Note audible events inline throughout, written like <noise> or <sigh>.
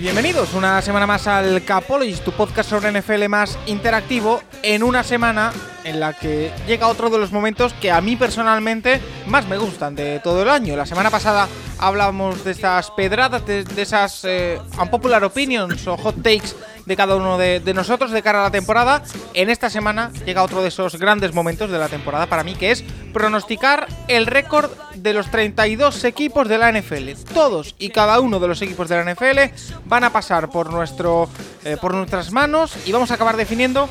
Bienvenidos una semana más al Capologist, tu podcast sobre NFL más interactivo, en una semana en la que llega otro de los momentos que a mí personalmente más me gustan de todo el año. La semana pasada hablamos de estas pedradas, de, esas eh, unpopular opinions o hot takes de cada uno de, nosotros de cara a la temporada. En esta semana llega otro de esos grandes momentos de la temporada para mí, que es pronosticar el récord de los 32 equipos de la NFL. Todos y cada uno de los equipos de la NFL van a pasar por, nuestro, eh, por nuestras manos y vamos a acabar definiendo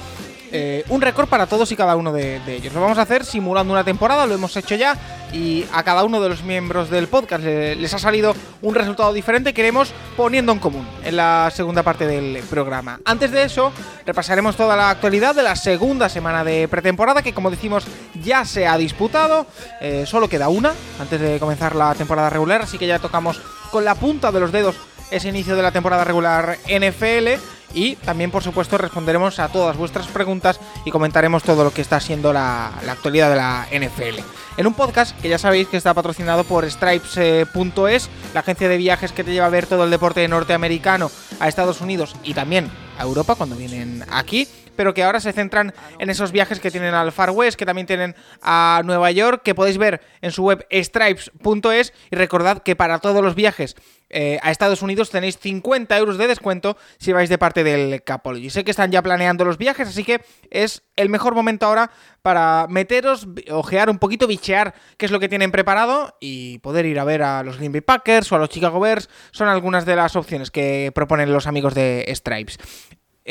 eh, un récord para todos y cada uno de, ellos. Lo vamos a hacer simulando una temporada, lo hemos hecho ya y a cada uno de los miembros del podcast les ha salido un resultado diferente que iremos poniendo en común en la segunda parte del programa. Antes de eso, repasaremos toda la actualidad de la segunda semana de pretemporada que como decimos ya se ha disputado, eh, solo queda una antes de comenzar la temporada regular, así que ya tocamos con la punta de los dedos ese inicio de la temporada regular NFL y también por supuesto responderemos a todas vuestras preguntas y comentaremos todo lo que está siendo la, actualidad de la NFL. En un podcast que ya sabéis que está patrocinado por Stripes.es, la agencia de viajes que te lleva a ver todo el deporte norteamericano a Estados Unidos y también a Europa cuando vienen aquí pero que ahora se centran en esos viajes que tienen al Far West, que también tienen a Nueva York, que podéis ver en su web stripes.es y recordad que para todos los viajes eh, a Estados Unidos tenéis 50 euros de descuento si vais de parte del Capology. Sé que están ya planeando los viajes, así que es el mejor momento ahora para meteros, ojear un poquito, bichear qué es lo que tienen preparado y poder ir a ver a los Green Bay Packers o a los Chicago Bears. Son algunas de las opciones que proponen los amigos de Stripes.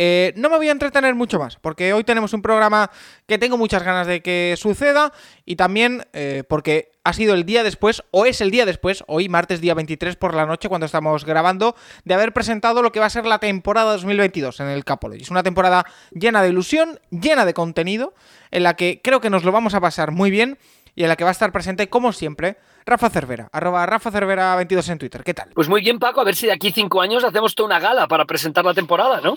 Eh, no me voy a entretener mucho más, porque hoy tenemos un programa que tengo muchas ganas de que suceda y también eh, porque ha sido el día después, o es el día después, hoy martes día 23 por la noche cuando estamos grabando, de haber presentado lo que va a ser la temporada 2022 en el Capology. Es una temporada llena de ilusión, llena de contenido, en la que creo que nos lo vamos a pasar muy bien y en la que va a estar presente, como siempre, Rafa Cervera, arroba Rafa Cervera 22 en Twitter. ¿Qué tal? Pues muy bien, Paco, a ver si de aquí cinco años hacemos toda una gala para presentar la temporada, ¿no?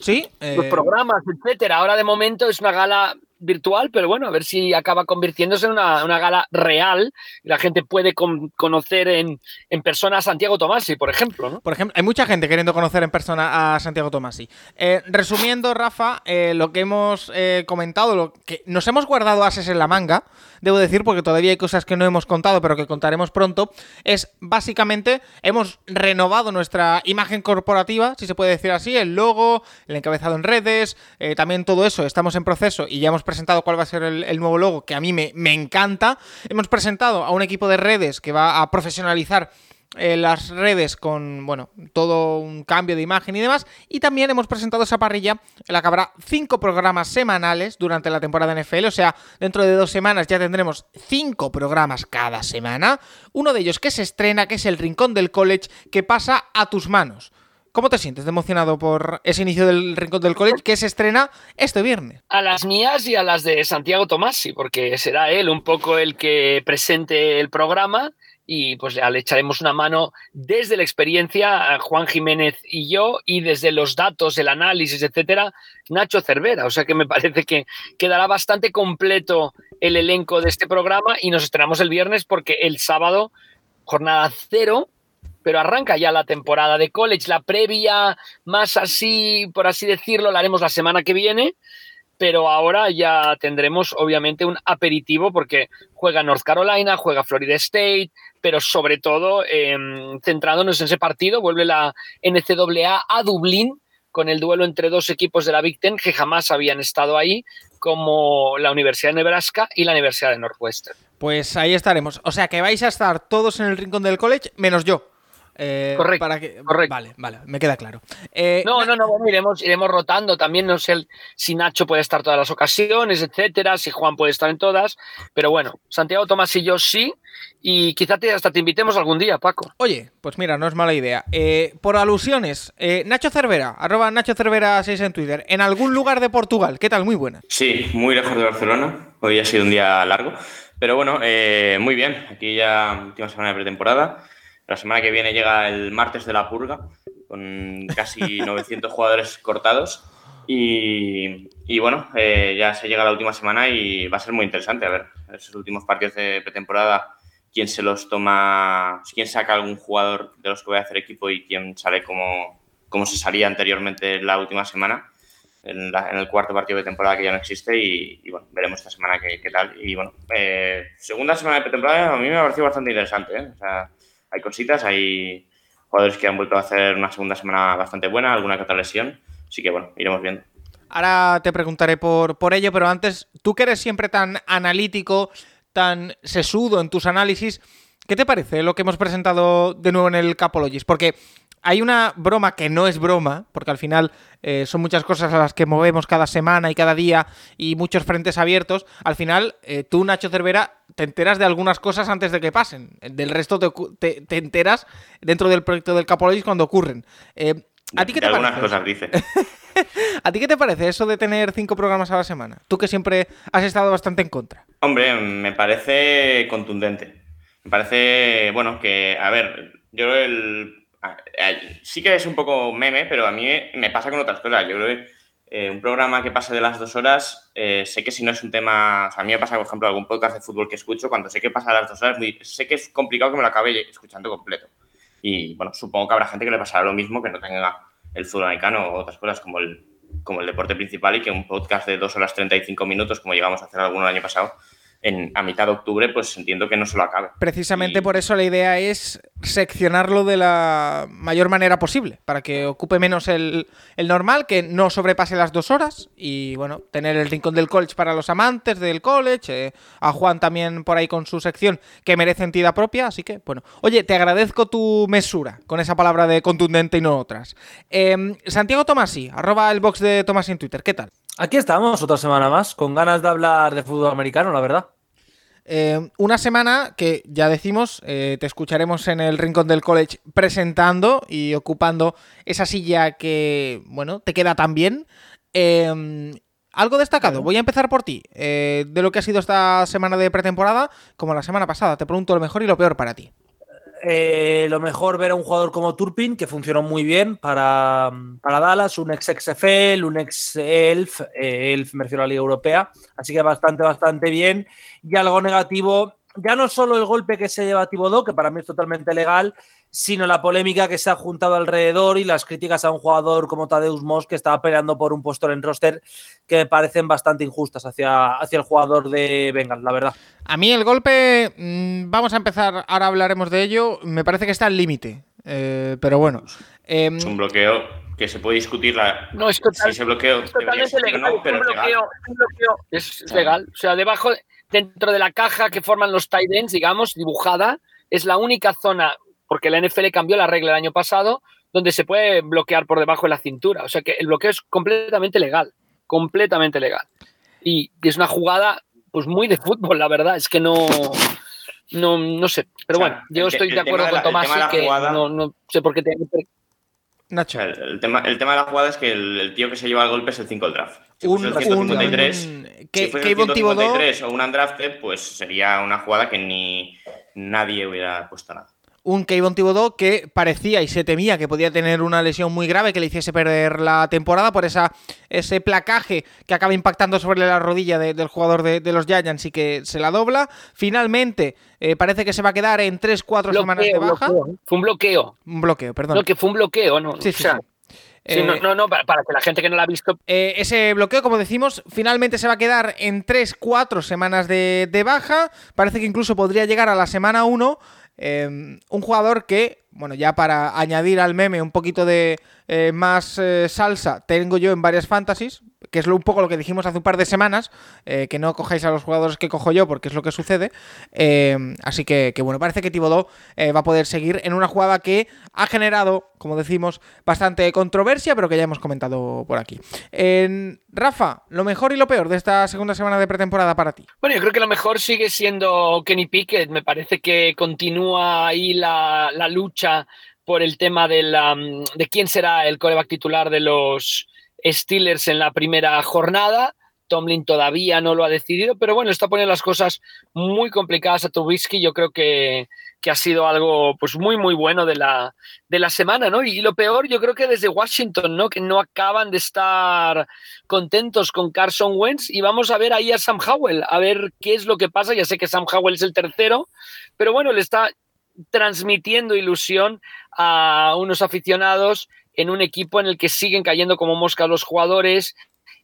Sí. Los eh, programas, etcétera. Ahora de momento es una gala virtual, pero bueno, a ver si acaba convirtiéndose en una, gala real y la gente puede conocer en, persona a Santiago Tomasi, por ejemplo. ¿no? Por ejemplo, hay mucha gente queriendo conocer en persona a Santiago Tomasi. Eh, resumiendo, Rafa, eh, lo que hemos eh, comentado, lo que nos hemos guardado ases en la manga, debo decir, porque todavía hay cosas que no hemos contado, pero que contaremos pronto, es básicamente hemos renovado nuestra imagen corporativa, si se puede decir así, el logo, el encabezado en redes, también todo eso, estamos en proceso y ya hemos presentado cuál va a ser el, nuevo logo, que a mí me, me, encanta. Hemos presentado a un equipo de redes que va a profesionalizar eh, las redes con, bueno, todo un cambio de imagen y demás. Y también hemos presentado esa parrilla en la que habrá cinco programas semanales durante la temporada NFL. O sea, dentro de dos semanas ya tendremos cinco programas cada semana. Uno de ellos que se estrena, que es el Rincón del College, que pasa a tus manos. ¿Cómo te sientes emocionado por ese inicio del Rincón del College que se estrena este viernes? A las mías y a las de Santiago Tomasi, porque será él un poco el que presente el programa y pues le echaremos una mano desde la experiencia Juan Jiménez y yo y desde los datos, el análisis, etcétera, Nacho Cervera. O sea que me <laughs> parece que quedará bastante completo el elenco de este programa y nos estrenamos el viernes porque el sábado, jornada cero, pero arranca ya la temporada de college. La previa, más así, por así decirlo, la haremos la semana que viene, pero ahora ya tendremos obviamente un aperitivo porque juega North Carolina, juega Florida State, pero sobre todo em, centrándonos en ese partido, vuelve la NCAA a Dublín con el duelo entre dos equipos de la Big Ten que jamás habían estado ahí, como la Universidad de Nebraska y la Universidad de Northwestern. Pues ahí estaremos. O sea que vais a estar todos en el rincón del college, menos yo. Eh, correcto, para que... correcto. Vale, vale, me queda claro. Eh, no, no, no, bueno, iremos, iremos rotando. También no sé si Nacho puede estar todas las ocasiones, etcétera, si Juan puede estar en todas. Pero bueno, Santiago Tomás y yo sí. Y quizá te, hasta te invitemos algún día, Paco. Oye, pues mira, no es mala idea. Eh, por alusiones, eh, Nacho Cervera, arroba Nacho Cervera 6 en Twitter, en algún lugar de Portugal, ¿qué tal? Muy buena. Sí, muy lejos de Barcelona. Hoy ha sido un día largo. Pero bueno, eh, muy bien. Aquí ya última semana de pretemporada. La semana que viene llega el martes de la purga, con casi <laughs> 900 jugadores cortados. Y, y bueno, eh, ya se llega la última semana y va a ser muy interesante. A ver, esos últimos partidos de pretemporada, quién se los toma, quién saca algún jugador de los que voy a hacer equipo y quién sale como, como se salía anteriormente la última semana en, la, en, el cuarto partido de temporada que ya no existe y, y bueno, veremos esta semana qué, qué tal. Y bueno, eh, segunda semana de pretemporada a mí me ha parecido bastante interesante. ¿eh? O sea, hay cositas, hay jugadores que han vuelto a hacer una segunda semana bastante buena, alguna que otra lesión. Así que bueno, iremos viendo. Ahora te preguntaré por, por ello, pero antes, tú que eres siempre tan analítico, tan sesudo en tus análisis, ¿qué te parece lo que hemos presentado de nuevo en el Capologist? Porque hay una broma que no es broma, porque al final eh, son muchas cosas a las que movemos cada semana y cada día y muchos frentes abiertos. Al final, eh, tú, Nacho Cervera, te enteras de algunas cosas antes de que pasen. Del resto te, te, te enteras dentro del proyecto del Capologis cuando ocurren. Eh, ¿A ti qué te algunas parece? cosas dice. <laughs> ¿A ti qué te parece eso de tener cinco programas a la semana? Tú que siempre has estado bastante en contra. Hombre, me parece contundente. Me parece, bueno, que, a ver, yo el, sí que es un poco meme, pero a mí me pasa con otras cosas. Yo creo que eh, un programa que pase de las dos horas, eh, sé que si no es un tema. O sea, a mí me pasa, por ejemplo, algún podcast de fútbol que escucho, cuando sé que pasa de las dos horas, sé que es complicado que me lo acabe escuchando completo. Y bueno, supongo que habrá gente que le pasará lo mismo, que no tenga el fútbol americano o otras cosas como el, como el deporte principal y que un podcast de dos horas 35 minutos, como llegamos a hacer alguno el año pasado, en, a mitad de octubre, pues entiendo que no se lo acabe. Precisamente y... por eso la idea es seccionarlo de la mayor manera posible, para que ocupe menos el, el, normal, que no sobrepase las dos horas y bueno, tener el rincón del college para los amantes del college, eh, a Juan también por ahí con su sección que merece entidad propia, así que bueno, oye, te agradezco tu mesura con esa palabra de contundente y no otras. Eh, Santiago Tomasi, arroba el box de Tomás en Twitter, ¿qué tal? Aquí estamos, otra semana más, con ganas de hablar de fútbol americano, la verdad. Eh, una semana que ya decimos, eh, te escucharemos en el Rincón del College presentando y ocupando esa silla que, bueno, te queda tan bien. Eh, algo destacado, voy a empezar por ti, eh, de lo que ha sido esta semana de pretemporada, como la semana pasada. Te pregunto lo mejor y lo peor para ti. Eh, lo mejor ver a un jugador como Turpin, que funcionó muy bien para, para Dallas, un ex XFL, un ex ELF, eh, ELF me a la Liga Europea, así que bastante, bastante bien. Y algo negativo, ya no solo el golpe que se lleva a Thibodeau, que para mí es totalmente legal, sino la polémica que se ha juntado alrededor y las críticas a un jugador como Tadeusz Moss que estaba peleando por un puesto en roster que me parecen bastante injustas hacia, hacia el jugador de Bengals, la verdad. A mí el golpe, mmm, vamos a empezar, ahora hablaremos de ello, me parece que está al límite, eh, pero bueno. Eh, es un bloqueo que se puede discutir la, no, es total, si ese bloqueo es totalmente legal, no, pero un bloqueo, legal. Un bloqueo es, es legal, o sea, debajo, dentro de la caja que forman los tight ends, digamos, dibujada, es la única zona porque la NFL cambió la regla el año pasado, donde se puede bloquear por debajo de la cintura. O sea que el bloqueo es completamente legal, completamente legal. Y es una jugada pues muy de fútbol, la verdad, es que no, no, no sé. Pero o sea, bueno, yo el, estoy el de acuerdo con la, Tomás y que jugada, no, no, sé por qué que... Nacho. El, el, tema, el tema de la jugada es que el, el, tío que se lleva el golpe es el 5 del draft. Si un, el 153, un, si fuese el 153 o un undrafted, pues sería una jugada que ni nadie hubiera puesto nada un Kayvon Thibodeau que parecía y se temía que podía tener una lesión muy grave que le hiciese perder la temporada por esa, ese placaje que acaba impactando sobre la rodilla de, del jugador de, de, los Giants y que se la dobla. Finalmente eh, parece que se va a quedar en 3-4 semanas de baja. Bloqueo. Fue un bloqueo. Un bloqueo, perdón. No, que fue un bloqueo, ¿no? Sí, sí, o sea, sí. Sí, no, no, no, para, para, que la gente que no la ha visto. Eh, ese bloqueo, como decimos, finalmente se va a quedar en 3-4 semanas de, de, baja. Parece que incluso podría llegar a la semana 1. Eh, un jugador que, bueno, ya para añadir al meme un poquito de eh, más eh, salsa, tengo yo en varias fantasies. que es un poco lo que dijimos hace un par de semanas, eh, que no cojáis a los jugadores que cojo yo porque es lo que sucede. Así que, bueno, parece que Tibodó va a poder seguir en una jugada que ha generado, como decimos, bastante controversia, pero que ya hemos comentado por aquí. Rafa, lo mejor y lo peor de esta segunda semana de pretemporada para ti. Bueno, yo creo que lo mejor sigue siendo Kenny Pickett. Me parece que continúa ahí la, lucha por el tema de, la, de quién será el coreback titular de los Steelers en la primera jornada. Tomlin todavía no lo ha decidido, pero bueno, está poniendo las cosas muy complicadas a Trubisky. Yo creo que, ha sido algo pues muy, muy bueno de la, de la semana, ¿no? Y, lo peor, yo creo que desde Washington, ¿no? Que no acaban de estar contentos con Carson Wentz y vamos a ver ahí a Sam Howell, a ver qué es lo que pasa. Ya sé que Sam Howell es el tercero, pero bueno, le está transmitiendo ilusión a unos aficionados en un equipo en el que siguen cayendo como moscas los jugadores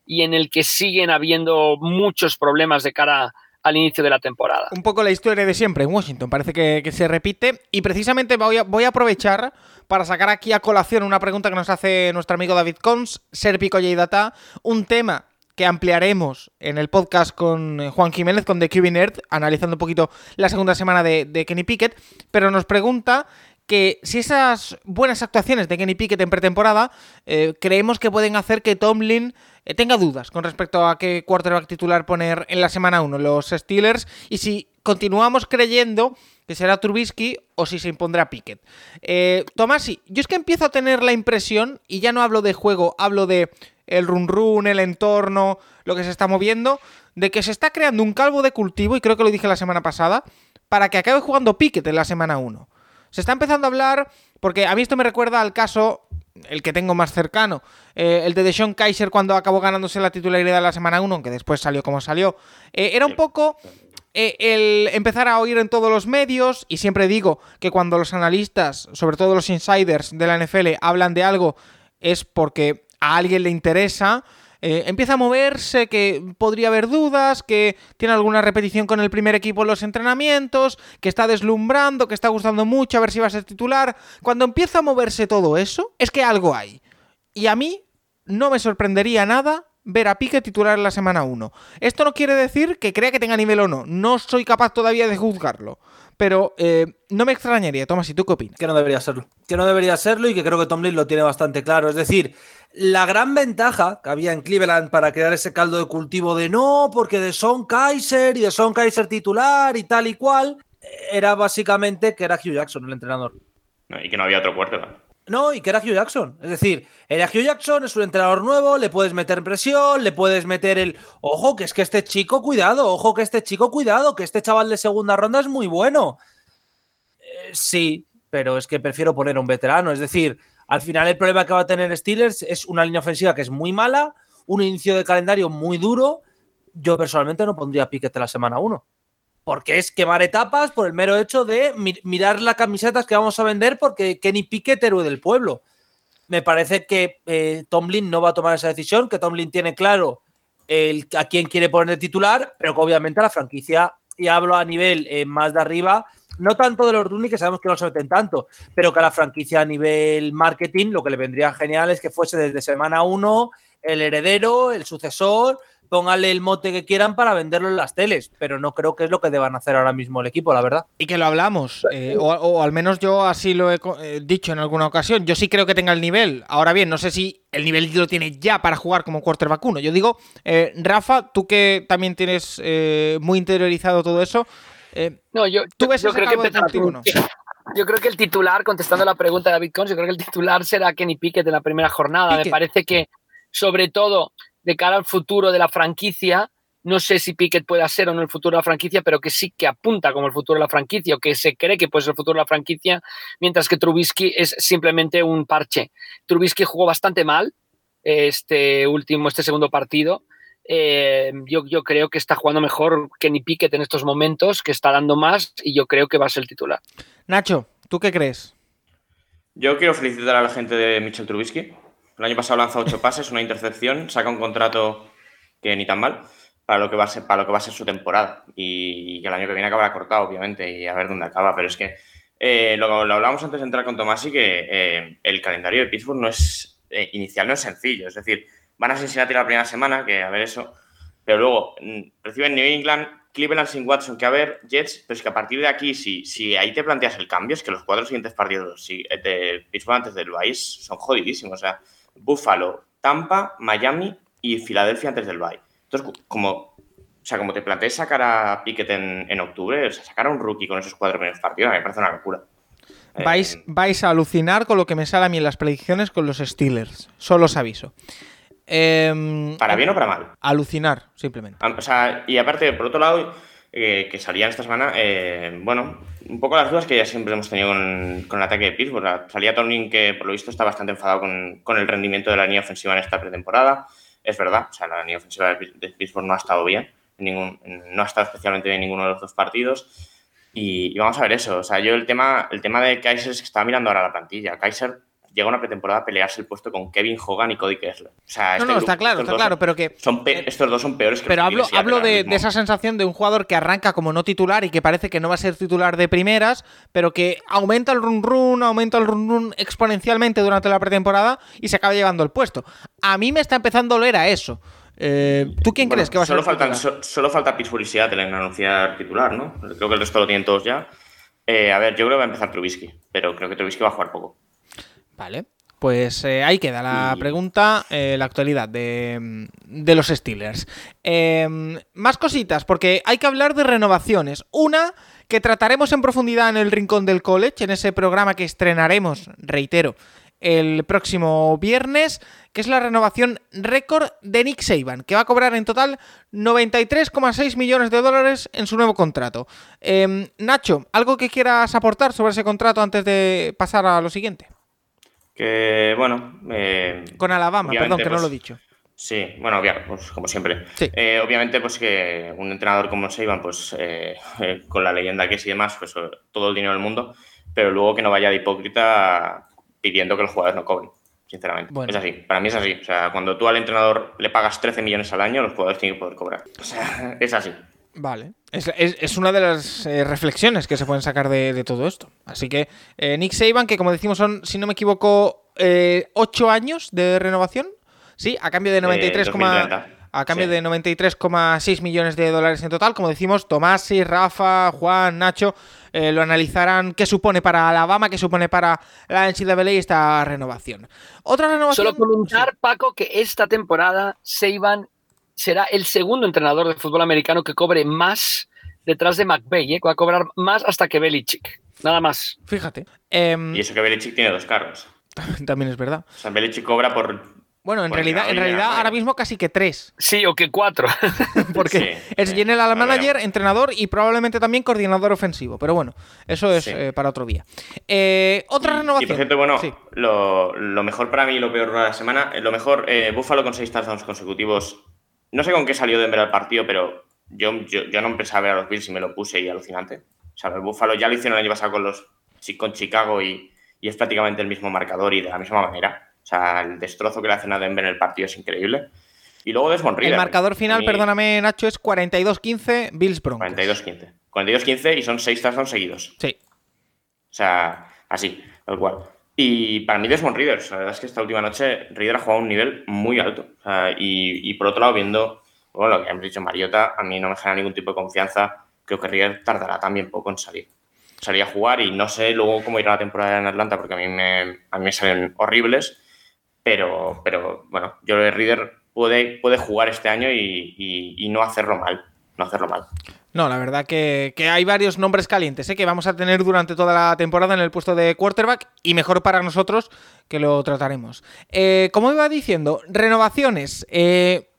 y en el que siguen habiendo muchos problemas de cara al inicio de la temporada. Un poco la historia de siempre en Washington, parece que, se repite y precisamente voy a, voy a, aprovechar para sacar aquí a colación una pregunta que nos hace nuestro amigo David Cons, Serpico y Data, un tema que ampliaremos en el podcast con eh, Juan Jiménez, con The Cubing Earth, analizando un poquito la segunda semana de, Kenny Pickett, pero nos pregunta que si esas buenas actuaciones de Kenny Pickett en pretemporada eh, creemos que pueden hacer que Tomlin eh, tenga dudas con respecto a qué quarterback titular poner en la semana 1 los Steelers y si continuamos creyendo que será Trubisky o si se impondrá Pickett. Eh, Tomasi, yo es que empiezo a tener la impresión, y ya no hablo de juego, hablo de el run run, el entorno, lo que se está moviendo, de que se está creando un calvo de cultivo, y creo que lo dije la semana pasada, para que acabe jugando Pickett en la semana 1. Se está empezando a hablar, porque a mí esto me recuerda al caso, el que tengo más cercano, eh, el de Deshaun Kaiser cuando acabó ganándose la titularidad de la semana 1, aunque después salió como salió. Eh, era un poco eh, el empezar a oír en todos los medios, y siempre digo que cuando los analistas, sobre todo los insiders de la NFL, hablan de algo, es porque a alguien le interesa. Eh, empieza a moverse, que podría haber dudas, que tiene alguna repetición con el primer equipo en los entrenamientos, que está deslumbrando, que está gustando mucho, a ver si va a ser titular. Cuando empieza a moverse todo eso, es que algo hay. Y a mí no me sorprendería nada ver a Pique titular en la semana 1. Esto no quiere decir que crea que tenga nivel o no. No soy capaz todavía de juzgarlo. Pero eh, no me extrañaría, Tomás, ¿y tú qué opinas? Que no debería serlo. Que no debería serlo y que creo que Tomlin lo tiene bastante claro. Es decir, la gran ventaja que había en Cleveland para crear ese caldo de cultivo de no, porque de Son Kaiser y de Son Kaiser titular y tal y cual, era básicamente que era Hugh Jackson el entrenador. y que no había otro puerto. No, y que era Hugh Jackson. Es decir, era Hugh Jackson, es un entrenador nuevo, le puedes meter presión, le puedes meter el. Ojo, que es que este chico, cuidado, ojo, que este chico, cuidado, que este chaval de segunda ronda es muy bueno. Eh, sí, pero es que prefiero poner a un veterano. Es decir, al final, el problema que va a tener Steelers es una línea ofensiva que es muy mala, un inicio de calendario muy duro. Yo personalmente no pondría Piquete la semana 1. Porque es quemar etapas por el mero hecho de mirar las camisetas que vamos a vender porque Kenny Pickett, héroe del pueblo. Me parece que eh, Tomlin no va a tomar esa decisión, que Tomlin tiene claro el, a quién quiere poner titular, pero que obviamente la franquicia, y hablo a nivel eh, más de arriba, no tanto de los Rooney, que sabemos que no se meten tanto, pero que a la franquicia a nivel marketing lo que le vendría genial es que fuese desde semana uno el heredero, el sucesor, póngale el mote que quieran para venderlo en las teles, pero no creo que es lo que deban hacer ahora mismo el equipo, la verdad. Y que lo hablamos, eh, o, al menos yo así lo he eh, dicho en alguna ocasión. Yo sí creo que tenga el nivel. Ahora bien, no sé si el nivel lo tiene ya para jugar como quarterback uno. Yo digo, eh, Rafa, tú que también tienes muy interiorizado todo eso, eh, no, yo, creo que <laughs> yo creo que el titular, contestando la pregunta de David Cons, yo creo que el titular será Kenny Pickett en la primera jornada. Me parece que, sobre todo, de cara al futuro de la franquicia, no sé si Pickett pueda ser o no el futuro de la franquicia, pero que sí que apunta como el futuro de la franquicia o que se cree que puede ser el futuro de la franquicia, mientras que Trubisky es simplemente un parche. Trubisky jugó bastante mal este último, este segundo partido. Eh, yo, yo, creo que está jugando mejor que ni Pickett en estos momentos, que está dando más y yo creo que va a ser el titular. Nacho, ¿tú qué crees? Yo quiero felicitar a la gente de Mitchell Trubisky. El año pasado lanzó ocho pases, una intercepción, saca un contrato que ni tan mal para lo que va a ser, para lo que va a ser su temporada. Y, que el año que viene acabará cortado, obviamente, y a ver dónde acaba. Pero es que eh, lo, lo, hablábamos antes de entrar con Tomás y que eh, el calendario de Pittsburgh no es inicial no es sencillo. Es decir, van a Cincinnati la primera semana, que a ver eso. Pero luego mm, reciben New England, Cleveland sin Watson, que a ver, Jets, pero es que a partir de aquí, si, si ahí te planteas el cambio, es que los cuatro siguientes partidos si, de Pittsburgh antes del Bay son jodidísimos. O sea, Buffalo, Tampa, Miami y Filadelfia antes del Bay. Entonces, como, o sea, como te plantees sacar a Pickett en, en octubre, o sea, sacar a un rookie con esos cuatro primeros partidos, me parece una locura. Vais, eh, vais a alucinar con lo que me sale a mí en las predicciones con los Steelers. Solo os aviso. Em, ¿Para bien o para mal? Alucinar, simplemente. O sea, y aparte, por otro lado, eh, que salían esta semana, eh, bueno, un poco las dudas que ya siempre hemos tenido con, el ataque de Pittsburgh. Salía Tony que por lo visto está bastante enfadado con, el rendimiento de la línea ofensiva en esta pretemporada. Es verdad, o sea, la línea ofensiva de Pittsburgh no ha estado bien, ningún, no ha estado especialmente bien en ninguno de los dos partidos. Y, vamos a ver eso. O sea, yo el tema, el tema de Kaiser es que estaba mirando ahora la plantilla. Kaiser llega una pretemporada a pelearse el puesto con Kevin Hogan y Cody Kessler. O sea, no, este no, está claro, está claro, pero que... Son estos dos son peores que Pero hablo, hablo de, esa sensación de un jugador que arranca como no titular y que parece que no va a ser titular de primeras, pero que aumenta el run run, aumenta el run run exponencialmente durante la pretemporada y se acaba llevando el puesto. A mí me está empezando a oler a eso. Eh, ¿Tú quién crees que va a ser? Solo, solo falta Pittsburgh y Seattle en anunciar titular, ¿no? Creo que el resto lo tienen todos ya. Eh, a ver, yo creo que va a empezar Trubisky, pero creo que Trubisky va a jugar poco. Vale. Pues eh, ahí queda la pregunta, la actualidad de, de los Steelers. más cositas, porque hay que hablar de renovaciones. Una que trataremos en profundidad en el Rincón del College, en ese programa que estrenaremos, reitero, el próximo viernes, que es la renovación récord de Nick Saban, que va a cobrar en total 93,6 millones de dólares en su nuevo contrato. Em, Nacho, ¿algo que quieras aportar sobre ese contrato antes de pasar a lo siguiente? Que, bueno... Eh, Con Alabama, perdón, que no lo he pues, dicho. Sí, bueno, pues, como siempre. Eh, obviamente, pues que un entrenador como Saban, pues eh, con la leyenda que es y demás, pues todo el dinero del mundo, pero luego que no vaya de hipócrita pidiendo que los jugadores no cobren, sinceramente. Es así, para mí es así. O sea, cuando tú al entrenador le pagas 13 millones al año, los jugadores tienen que poder cobrar. O sea, <laughs> es así. Vale. Es, una de las eh, reflexiones que se pueden sacar de, todo esto. Así que eh, Nick Saban, que como decimos son, si no me equivoco, eh, 8 años de renovación. Sí, a cambio de 93, a cambio de 93,6 millones de dólares en total. Como decimos, Tomasi, Rafa, Juan, Nacho eh, lo analizarán qué supone para Alabama, qué supone para la NCAA esta renovación. Otra renovación. Solo comentar, Paco, que esta temporada Seiban será el segundo entrenador de fútbol americano que cobre más detrás de McVeigh, ¿eh? va a cobrar más hasta que Belichick. Nada más. Fíjate. Em, y eso que Belichick tiene dos carros. <laughs> También es verdad. O sea, Belichick cobra por bueno, en realidad, en realidad ahora mismo casi que tres. Sí, o que cuatro. <laughs> Porque es general manager, entrenador y probablemente también coordinador ofensivo. Pero bueno, eso es eh, para otro día. Eh, otra renovación. Y por cierto, bueno, lo, mejor para mí y lo peor de la semana, eh, lo mejor, Buffalo con seis touchdowns consecutivos. No sé con qué salió de ver el partido, pero yo, yo, no empecé a ver a los Bills y me lo puse y alucinante. O sea, el Buffalo ya lo hicieron el año pasado con, los, con Chicago y, y es prácticamente el mismo marcador y de la misma manera. O sea, el destrozo que le hacen a Denver en el partido es increíble. Y luego Desmond El marcador final, perdóname, Nacho, es 42-15 Bills Broncos. 42-15. 42-15 y son 6 touchdowns seguidos. Sí. O sea, así, tal cual. Y para mí Desmond Reader, la verdad es que esta última noche Reader ha jugado a un nivel muy alto. y, por otro lado, viendo bueno, lo que hemos dicho Mariota, a mí no me genera ningún tipo de confianza. Creo que Reader tardará también poco en salir. Salir a jugar y no sé luego cómo irá la temporada en Atlanta porque a mí me, a mí me salen horribles pero, pero bueno, Joe Reader puede, puede jugar este año y, no hacerlo mal. No hacerlo mal. No, la verdad que, hay varios nombres calientes ¿eh? que vamos a tener durante toda la temporada en el puesto de quarterback y mejor para nosotros que lo trataremos. Eh, como iba diciendo, renovaciones. Eh,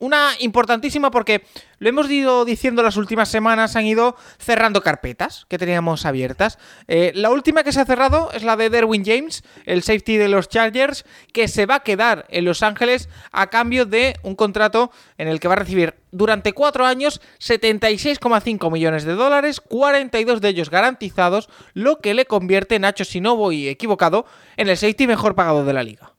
una importantísima porque lo hemos ido diciendo las últimas semanas, han ido cerrando carpetas que teníamos abiertas. Eh, la última que se ha cerrado es la de Derwin James, el safety de los Chargers, que se va a quedar en Los Ángeles a cambio de un contrato en el que va a recibir durante cuatro años 76,5 millones de dólares, 42 de ellos garantizados, lo que le convierte, Nacho, si no voy equivocado, en el safety mejor pagado de la liga.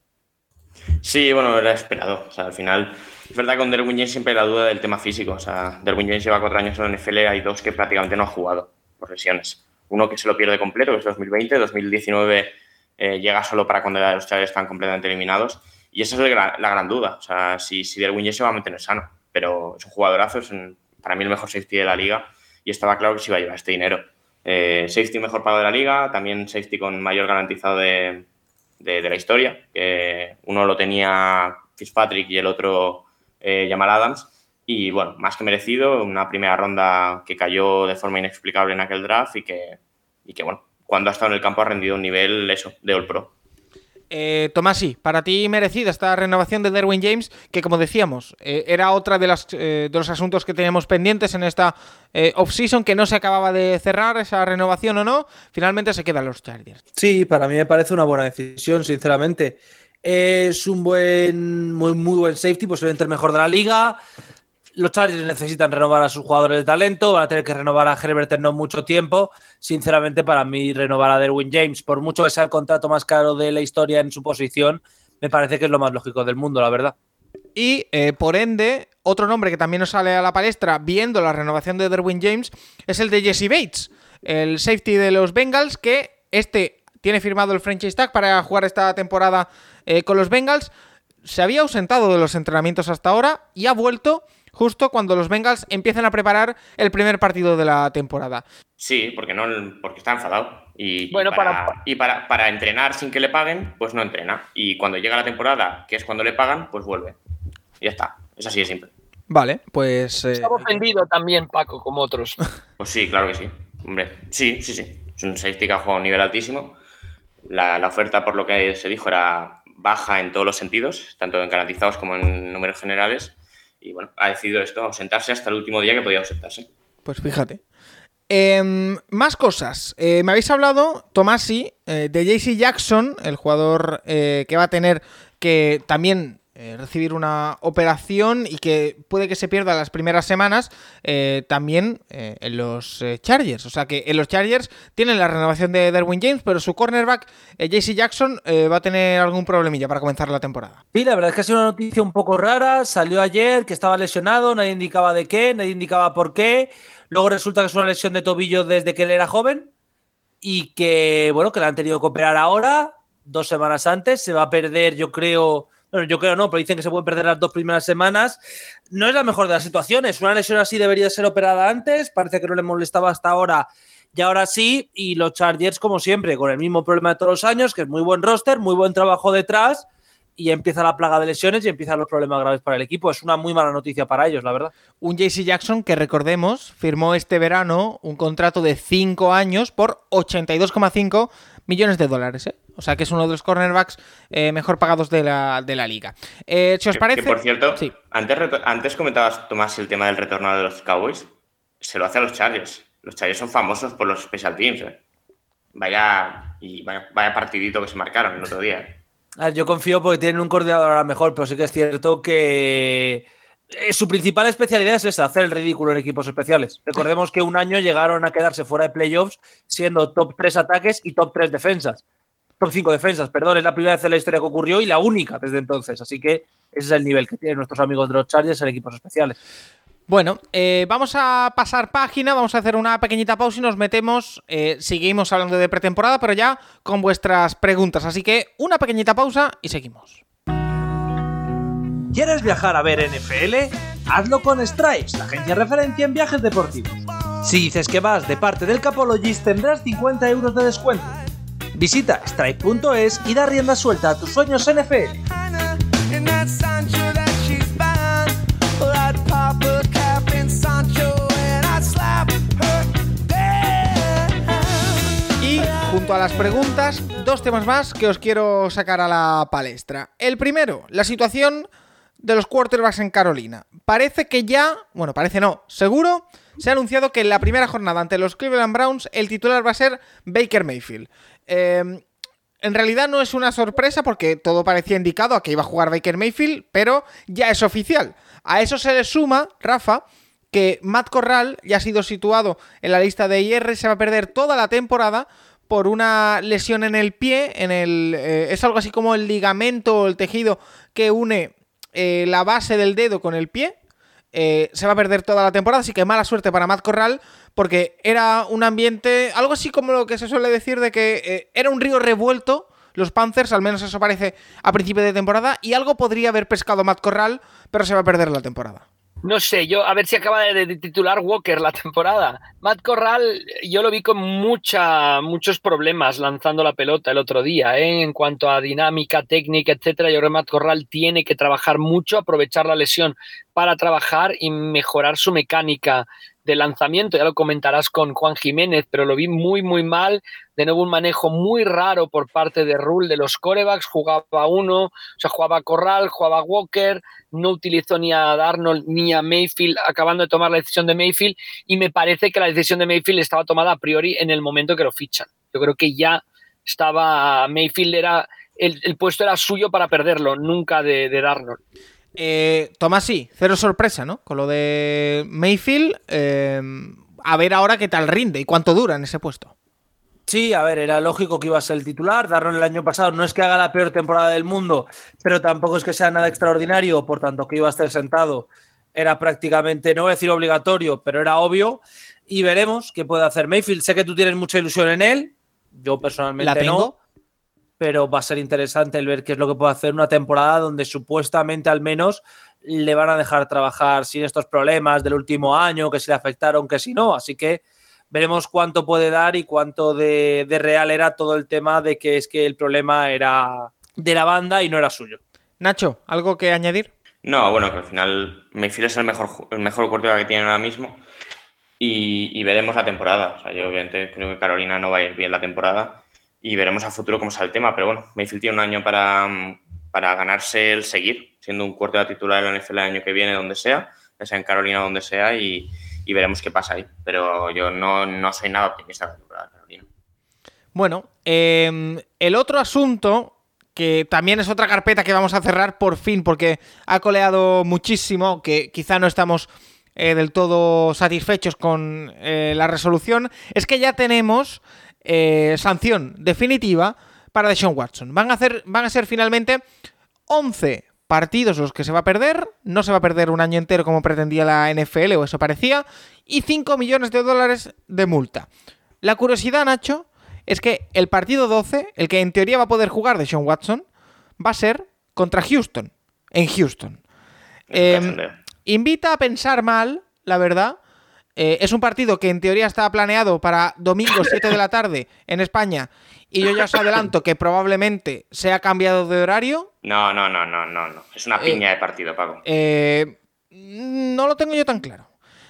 Sí, bueno, era esperado. O sea, al final es verdad que con Derwin James siempre la duda del tema físico. O sea, Derwin James lleva cuatro años en la NFL, hay dos que prácticamente no ha jugado por lesiones. Uno que se lo pierde completo, que es 2020, 2019 eh, llega solo para cuando los chavales están completamente eliminados. Y esa es la, gran duda. O sea, si, si Derwin James se va a mantener sano. Pero es un jugadorazo, es para mí el mejor safety de la liga y estaba claro que se iba a llevar este dinero. Eh, safety mejor pago de la liga, también safety con mayor garantizado de, de, la historia. que uno lo tenía Fitzpatrick y el otro eh, Jamal Adams. Y bueno, más que merecido, una primera ronda que cayó de forma inexplicable en aquel draft y que, y que bueno, cuando ha estado en el campo ha rendido un nivel eso, de All Pro. Eh, Tomasi, para ti merecida esta renovación de Derwin James, que como decíamos, eh, era otra de, las, eh, de los asuntos que teníamos pendientes en esta eh, off-season, que no se acababa de cerrar esa renovación o no, finalmente se quedan los Chargers. Sí, para mí me parece una buena decisión, sinceramente. Es un buen, muy, muy buen safety, posiblemente el mejor de la liga los Chargers necesitan renovar a sus jugadores de talento, van a tener que renovar a Herbert en no mucho tiempo. Sinceramente, para mí, renovar a Derwin James, por mucho que sea el contrato más caro de la historia en su posición, me parece que es lo más lógico del mundo, la verdad. Y eh, por ende, otro nombre que también nos sale a la palestra viendo la renovación de Derwin James es el de Jesse Bates, el safety de los Bengals, que este tiene firmado el franchise tag para jugar esta temporada eh, con los Bengals. Se había ausentado de los entrenamientos hasta ahora y ha vuelto justo cuando los Bengals empiezan a preparar el primer partido de la temporada. Sí, porque no porque está enfadado. Y, bueno, para, y para, para, entrenar sin que le paguen, pues no entrena. Y cuando llega la temporada, que es cuando le pagan, pues vuelve. Y ya está. Es así de simple. Vale, pues. Eh... Está ofendido también, Paco, como otros. <laughs> Pues sí, claro que sí. Hombre, sí, sí, sí. Es un ha jugado a un nivel altísimo. La, la, oferta, por lo que se dijo, era baja en todos los sentidos, tanto en garantizados como en números generales y bueno, ha decidido esto, ausentarse hasta el último día que podía ausentarse. Pues fíjate. Em, más cosas. Eh, me habéis hablado, Tomasi, eh, de JC Jackson, el jugador eh, que va a tener que también eh, recibir una operación y que puede que se pierda las primeras semanas eh, también eh, en los Chargers. O sea que en los Chargers tienen la renovación de Derwin James, pero su cornerback, JC Jackson, va a tener algún problemilla para comenzar la temporada. Sí, la verdad es que ha sido una noticia un poco rara. Salió ayer que estaba lesionado, nadie indicaba de qué, nadie indicaba por qué. Luego resulta que es una lesión de tobillo desde que él era joven y que, bueno, que la han tenido que operar ahora, dos semanas antes. Se va a perder, yo creo bueno, yo creo no, pero dicen que se pueden perder las dos primeras semanas. No es la mejor de las situaciones. Una lesión así debería ser operada antes. Parece que no le molestaba hasta ahora y ahora sí. Y los Chargers, como siempre, con el mismo problema de todos los años, que es muy buen roster, muy buen trabajo detrás. Y empieza la plaga de lesiones y empiezan los problemas graves para el equipo. Es una muy mala noticia para ellos, la verdad. Un JC Jackson que recordemos firmó este verano un contrato de 5 años por 82,5 millones de dólares. ¿eh? O sea que es uno de los cornerbacks eh, mejor pagados de la, de la liga. Eh, ¿Si os parece? por cierto, antes, antes comentabas, Tomás, el tema del retorno de los Cowboys. Se lo hace a los Chargers. Los Chargers son famosos por los special teams. ¿eh? Vaya, y vaya, partidito que se marcaron el otro día. yo confío porque tienen un coordinador ahora mejor, pero sí que es cierto que su principal especialidad es esa, hacer el ridículo en equipos especiales. Recordemos que un año llegaron a quedarse fuera de playoffs siendo top 3 ataques y top 3 defensas top 5 defensas, perdón, es la primera vez en la historia que ocurrió y la única desde entonces. Así que ese es el nivel que tienen nuestros amigos de los Chargers en equipos especiales. Bueno, eh, vamos a pasar página, vamos a hacer una pequeñita pausa y nos metemos, eh, seguimos hablando de pretemporada, pero ya con vuestras preguntas. Así que una pequeñita pausa y seguimos. ¿Quieres viajar a ver NFL? Hazlo con Stripes, la agencia referencia en viajes deportivos. Si dices que vas de parte del Capologist tendrás 50 euros de descuento. Visita Stripe.es y da rienda suelta a tus sueños NFL. Y junto a las preguntas, dos temas más que os quiero sacar a la palestra. El primero, la situación de los quarterbacks en Carolina. Parece que ya, bueno, parece no, seguro, se ha anunciado que en la primera jornada ante los Cleveland Browns el titular va a ser Baker Mayfield. Em, en realidad no es una sorpresa porque todo parecía indicado a que iba a jugar Baker Mayfield, pero ya es oficial. A eso se le suma, Rafa, que Matt Corral ya ha sido situado en la lista de IR, se va a perder toda la temporada por una lesión en el pie, en el eh, es algo así como el ligamento o el tejido que une eh, la base del dedo con el pie. Eh, se va a perder toda la temporada, así que mala suerte para Matt Corral, porque era un ambiente, algo así como lo que se suele decir de que eh, era un río revuelto los Panthers, al menos eso parece a principio de temporada, y algo podría haber pescado Matt Corral, pero se va a perder la temporada. No sé, yo a ver si acaba de, titular Walker la temporada. Matt Corral, yo lo vi con muchos problemas lanzando la pelota el otro día, ¿eh? en cuanto a dinámica, técnica, etcétera. Yo creo que Matt Corral tiene que trabajar mucho, aprovechar la lesión para trabajar y mejorar su mecánica de lanzamiento, ya lo comentarás con Juan Jiménez, pero lo vi muy, muy mal. De nuevo, un manejo muy raro por parte de Rule de los corebacks. Jugaba uno, o sea, jugaba Corral, jugaba Walker, no utilizó ni a Darnold ni a Mayfield, acabando de tomar la decisión de Mayfield. Y me parece que la decisión de Mayfield estaba tomada a priori en el momento que lo fichan. Yo creo que ya estaba, Mayfield era, el, puesto era suyo para perderlo, nunca de, de Darnold. Eh, Tomás, sí, cero sorpresa, ¿no? Con lo de Mayfield, eh, a ver ahora qué tal rinde y cuánto dura en ese puesto. Sí, a ver, era lógico que iba a ser el titular. Darron el año pasado no es que haga la peor temporada del mundo, pero tampoco es que sea nada extraordinario, por tanto que iba a estar sentado era prácticamente, no voy a decir obligatorio, pero era obvio. Y veremos qué puede hacer Mayfield. Sé que tú tienes mucha ilusión en él, yo personalmente ¿La tengo? no pero va a ser interesante el ver qué es lo que puede hacer una temporada donde supuestamente al menos le van a dejar trabajar sin estos problemas del último año, que si le afectaron, que si no. Así que veremos cuánto puede dar y cuánto de, real era todo el tema de que es que el problema era de la banda y no era suyo. Nacho, ¿algo que añadir? No, bueno, que al final Mayfield es el mejor, el mejor que tienen ahora mismo y, y, veremos la temporada. O sea, yo obviamente creo que Carolina no va a ir bien la temporada y veremos a futuro cómo sale el tema. Pero bueno, Mayfield tiene un año para, para ganarse el seguir, siendo un cuarto de titular en la NFL el año que viene, donde sea, ya sea en Carolina, donde sea, y, y veremos qué pasa ahí. Pero yo no, no soy nada optimista de la temporada Carolina. Bueno, eh, el otro asunto que también es otra carpeta que vamos a cerrar por fin, porque ha coleado muchísimo, que quizá no estamos eh, del todo satisfechos con eh, la resolución, es que ya tenemos eh, sanción definitiva para Deshaun Watson. Van a, hacer, van a ser finalmente 11 partidos los que se va a perder, no se va a perder un año entero como pretendía la NFL o eso parecía, y 5 millones de dólares de multa. La curiosidad, Nacho, es que el partido 12, el que en teoría va a poder jugar de Sean Watson, va a ser contra Houston, en Houston. Em, invita a pensar mal, la verdad, eh, es un partido que en teoría estaba planeado para domingo <laughs> 7 de la tarde en España y yo ya os adelanto que probablemente se ha cambiado de horario. No, no, no, no, no, no. Es una eh, piña de partido, Paco. Eh, no lo tengo yo tan claro.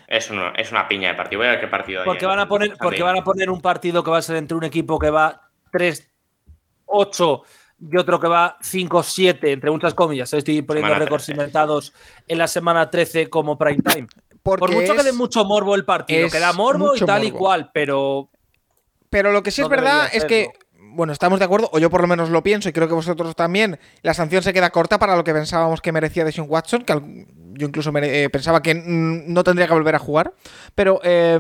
Es, es una piña de partido. Voy a ver qué partido hay. Porque van, a poner, porque van a poner un partido que va a ser entre un equipo que va 3-8 y otro que va 5-7, entre muchas comillas. Estoy poniendo récords inventados en la semana 13 como prime time. Por mucho que dé mucho morbo el partido, que da morbo y tal y cual, pero. Pero lo que sí es verdad es que. Bueno, estamos de acuerdo, o yo por lo menos lo pienso, y creo que vosotros también. La sanción se queda corta para lo que pensábamos que merecía Deshaun Watson, que yo incluso eh, pensaba que no tendría que volver a jugar. Pero eh,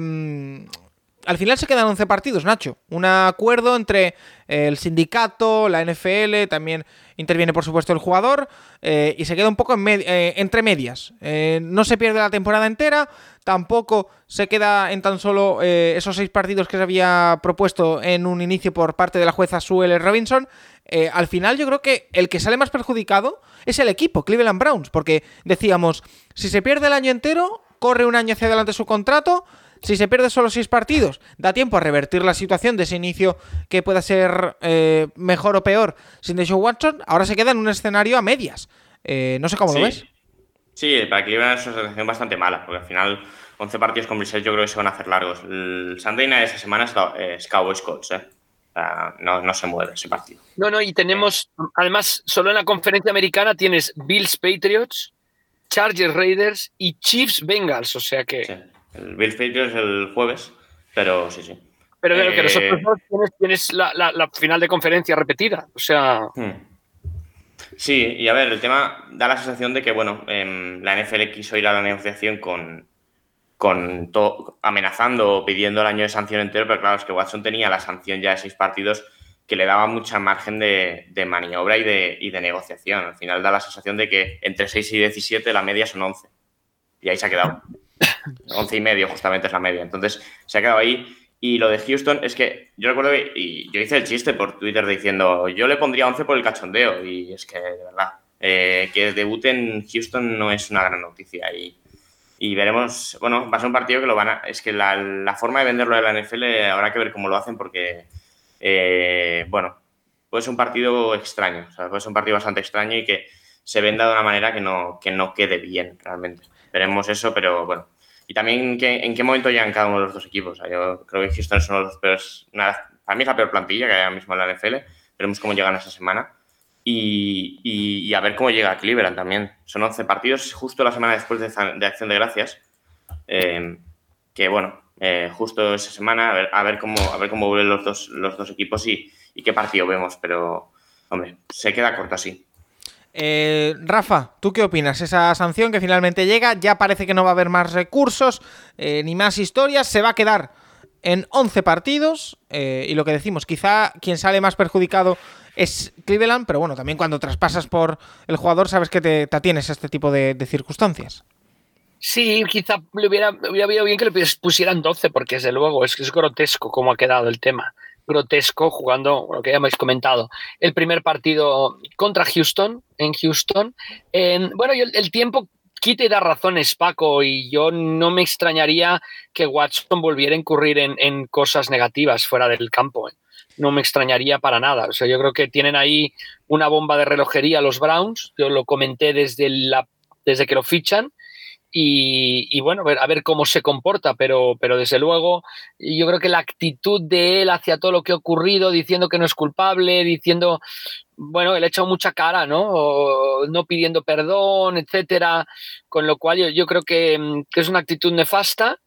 al final se quedan 11 partidos, Nacho. Un acuerdo entre eh, el sindicato, la NFL, también interviene por supuesto el jugador eh, y se queda un poco eh, entre medias. no se pierde la temporada entera, tampoco se queda en tan solo esos seis partidos que se había propuesto en un inicio por parte de la jueza Sue Robinson. al final yo creo que el que sale más perjudicado es el equipo, Cleveland Browns, porque decíamos, si se pierde el año entero, corre un año hacia adelante su contrato, si se pierde solo seis partidos, da tiempo a revertir la situación de ese inicio que pueda ser eh, mejor o peor sin Deshaun Watson. Ahora se queda en un escenario a medias. Eh, no sé cómo lo ves. Sí, para Cleveland es una situación bastante mala, porque al final 11 partidos con Brissett yo creo que se van a hacer largos. El Sunday Night de esa semana es Cowboys Colts, ¿eh? no, no, se mueve ese partido. No, no, y tenemos, además, solo en la conferencia americana tienes Bills Patriots, Chargers Raiders y Chiefs Bengals, o sea que... El Bill Patriots el jueves, pero sí, sí. Pero que eh, nosotros no tienes, la, final de conferencia repetida. O sea. Hmm. Sí, y a ver, el tema da la sensación de que, bueno, em, la NFL quiso ir a la negociación con, con amenazando o pidiendo el año de sanción entero, pero claro, es que Watson tenía la sanción ya de seis partidos que le daba mucha margen de, maniobra y de, y de, negociación. Al final da la sensación de que entre 6 y 17 la media son 11. Y ahí se ha quedado. 11 y medio justamente es la media. Entonces se ha quedado ahí Y lo de Houston es que yo recuerdo que y yo hice el chiste por Twitter diciendo yo le pondría 11 por el cachondeo y es que de verdad eh, que debute en Houston no es una gran noticia y, y, veremos, bueno, va a ser un partido que lo van a, es que la, la forma de venderlo de la NFL habrá que ver cómo lo hacen porque, eh, bueno, puede ser un partido extraño, o sea, puede ser un partido bastante extraño y que se venda de una manera que no, que no quede bien realmente. Veremos eso, pero bueno. Y también que, en qué momento llegan cada uno de los dos equipos. O sea, yo creo que Houston de los peores, una, para mí es la peor plantilla que hay ahora mismo en la NFL. Veremos cómo llegan esa semana y, y, a ver cómo llega Cleveland también. Son 11 partidos justo la semana después de, de Acción de Gracias. Eh, que bueno, eh, justo esa semana, a ver, a ver, cómo, a ver cómo vuelven los dos, los dos equipos y, y qué partido vemos. Pero, hombre, se queda corto así. Eh, Rafa, ¿tú qué opinas? Esa sanción que finalmente llega, ya parece que no va a haber más recursos, eh, ni más historias, se va a quedar en 11 partidos eh, y lo que decimos, quizá quien sale más perjudicado es Cleveland, pero bueno, también cuando traspasas por el jugador sabes que te, te atienes a este tipo de, circunstancias. Sí, quizá le hubiera, hubiera habido bien que le pusieran 12, porque desde luego es es grotesco cómo ha quedado el tema. Grotesco jugando lo que ya habéis comentado. El primer partido contra Houston, en Houston. En, bueno, y el, tiempo quite y da razones, Paco, y yo no me extrañaría que Watson volviera a incurrir en, en cosas negativas fuera del campo. ¿eh? No me extrañaría para nada. O sea, yo creo que tienen ahí una bomba de relojería los Browns. Yo lo comenté desde, la, desde que lo fichan. Y, y, bueno, a ver, cómo se comporta, pero, pero desde luego yo creo que la actitud de él hacia todo lo que ha ocurrido, diciendo que no es culpable, diciendo, bueno, él ha echado mucha cara, ¿no? O no pidiendo perdón, etcétera, con lo cual yo, yo creo que, que, es una actitud nefasta,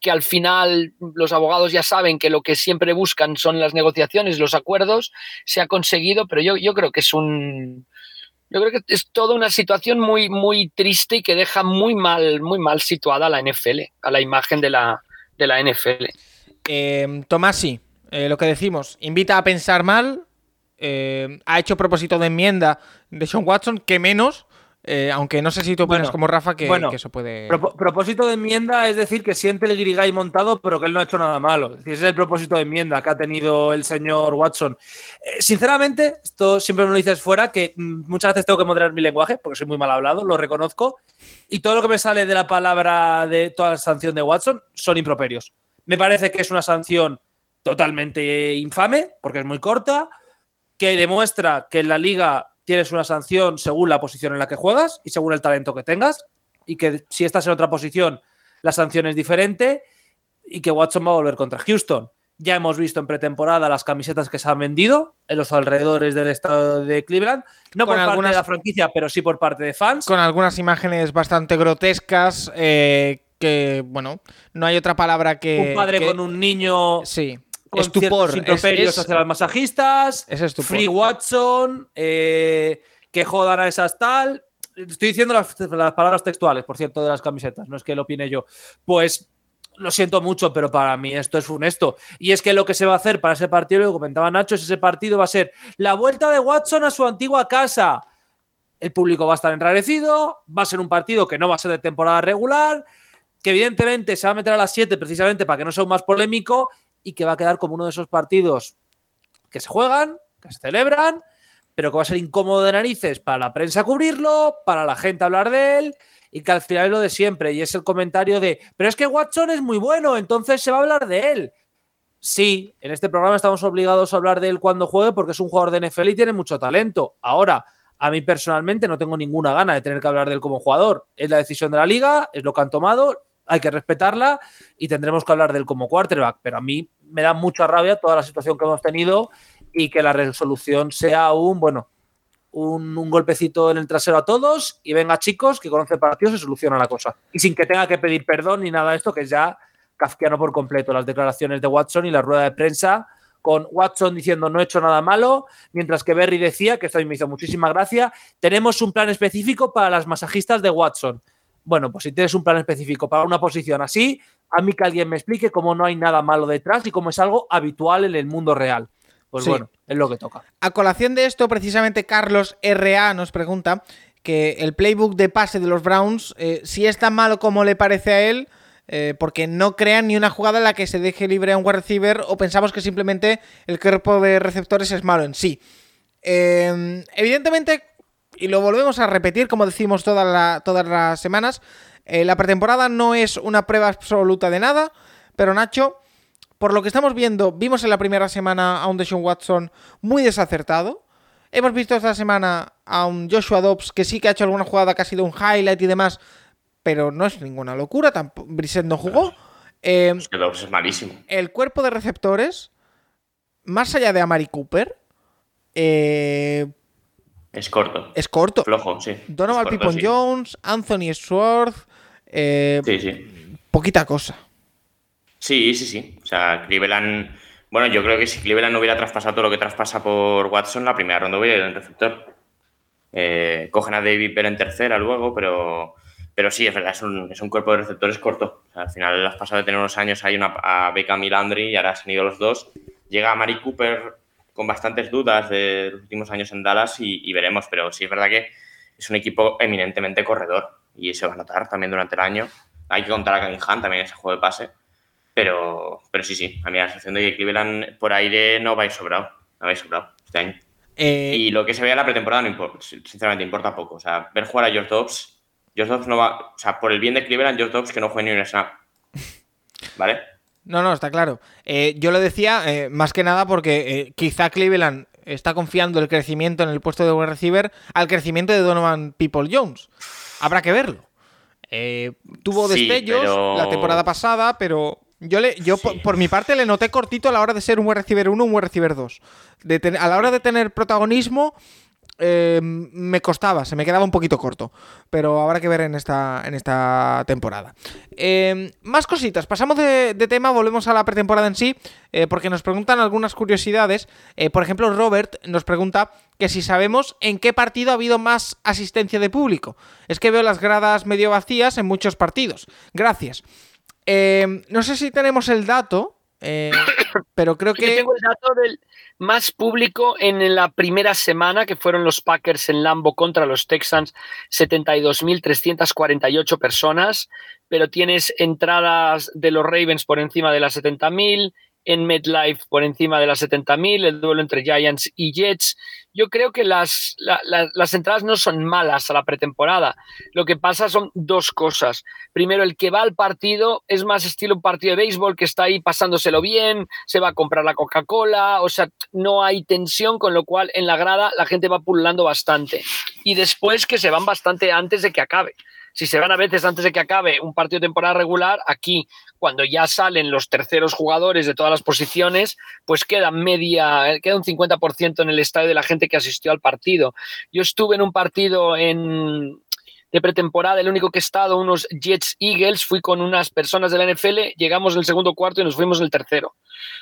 que al final los abogados ya saben que lo que siempre buscan son las negociaciones, los acuerdos, se ha conseguido, pero yo, yo creo que es un yo creo que es toda una situación muy, muy triste y que deja muy mal, muy mal situada a la NFL, a la imagen de la, de la NFL. Eh, Tomasi, lo que decimos, invita a pensar mal, eh, ha hecho propósito de enmienda de Sean Watson, que menos, eh, aunque no sé si tú opinas bueno, como Rafa que, bueno, que, eso puede. Pro propósito de enmienda es decir que siente el grigay montado, pero que él no ha hecho nada malo. Es decir, ese es el propósito de enmienda que ha tenido el señor Watson. Eh, sinceramente, esto siempre me lo dices fuera, que mm, muchas veces tengo que moderar mi lenguaje, porque soy muy mal hablado, lo reconozco. Y todo lo que me sale de la palabra de toda la sanción de Watson son improperios. Me parece que es una sanción totalmente infame, porque es muy corta, que demuestra que en la liga tienes una sanción según la posición en la que juegas y según el talento que tengas, y que si estás en otra posición, la sanción es diferente, y que Watson va a volver contra Houston. Ya hemos visto en pretemporada las camisetas que se han vendido en los alrededores del estado de Cleveland, no con por algunas, parte de la franquicia, pero sí por parte de fans. Con algunas imágenes bastante grotescas, eh, que, bueno, no hay otra palabra que... Un padre que, con un niño... Sí estupor. Es, es, hacia las masajistas, es Free Watson, eh, que jodan a esas tal. Estoy diciendo las, las, palabras textuales, por cierto, de las camisetas, no es que lo opine yo. Pues lo siento mucho, pero para mí esto es funesto. Y es que lo que se va a hacer para ese partido, lo comentaba Nacho, es ese partido va a ser la vuelta de Watson a su antigua casa. El público va a estar enrarecido, va a ser un partido que no va a ser de temporada regular, que evidentemente se va a meter a las 7 precisamente para que no sea un más polémico y que va a quedar como uno de esos partidos que se juegan, que se celebran, pero que va a ser incómodo de narices para la prensa cubrirlo, para la gente hablar de él y que al final es lo de siempre y es el comentario de, pero es que Watson es muy bueno, entonces se va a hablar de él. Sí, en este programa estamos obligados a hablar de él cuando juegue porque es un jugador de NFL y tiene mucho talento. Ahora, a mí personalmente no tengo ninguna gana de tener que hablar de él como jugador. Es la decisión de la liga, es lo que han tomado, hay que respetarla y tendremos que hablar de él como quarterback, pero a mí me da mucha rabia toda la situación que hemos tenido y que la resolución sea un, bueno, un, golpecito en el trasero a todos y venga chicos que con 11 partidos se soluciona la cosa. Y sin que tenga que pedir perdón ni nada de esto, que es ya kafkiano por completo, las declaraciones de Watson y la rueda de prensa con Watson diciendo no he hecho nada malo, mientras que Berry decía, que esto me hizo muchísima gracia, tenemos un plan específico para las masajistas de Watson. Bueno, pues si tienes un plan específico para una posición así, a mí que alguien me explique cómo no hay nada malo detrás y cómo es algo habitual en el mundo real. Pues sí. bueno, es lo que toca. A colación de esto, precisamente Carlos RA nos pregunta que el playbook de pase de los Browns, eh, si es tan malo como le parece a él, eh, porque no crean ni una jugada en la que se deje libre a un wide receiver o pensamos que simplemente el cuerpo de receptores es malo en sí. Eh, evidentemente, y lo volvemos a repetir como decimos todas las semanas, eh, la pretemporada no es una prueba absoluta de nada, pero Nacho, por lo que estamos viendo, vimos en la primera semana a un Deshaun Watson muy desacertado. Hemos visto esta semana a un Joshua Dobbs que sí que ha hecho alguna jugada que ha sido un highlight y demás, pero no es ninguna locura. Brissett no jugó. Eh, es que Dobbs es malísimo. El cuerpo de receptores, más allá de Amari Cooper, eh, es corto. Es corto. Flojo, sí. Donovan Pippon Jones, Anthony Sworth. Eh, sí, sí. Poquita cosa. Sí, sí, sí. O sea, Cleveland. Bueno, yo creo que si Cleveland no hubiera traspasado todo lo que traspasa por Watson, la primera ronda hubiera ido en receptor. Eh, cogen a David Bell en tercera luego, pero, pero sí, es verdad, es un, es un cuerpo de receptores corto. al final has pasado de tener unos años ahí una, a Beckham y Landry y ahora han ido los dos. Llega a Mari Cooper con bastantes dudas de los últimos años en Dallas y, veremos, pero sí es verdad que es un equipo eminentemente corredor y se va a notar también durante el año. Hay que contar a Hunt también ese juego de pase, pero, pero sí, sí, a mí la sensación de que Cleveland por aire no vais sobrado, no vais sobrado este año. Eh, y lo que se vea en la pretemporada no importa, sinceramente importa poco. O sea, ver jugar a George Dobbs, George Dobbs no va, o sea, por el bien de Cleveland, George Dobbs que no juegue ni un snap. <laughs> ¿Vale? No, no, está claro. Eh, yo lo decía eh, más que nada porque eh, quizá Cleveland está confiando el crecimiento en el puesto de wide receiver al crecimiento de Donovan People Jones. Habrá que verlo. tuvo destellos la temporada pasada, pero yo, le, yo por, mi parte le noté cortito a la hora de ser un wide receiver 1 un wide receiver 2. a la hora de tener protagonismo, eh, me costaba, se me quedaba un poquito corto. Pero habrá que ver en esta, en esta temporada. Eh, más cositas, pasamos de, tema, volvemos a la pretemporada en sí, eh, porque nos preguntan algunas curiosidades. por ejemplo, Robert nos pregunta que si sabemos en qué partido ha habido más asistencia de público. Es que veo las gradas medio vacías en muchos partidos. Gracias. no sé si tenemos el dato, <laughs> pero creo que... tengo el dato del más público en la primera semana, que fueron los Packers en Lambo contra los Texans, 72.348 personas, pero tienes entradas de los Ravens por encima de las 70.000, en MetLife por encima de las 70.000, el duelo entre Giants y Jets. Yo creo que las, las entradas no son malas a la pretemporada. Lo que pasa son dos cosas. Primero, el que va al partido es más estilo un partido de béisbol que está ahí pasándoselo bien, se va a comprar la Coca-Cola, o sea, no hay tensión, con lo cual en la grada la gente va pululando bastante. Y después que se van bastante antes de que acabe si se van a veces antes de que acabe un partido de temporada regular, aquí cuando ya salen los terceros jugadores de todas las posiciones, pues queda media, queda un 50% en el estadio de la gente que asistió al partido. Yo estuve en un partido en, de pretemporada, el único que he estado, unos Jets Eagles, fui con unas personas de la NFL, llegamos en el segundo cuarto y nos fuimos en el tercero.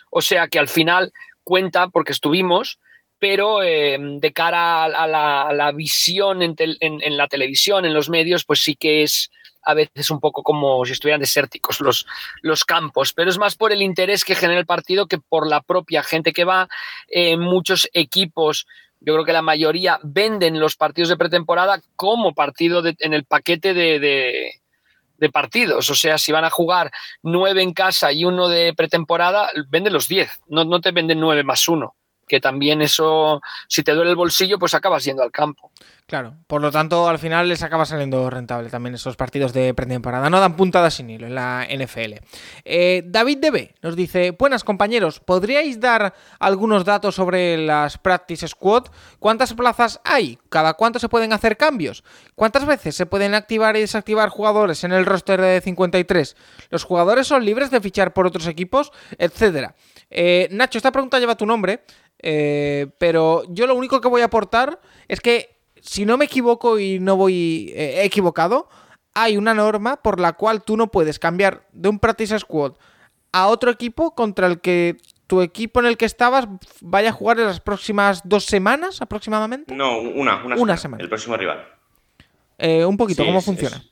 O sea que al final cuenta porque estuvimos, pero eh, de cara a la, visión en, la televisión, en los medios, pues sí que es a veces un poco como si estuvieran desérticos los, campos, pero es más por el interés que genera el partido que por la propia gente que va. Eh, muchos equipos, yo creo que la mayoría venden los partidos de pretemporada como partido en el paquete de, partidos. O sea, si van a jugar nueve en casa y uno de pretemporada, venden los diez, no te venden nueve más uno que también eso, si te duele el bolsillo, pues acabas yendo al campo. Claro, por lo tanto, al final les acaba saliendo rentable también esos partidos de pretemporada. No dan puntadas sin hilo en la NFL. Eh, David DB nos dice: Buenas compañeros, ¿podríais dar algunos datos sobre las Practice Squad? ¿Cuántas plazas hay? ¿Cada cuánto se pueden hacer cambios? ¿Cuántas veces se pueden activar y desactivar jugadores en el roster de 53? ¿Los jugadores son libres de fichar por otros equipos? Etcétera. Eh, Nacho, esta pregunta lleva tu nombre, eh, pero yo lo único que voy a aportar es que, si no me equivoco y no voy eh, equivocado, hay una norma por la cual tú no puedes cambiar de un practice squad a otro equipo contra el que tu equipo en el que estabas vaya a jugar en las próximas dos semanas aproximadamente. No, una, una, semana, El próximo rival. un poquito, ¿cómo funciona?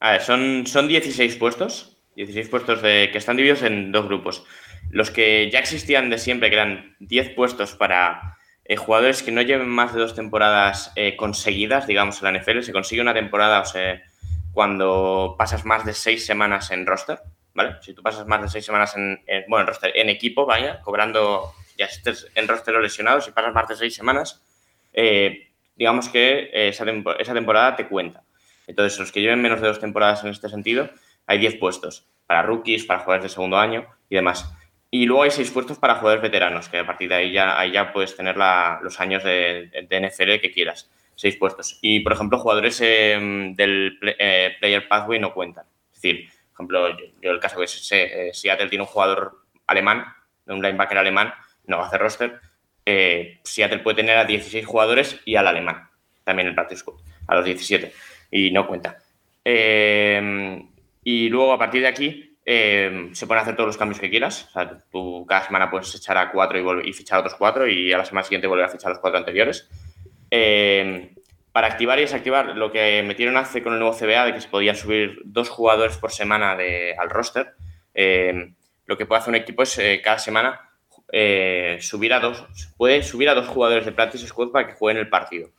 A ver, son, son 16 puestos. 16 puestos de, que están divididos en dos grupos los que ya existían de siempre, que eran 10 puestos para eh, jugadores que no lleven más de dos temporadas eh, conseguidas, digamos, en la NFL, se consigue una temporada o se cuando pasas más de seis semanas en roster, ¿vale? Si tú pasas más de seis semanas en, bueno, en roster, en equipo, vaya, cobrando, ya estés en roster o lesionado, si pasas más de seis semanas, eh, digamos que esa, esa temporada te cuenta. Entonces, los que lleven menos de dos temporadas en este sentido, hay 10 puestos para rookies, para jugadores de segundo año y demás. Y luego hay 6 puestos para jugadores veteranos, que a partir de ahí ya, ahí ya puedes tener los años de, de, NFL que quieras. 6 puestos. Y, por ejemplo, jugadores em, del eh, Player Pathway no cuentan. Es decir, por ejemplo, yo, el caso que sé, eh, Seattle tiene un jugador alemán, un linebacker alemán, no va a hacer roster. Eh, Seattle puede tener a 16 jugadores y al alemán, también el practice squad, a los 17 y no cuenta. Eh, y luego a partir de aquí eh, se pueden hacer todos los cambios que quieras. O sea, tú cada semana puedes echar a cuatro y, y, fichar a otros cuatro y a la semana siguiente volver a fichar los cuatro anteriores. Eh, para activar y desactivar, lo que metieron hace con el nuevo CBA de que se podían subir dos jugadores por semana al roster, lo que puede hacer un equipo es cada semana subir a dos, puede subir a dos jugadores de practice squad para que jueguen el partido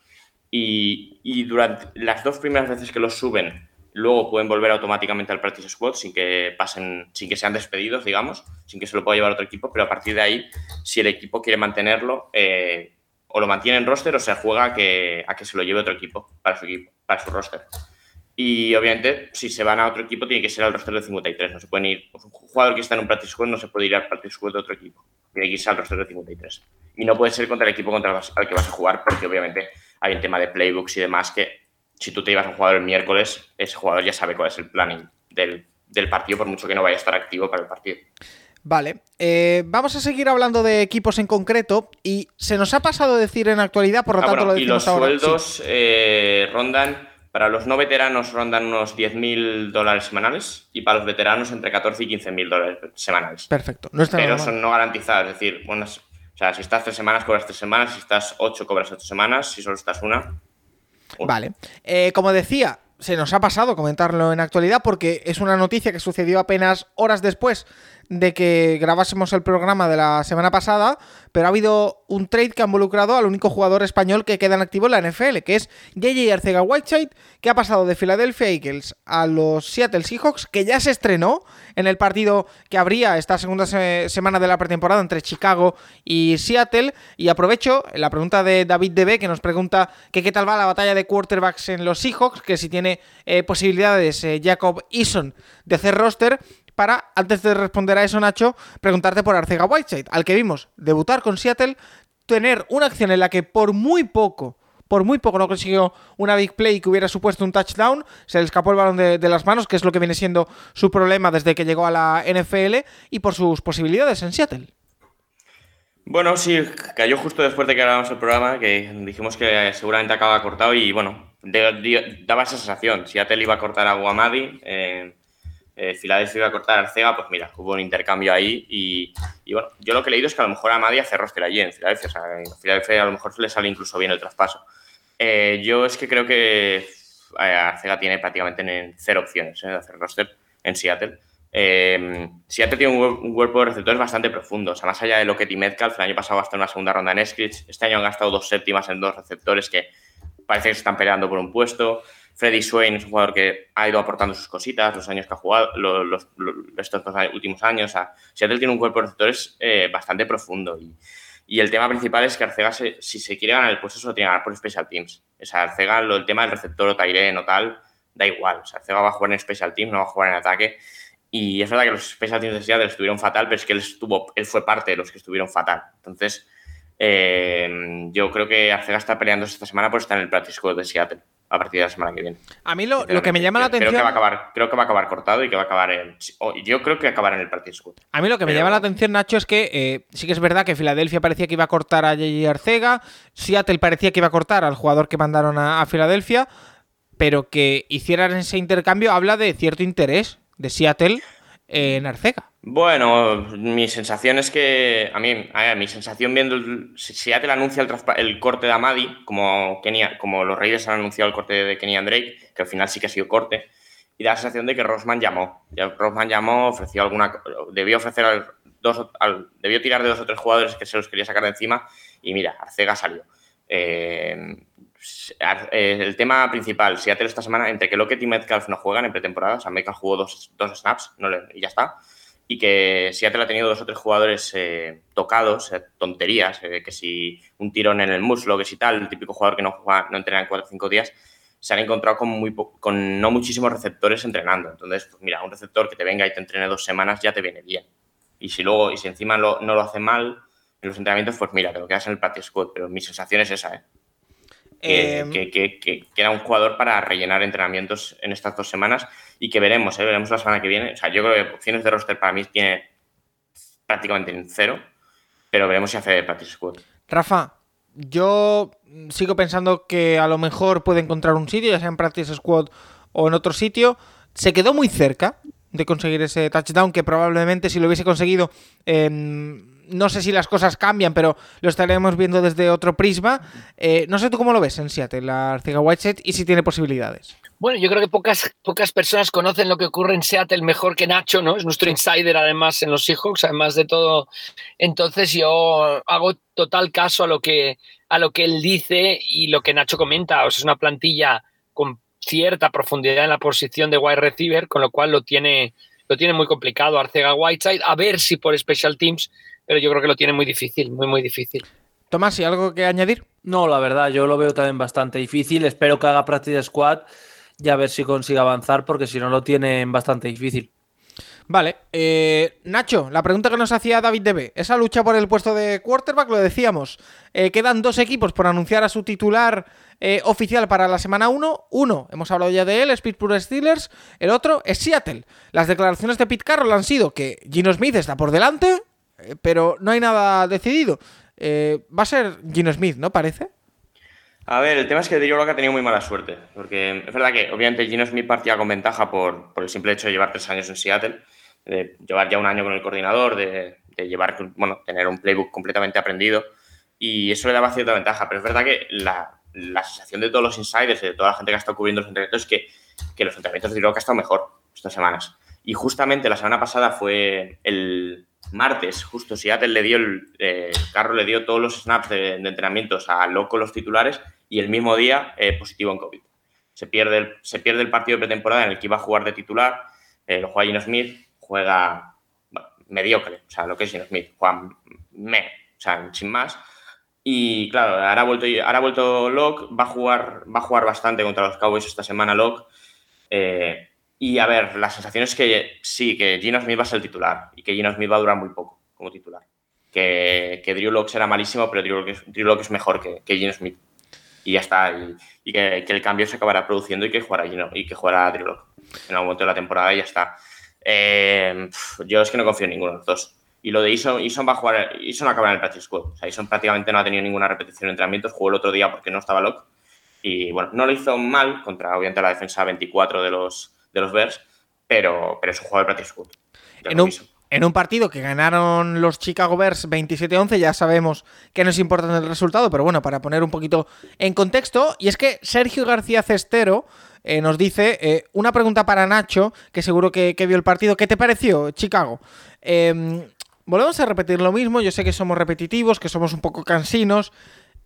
y, durante las dos primeras veces que los suben, luego pueden volver automáticamente al practice squad sin que pasen, sin que sean despedidos, digamos, sin que se lo pueda llevar otro equipo, pero a partir de ahí, si el equipo quiere mantenerlo, eh, o lo mantiene en roster o se juega a que, a que se lo lleve otro equipo para su equipo, para su roster. Y obviamente, si se van a otro equipo, tiene que ser al roster de 53. No se pueden ir. Un jugador que está en un practice squad no se puede ir al practice squad de otro equipo. Tiene que irse al roster de 53. Y no puede ser contra el equipo contra el que vas a jugar, porque obviamente hay un tema de playbooks y demás que si tú te ibas a un jugador el miércoles, ese jugador ya sabe cuál es el planning del, partido, por mucho que no vaya a estar activo para el partido. Vale, eh, vamos a seguir hablando de equipos en concreto y se nos ha pasado decir en actualidad, por lo ah, tanto lo decimos y los sueldos eh, rondan, para los no veteranos rondan unos 10.000 dólares semanales y para los veteranos entre 14 y 15.000 dólares semanales. Perfecto. No Pero son no garantizados, es decir, unas, o sea, si estás tres semanas, cobras tres semanas. Si estás ocho, cobras ocho semanas. Si solo estás una. Vale. Eh, como decía, se nos ha pasado comentarlo en actualidad porque es una noticia que sucedió apenas horas después de que grabásemos el programa de la semana pasada, pero ha habido un trade que ha involucrado al único jugador español que queda en activo en la NFL, que es JJ Arcega Whiteside, que ha pasado de Philadelphia Eagles a los Seattle Seahawks, que ya se estrenó en el partido que habría esta segunda semana de la pretemporada entre Chicago y Seattle. Y aprovecho la pregunta de David DB, que nos pregunta que qué tal va la batalla de quarterbacks en los Seahawks, que si tiene eh, posibilidades eh, Jacob Eason de hacer roster para, antes de responder a eso, Nacho, preguntarte por Arcega Whiteside, al que vimos debutar con Seattle, tener una acción en la que por muy poco, por muy poco no consiguió una big play que hubiera supuesto un touchdown, se le escapó el balón de, las manos, que es lo que viene siendo su problema desde que llegó a la NFL, y por sus posibilidades en Seattle. Bueno, sí, cayó justo después de que grabamos el programa, que dijimos que seguramente acaba cortado y bueno, daba esa sensación. Seattle iba a cortar a Guamadi, eh, eh, Filadelfia iba a cortar a Arcega, pues mira, hubo un intercambio ahí y, bueno, yo lo que he leído es que a lo mejor Amadi hace roster allí en Filadelfia, o sea, en Filadelfia a lo mejor le sale incluso bien el traspaso. Eh, yo es que creo que eh, Arcega tiene prácticamente cero opciones de hacer roster en Seattle. Seattle tiene un, cuerpo de receptores bastante profundo. O sea, más allá de lo que Metcalf, el año pasado gastó una segunda ronda en Eskridge. Este año han gastado dos séptimas en dos receptores que parece que se están peleando por un puesto. Freddy Swain es un jugador que ha ido aportando sus cositas, los años que ha jugado, los, estos últimos años. O sea, Seattle tiene un cuerpo de receptores eh, bastante profundo y, el tema principal es que Arcega, si se quiere ganar el puesto, solo tiene que ganar por Special Teams. O sea, Arcega, el tema del receptor o Tyrene o tal, da igual. O sea, Arcega va a jugar en Special Teams, no va a jugar en ataque. Y es verdad que los Special Teams de Seattle estuvieron fatal, pero es que él, estuvo, él fue parte de los que estuvieron fatal. Entonces, eh, yo creo que Arcega está peleando esta semana por estar en el practice squad de Seattle a partir de la semana que viene. A mí lo, que me llama la atención. Creo que, va a acabar, creo que va a acabar cortado y que va a acabar en. Yo creo que acabará en el partido A mí lo que me llama la atención, Nacho, es que eh, sí que es verdad que Filadelfia parecía que iba a cortar a J.J. Arcega, Seattle parecía que iba a cortar al jugador que mandaron a, a Filadelfia, pero que hicieran ese intercambio habla de cierto interés de Seattle en Arcega. Bueno, mi sensación es que, a mí, mi sensación viendo, si Seattle anuncia el, el, corte de Amadi, como, Kenia, como los Reyes han anunciado el corte de Kenny Drake, que al final sí que ha sido corte, y da la sensación de que Rosman llamó. Rosman llamó, ofreció alguna, debió ofrecer dos, debió tirar de dos o tres jugadores que se los quería sacar de encima, y mira, Arcega salió. Eh, el tema principal, Seattle esta semana, entre que Lockett y Metcalf no juegan en pretemporada, o sea, Metcalf jugó dos, dos snaps no le, y ya está, y que Seattle ha tenido dos o tres jugadores eh, tocados, eh, tonterías, que si un tirón en el muslo, que si tal, el típico jugador que no juega, no entrena en cuatro o cinco días, se han encontrado con, muy con no muchísimos receptores entrenando. Entonces, pues mira, un receptor que te venga y te entrene dos semanas ya te viene bien. Y si luego, y si encima no lo hace mal en los entrenamientos, pues mira, te lo quedas en el practice squad. Pero mi sensación es esa, ¿eh? Em, que, era un jugador para rellenar entrenamientos en estas dos semanas y que veremos, ¿eh? veremos la semana que viene. O sea, yo creo que opciones de roster para mí tiene prácticamente en cero, pero veremos si hace practice squad. Rafa, yo sigo pensando que a lo mejor puede encontrar un sitio, ya sea en practice squad o en otro sitio. Se quedó muy cerca de conseguir ese touchdown que probablemente si lo hubiese conseguido no sé si las cosas cambian, pero lo estaremos viendo desde otro prisma. Eh, no sé tú cómo lo ves en Seattle, la Arcega Whiteset, y si tiene posibilidades. Bueno, yo creo que pocas, pocas personas conocen lo que ocurre en Seattle mejor que Nacho, ¿no? Es nuestro insider además en los Seahawks, además de todo. Entonces yo hago total caso a lo que, a lo que él dice y lo que Nacho comenta. O sea, es una plantilla con cierta profundidad en la posición de wide receiver, con lo cual lo tiene, lo tiene muy complicado Arcega Whiteside. A ver si por special teams pero yo creo que lo tiene muy difícil, muy, muy difícil. Tomás, ¿y algo que añadir? No, la verdad, yo lo veo también bastante difícil. Espero que haga practice squad y a ver si consigue avanzar, porque si no lo tienen bastante difícil. Vale, eh, Nacho, la pregunta que nos hacía David DB, esa lucha por el puesto de quarterback, lo decíamos, eh, quedan dos equipos por anunciar a su titular eh, oficial para la semana 1. Uno, hemos hablado ya de él, es Pittsburgh Steelers, el otro es Seattle. Las declaraciones de Pete Carroll han sido que Gino Smith está por delante, pero no hay nada decidido. Eh, va a ser Gino Smith, ¿no? Parece. A ver, el tema es que Drew Locke ha tenido muy mala suerte, porque es verdad que obviamente Gino Smith partía con ventaja por, el simple hecho de llevar tres años en Seattle, de llevar ya un año con el coordinador, de, llevar, bueno, tener un playbook completamente aprendido, y eso le daba cierta ventaja, pero es verdad que la, sensación de todos los insiders de toda la gente que ha estado cubriendo los entrenamientos es que, que los entrenamientos de Drew Locke han estado mejor estas semanas. Y justamente la semana pasada fue el, martes, justo Seattle le dio el eh, carro le dio todos los snaps de, entrenamientos a Loco los titulares y el mismo día eh, positivo en COVID. Se pierde, el, se pierde el partido de pretemporada en el que iba a jugar de titular, eh, lo juega Gino Smith, juega mediocre, o sea, lo que es Gino Smith, juega me, o sea, sin más. Y claro, ahora ha vuelto, ahora ha vuelto Locke, va a jugar, va a jugar bastante contra los Cowboys esta semana Locke. Eh, y a ver, la sensación es que sí, que Gino Smith va a ser el titular y que Gino Smith va a durar muy poco como titular. Que, que Drew Locke será malísimo, pero Drew Locke es, es mejor que, que, Gino Smith. Y ya está. Y, que, el cambio se acabará produciendo y que jugará, Gino, y que jugará Drew Locke en algún momento de la temporada y ya está. Eh, yo es que no confío en ninguno de los dos. Y lo de Ison, Ison va a jugar, Ison acaba en el practice squad. O sea, Ison prácticamente no ha tenido ninguna repetición de entrenamientos. Jugó el otro día porque no estaba Locke. Y bueno, no lo hizo mal contra, obviamente, la defensa 24 de los, de los Bears, pero, pero es un juego de practice En un, en un, partido que ganaron los Chicago Bears 27-11, ya sabemos que no es importante el resultado, pero bueno, para poner un poquito en contexto, y es que Sergio García Cestero eh, nos dice eh, una pregunta para Nacho, que seguro que, vio el partido. ¿Qué te pareció, Chicago? Em, volvemos a repetir lo mismo, yo sé que somos repetitivos, que somos un poco cansinos.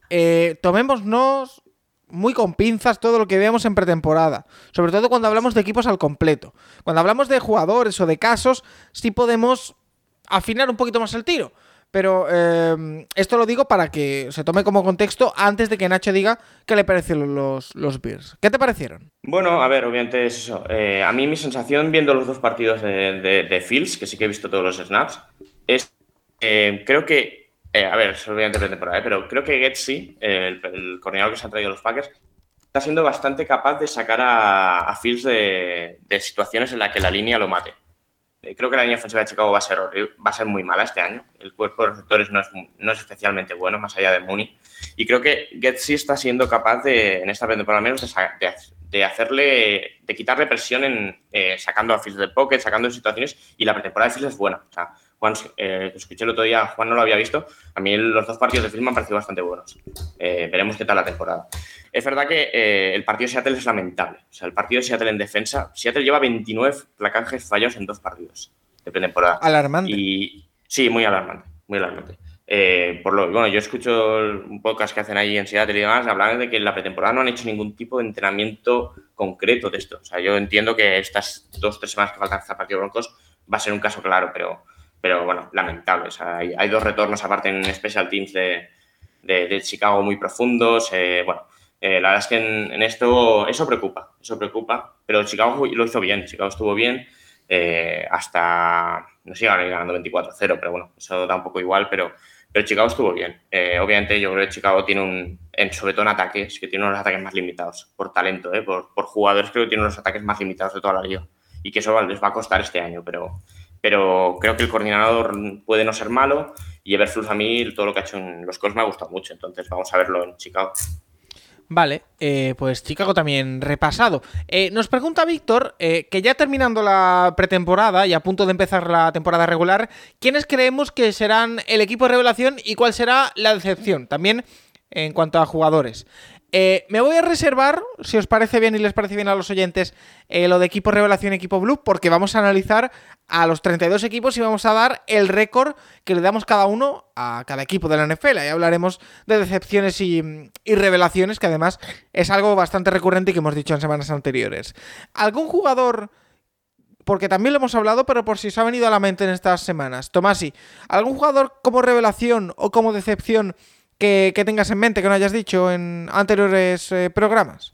Eh, tomémonos muy con pinzas todo lo que veamos en pretemporada. Sobre todo cuando hablamos de equipos al completo. Cuando hablamos de jugadores o de casos, sí podemos afinar un poquito más el tiro. Pero eh, esto lo digo para que se tome como contexto antes de que Nacho diga qué le parecieron los, los Bears. ¿Qué te parecieron? Bueno, a ver, obviamente es eso. Eh, a mí mi sensación viendo los dos partidos de, de, Fields, que sí que he visto todos los snaps, es eh, creo que eh, a ver, es obviamente pretemporada, ¿eh? pero creo que Getsy, el, el, coordinador que se ha traído a los Packers, está siendo bastante capaz de sacar a, Fields de, situaciones en las que la línea lo mate. Eh, creo que la línea ofensiva de Chicago va a ser va a ser muy mala este año. El cuerpo de receptores no es, no es especialmente bueno, más allá de Mooney. Y creo que Getsy está siendo capaz de, en esta pretemporada menos, de, de, hacerle, de quitarle presión en sacando a Fields del pocket, sacando situaciones, y la pretemporada de Fields es buena. O sea, Juan, eh, escuché el otro día, Juan no lo había visto. A mí los dos partidos de film me han parecido bastante buenos. Eh, veremos qué tal la temporada. Es verdad que eh, el partido de Seattle es lamentable. O sea, el partido de Seattle en defensa, Seattle lleva 29 placajes fallos en dos partidos de pretemporada. Alarmante. Y sí, muy alarmante, muy alarmante. eh, por lo, bueno, yo escucho un podcast que hacen ahí en Seattle y demás, hablan de que en la pretemporada no han hecho ningún tipo de entrenamiento concreto de esto. O sea, yo entiendo que estas dos tres semanas que faltan hasta el partido Broncos va a ser un caso claro, pero, pero bueno, lamentable. O sea, hay, hay dos retornos aparte en Special Teams de, de, de Chicago muy profundos. Eh, bueno, eh, la verdad es que en, en, esto eso preocupa, eso preocupa, pero Chicago lo hizo bien, Chicago estuvo bien eh, hasta, no sé, ganando 24-0, pero bueno, eso da un poco igual, pero, pero Chicago estuvo bien. Eh, obviamente yo creo que Chicago tiene un, en, sobre todo en ataques, que tiene unos ataques más limitados, por talento, eh, por, por, jugadores creo que tiene unos ataques más limitados de toda la liga y que eso les va a costar este año, pero, pero creo que el coordinador puede no ser malo y Everflux a mí todo lo que ha hecho en los Colts me ha gustado mucho, entonces vamos a verlo en Chicago. Vale, eh, pues Chicago también repasado. Eh, nos pregunta Víctor eh, que ya terminando la pretemporada y a punto de empezar la temporada regular, ¿quiénes creemos que serán el equipo de revelación y cuál será la decepción? También en cuanto a jugadores. Eh, me voy a reservar, si os parece bien y les parece bien a los oyentes, eh, lo de equipo revelación equipo blue, porque vamos a analizar a los 32 equipos y vamos a dar el récord que le damos cada uno a cada equipo de la NFL. Ahí hablaremos de decepciones y, y, revelaciones, que además es algo bastante recurrente y que hemos dicho en semanas anteriores. ¿Algún jugador... Porque también lo hemos hablado, pero por si os ha venido a la mente en estas semanas. Tomasi, ¿algún jugador como revelación o como decepción que, que, tengas en mente, que no hayas dicho en anteriores eh, programas?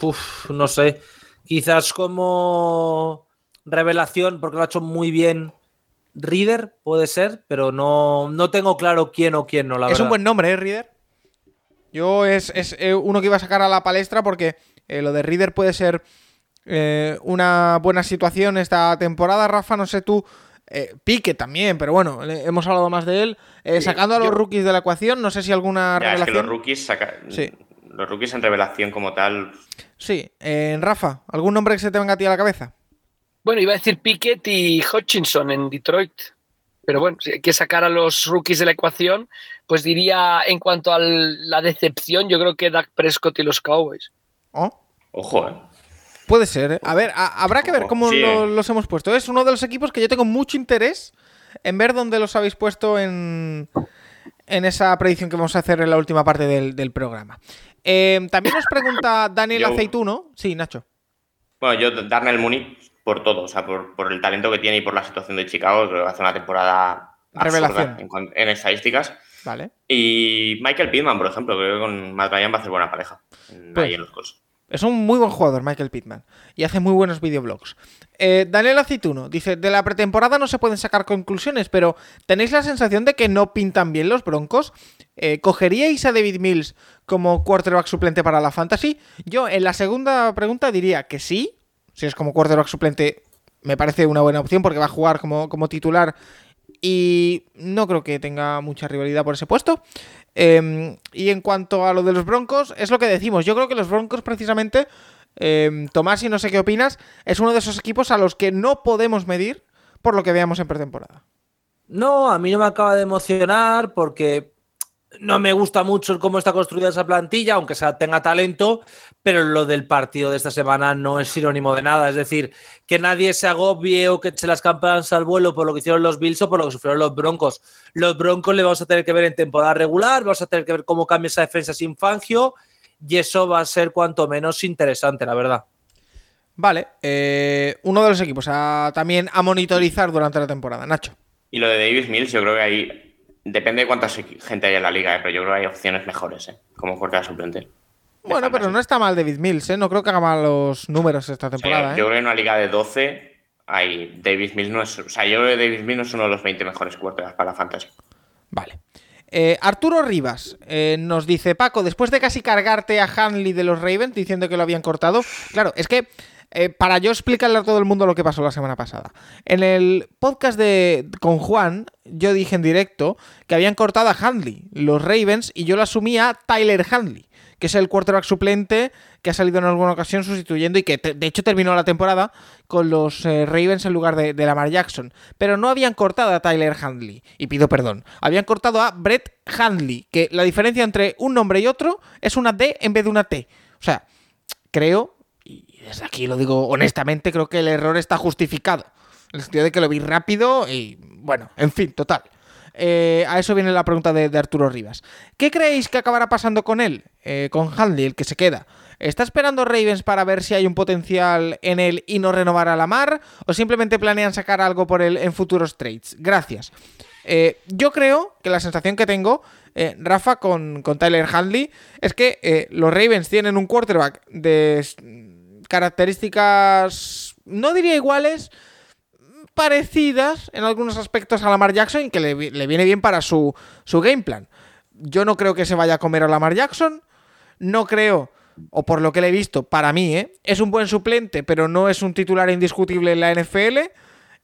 Uf, no sé. Quizás como revelación, porque lo ha hecho muy bien Reader, puede ser, pero no, no tengo claro quién o quién no, la es verdad. un buen nombre, ¿eh, Reader? Yo es, es eh, uno que iba a sacar a la palestra porque eh, lo de Reader puede ser eh, una buena situación esta temporada. Rafa, no sé tú eh, Pique también, pero bueno, hemos hablado más de él. Eh, sacando a los yo... rookies de la ecuación, no sé si alguna ya, revelación. Es que los rookies saca... sí. Los rookies en revelación como tal. Sí, eh, Rafa, ¿algún nombre que se te venga a ti a la cabeza? Bueno, iba a decir Pickett y Hutchinson en Detroit. Pero bueno, si hay que sacar a los rookies de la ecuación, pues diría en cuanto a la decepción, yo creo que Dak Prescott y los Cowboys. ¿Oh? Ojo, eh. Puede ser, ¿eh? A ver, a, habrá que ver cómo sí, lo, los hemos puesto. Es uno de los equipos que yo tengo mucho interés en ver dónde los habéis puesto en, en esa predicción que vamos a hacer en la última parte del, del programa. Eh, también nos pregunta <coughs> Daniel yo, Aceituno. Sí, Nacho. Bueno, yo, Darnell Mooney, por todo, o sea, por, por, el talento que tiene y por la situación de Chicago, creo que hace una temporada revelación en, en, estadísticas. Vale. Y Michael Pittman, por ejemplo, creo que con Matt Ryan va a hacer buena pareja en, pues, ahí en los Colts. Es un muy buen jugador, Michael Pittman. Y hace muy buenos videoblogs. Eh, Daniel Aceituno dice: De la pretemporada no se pueden sacar conclusiones, pero ¿tenéis la sensación de que no pintan bien los broncos? Eh, ¿Cogeríais a David Mills como quarterback suplente para la fantasy? Yo en la segunda pregunta diría que sí. Si es como quarterback suplente, me parece una buena opción porque va a jugar como, como titular y no creo que tenga mucha rivalidad por ese puesto. Eh, y en cuanto a lo de los Broncos, es lo que decimos. Yo creo que los Broncos, precisamente, eh, Tomás, y no sé qué opinas, es uno de esos equipos a los que no podemos medir por lo que veamos en pretemporada. No, a mí no me acaba de emocionar porque no me gusta mucho cómo está construida esa plantilla, aunque sea, tenga talento, pero lo del partido de esta semana no es sinónimo de nada. Es decir, que nadie se agobie o que eche las campanas al vuelo por lo que hicieron los Bills o por lo que sufrieron los Broncos. Los Broncos le vamos a tener que ver en temporada regular, vamos a tener que ver cómo cambia esa defensa sin Fangio y eso va a ser cuanto menos interesante, la verdad. Vale, eh, uno de los equipos a, también a monitorizar durante la temporada, Nacho. Y lo de Davis Mills, yo creo que ahí Depende de cuánta gente hay en la liga, ¿eh? pero yo creo que hay opciones mejores, ¿eh? como corta suplente. Bueno, pero no está mal David Mills, ¿eh? No creo que haga mal los números esta temporada. Yo creo que en una liga de 12 hay David Mills no es. O sea, yo creo que David Mills no es uno de los 20 mejores quarterbacks para la fantasy. Vale. Eh, Arturo Rivas eh, nos dice: Paco, después de casi cargarte a Hanley de los Ravens diciendo que lo habían cortado. Claro, es que. Eh, para yo explicarle a todo el mundo lo que pasó la semana pasada. En el podcast de con Juan, yo dije en directo que habían cortado a Handley, los Ravens, y yo lo asumía Tyler Handley, que es el quarterback suplente que ha salido en alguna ocasión sustituyendo y que de hecho terminó la temporada con los eh, Ravens en lugar de, de, Lamar Jackson. Pero no habían cortado a Tyler Handley, y pido perdón. Habían cortado a Brett Handley, que la diferencia entre un nombre y otro es una D en vez de una T. O sea, creo y desde aquí lo digo honestamente, creo que el error está justificado. En el sentido de que lo vi rápido y, bueno, en fin, total. eh, a eso viene la pregunta de, Arturo Rivas. ¿Qué creéis que acabará pasando con él? Eh, con Handley, el que se queda. ¿Está esperando Ravens para ver si hay un potencial en él y no renovar a la mar? ¿O simplemente planean sacar algo por él en futuros trades? Gracias. Eh, yo creo que la sensación que tengo, Rafa, con, con, Tyler Handley, es que los Ravens tienen un quarterback de características, no diría iguales, parecidas en algunos aspectos a Lamar Jackson y que le, viene bien para su, su game plan. Yo no creo que se vaya a comer a Lamar Jackson. No creo, o por lo que le he visto, para mí, ¿eh? es un buen suplente, pero no es un titular indiscutible en la NFL.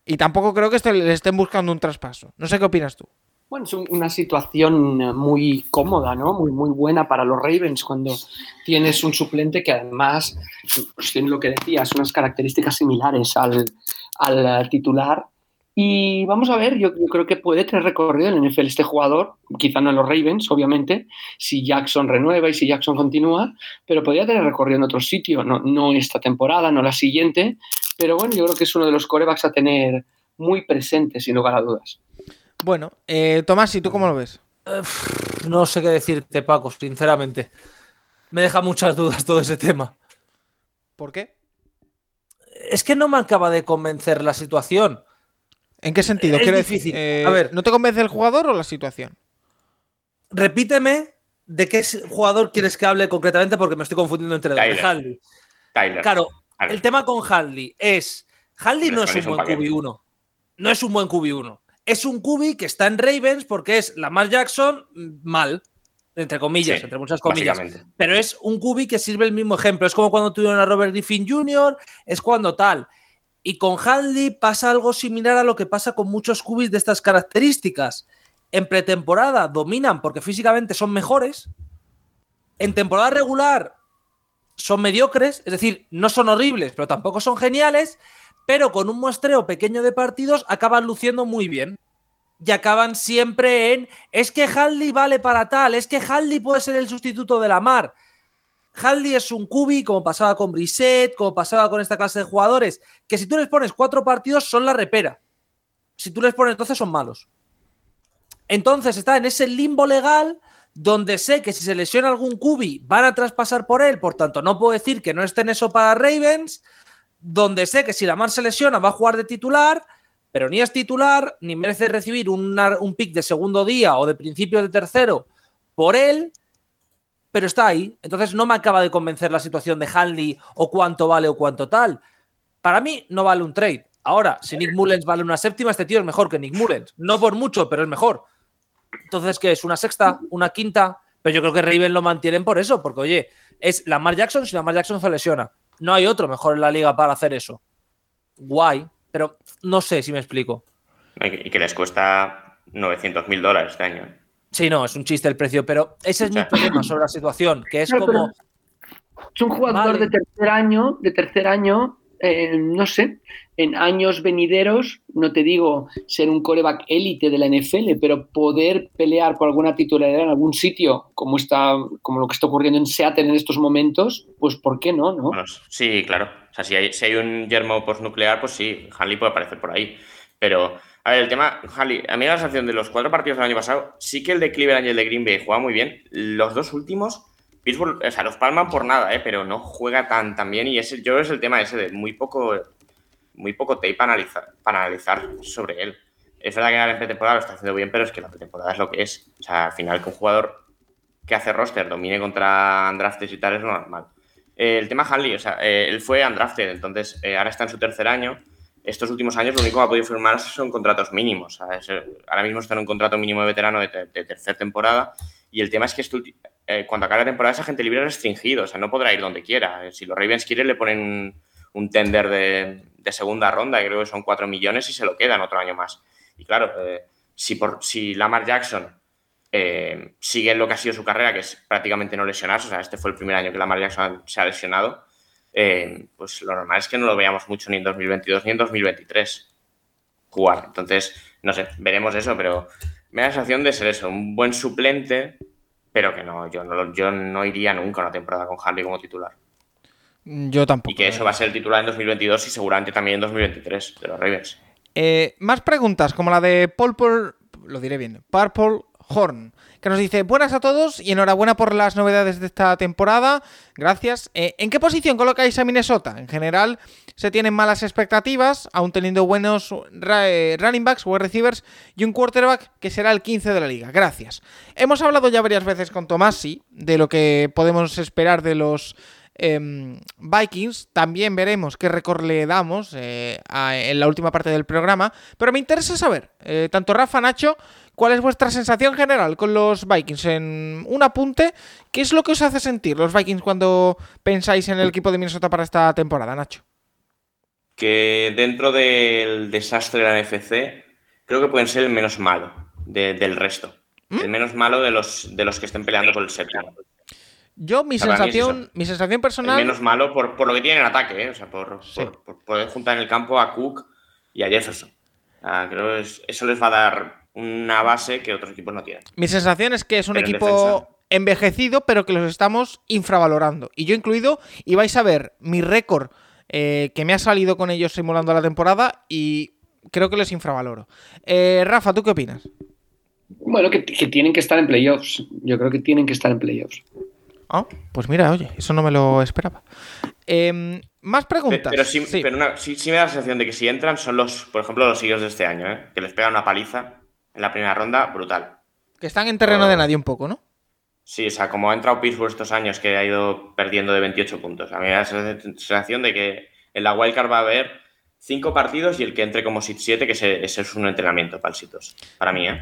Y tampoco creo que le estén buscando un traspaso. No sé qué opinas tú. Bueno, es una situación muy cómoda, ¿no? Muy, muy buena para los Ravens cuando tienes un suplente que además pues, tiene lo que decías, unas características similares al, al titular. Y vamos a ver, yo, creo que puede tener recorrido en el NFL este jugador, quizá no en los Ravens, obviamente, si Jackson renueva y si Jackson continúa, pero podría tener recorrido en otro sitio, no, no esta temporada, no la siguiente, pero bueno, yo creo que es uno de los corebacks a tener muy presente, sin lugar a dudas. Bueno, eh, Tomás, ¿y tú cómo lo ves? no sé qué decirte, Paco, sinceramente. Me deja muchas dudas todo ese tema. ¿Por qué? Es que no me acaba de convencer la situación. ¿En qué sentido? Es difícil. Eh, a ver, ¿no te convence el jugador o la situación? Repíteme de qué jugador quieres que hable concretamente porque me estoy confundiendo entre dos. Hadley. Claro, el tema con Hadley es. Hadley no es un buen QB1. No es un buen QB1 es un QB que está en Ravens porque es Lamar Jackson mal, entre comillas, entre muchas comillas. Pero es un QB que sirve el mismo ejemplo. Es como cuando tuvieron a Robert Griffin Jr., es cuando tal. Y con Hadley pasa algo similar a lo que pasa con muchos QBs de estas características. En pretemporada dominan porque físicamente son mejores. En temporada regular son mediocres, es decir, no son horribles, pero tampoco son geniales pero con un muestreo pequeño de partidos acaban luciendo muy bien. Y acaban siempre en, es que Hadley vale para tal, es que Hadley puede ser el sustituto de la mar. Hadley es un cubi, como pasaba con Brissett, como pasaba con esta clase de jugadores, que si tú les pones cuatro partidos son la repera. Si tú les pones 12 son malos. Entonces está en ese limbo legal donde sé que si se lesiona algún cubi van a traspasar por él, por tanto no puedo decir que no esté en eso para Ravens, donde sé que si Lamar se lesiona va a jugar de titular, pero ni es titular, ni merece recibir un pick de segundo día o de principio de tercero por él, pero está ahí. Entonces no me acaba de convencer la situación de Hanley o cuánto vale o cuánto tal. Para mí no vale un trade. Ahora, si Nick Mullens vale una séptima, este tío es mejor que Nick Mullens. No por mucho, pero es mejor. Entonces, ¿qué es? ¿Una sexta? ¿Una quinta? Pero yo creo que Raven lo mantienen por eso, porque oye, es Lamar Jackson si Lamar Jackson se lesiona. No hay otro mejor en la liga para hacer eso. Guay, pero no sé si me explico. Y que les cuesta 900 mil dólares este año. Sí, no, es un chiste el precio, pero ese es mi problema sobre la situación, que es como... Es un jugador de tercer año, de tercer año, eh, no sé, en años venideros, no te digo ser un coreback élite de la NFL, pero poder pelear por alguna titularidad en algún sitio, como está, como lo que está ocurriendo en Seattle en estos momentos, pues ¿por qué no? no? sí, claro. O sea, si hay, si hay un yermo postnuclear, pues sí, Hanley puede aparecer por ahí. Pero, a ver, el tema, Hanley, a mí la sensación de los cuatro partidos del año pasado, sí que el de Cleveland y el de Green Bay juega muy bien. Los dos últimos, Pittsburgh, o sea, los palman por nada, ¿eh? pero no juega tan, tan bien. Y ese, yo creo que es el tema ese de muy poco muy poco tape para analizar, para analizar sobre él. Es verdad que la pretemporada lo está haciendo bien, pero es que la pretemporada es lo que es. O sea, al final que un jugador que hace roster domine contra undrafted y tal es lo normal. Eh, el tema Hanley, o sea, eh, él fue undrafted, entonces eh, ahora está en su tercer año. Estos últimos años lo único que ha podido firmar son contratos mínimos. ahora mismo está en un contrato mínimo de veterano de, tercera temporada. Y el tema es que cuando acabe la temporada esa gente libre restringido, o sea, no podrá ir donde quiera. Si los Ravens quieren le ponen un tender de, de segunda ronda, creo que son 4 millones y se lo quedan otro año más. Y claro, eh, si Lamar Jackson eh, sigue en lo que ha sido su carrera, que es prácticamente no lesionarse, o sea, este fue el primer año que Lamar Jackson se ha lesionado, eh, pues lo normal es que no lo veamos mucho ni en 2022 ni en 2023 jugar. Entonces, no sé, veremos eso, pero me da la sensación de ser eso, un buen suplente, pero que no, yo no, yo no iría nunca a una temporada con Harley como titular. Yo tampoco. Y que eso va a ser el titular en 2022 y seguramente también en 2023 de los Ravens. Eh, más preguntas, como la de Paul, lo diré bien, Purple Horn, que nos dice, buenas a todos y enhorabuena por las novedades de esta temporada, gracias. Eh, ¿En qué posición colocáis a Minnesota? En general se tienen malas expectativas, aún teniendo buenos eh, running backs, wide receivers y un quarterback que será el 15 de la liga, gracias. Hemos hablado ya varias veces con Tomasi de lo que podemos esperar de los Em, Vikings. También veremos qué récord le damos eh, en la última parte del programa. Pero me interesa saber, eh, tanto Rafa, Nacho, cuál es vuestra sensación general con los Vikings. En un apunte, ¿qué es lo que os hace sentir los Vikings cuando pensáis en el equipo de Minnesota para esta temporada, Nacho? Que dentro del desastre de la NFC, creo que pueden ser el menos malo del resto. ¿Mm? El menos malo de los, de los que estén peleando por el séptimo. Yo, mi sensación, mi sensación personal. menos malo por, lo que tiene en ataque, ¿eh? O sea, por, poder juntar en el campo a Cook y a Jefferson. creo que eso les va a dar una base que otros equipos no tienen. Mi sensación es que es un equipo envejecido, pero que los estamos infravalorando. Y yo incluido, y vais a ver mi récord eh, que me ha salido con ellos simulando la temporada y creo que los infravaloro. Eh, Rafa, ¿tú qué opinas? Bueno, que, que tienen que estar en playoffs. Yo creo que tienen que estar en playoffs. Ah, pues mira, oye, eso no me lo esperaba. Em, más preguntas. Pero, sí, me da la sensación de que si entran son los, por ejemplo, los Eagles de este año, ¿eh? que les pegan una paliza en la primera ronda brutal. Que están en terreno de nadie un poco, ¿no? Sí, o sea, como ha entrado Pittsburgh estos años que ha ido perdiendo de 28 puntos. A mí me da la sensación de que en la wildcard va a haber cinco partidos y el que entre como sit 7, que ese, es un entrenamiento para el Para mí, ¿eh?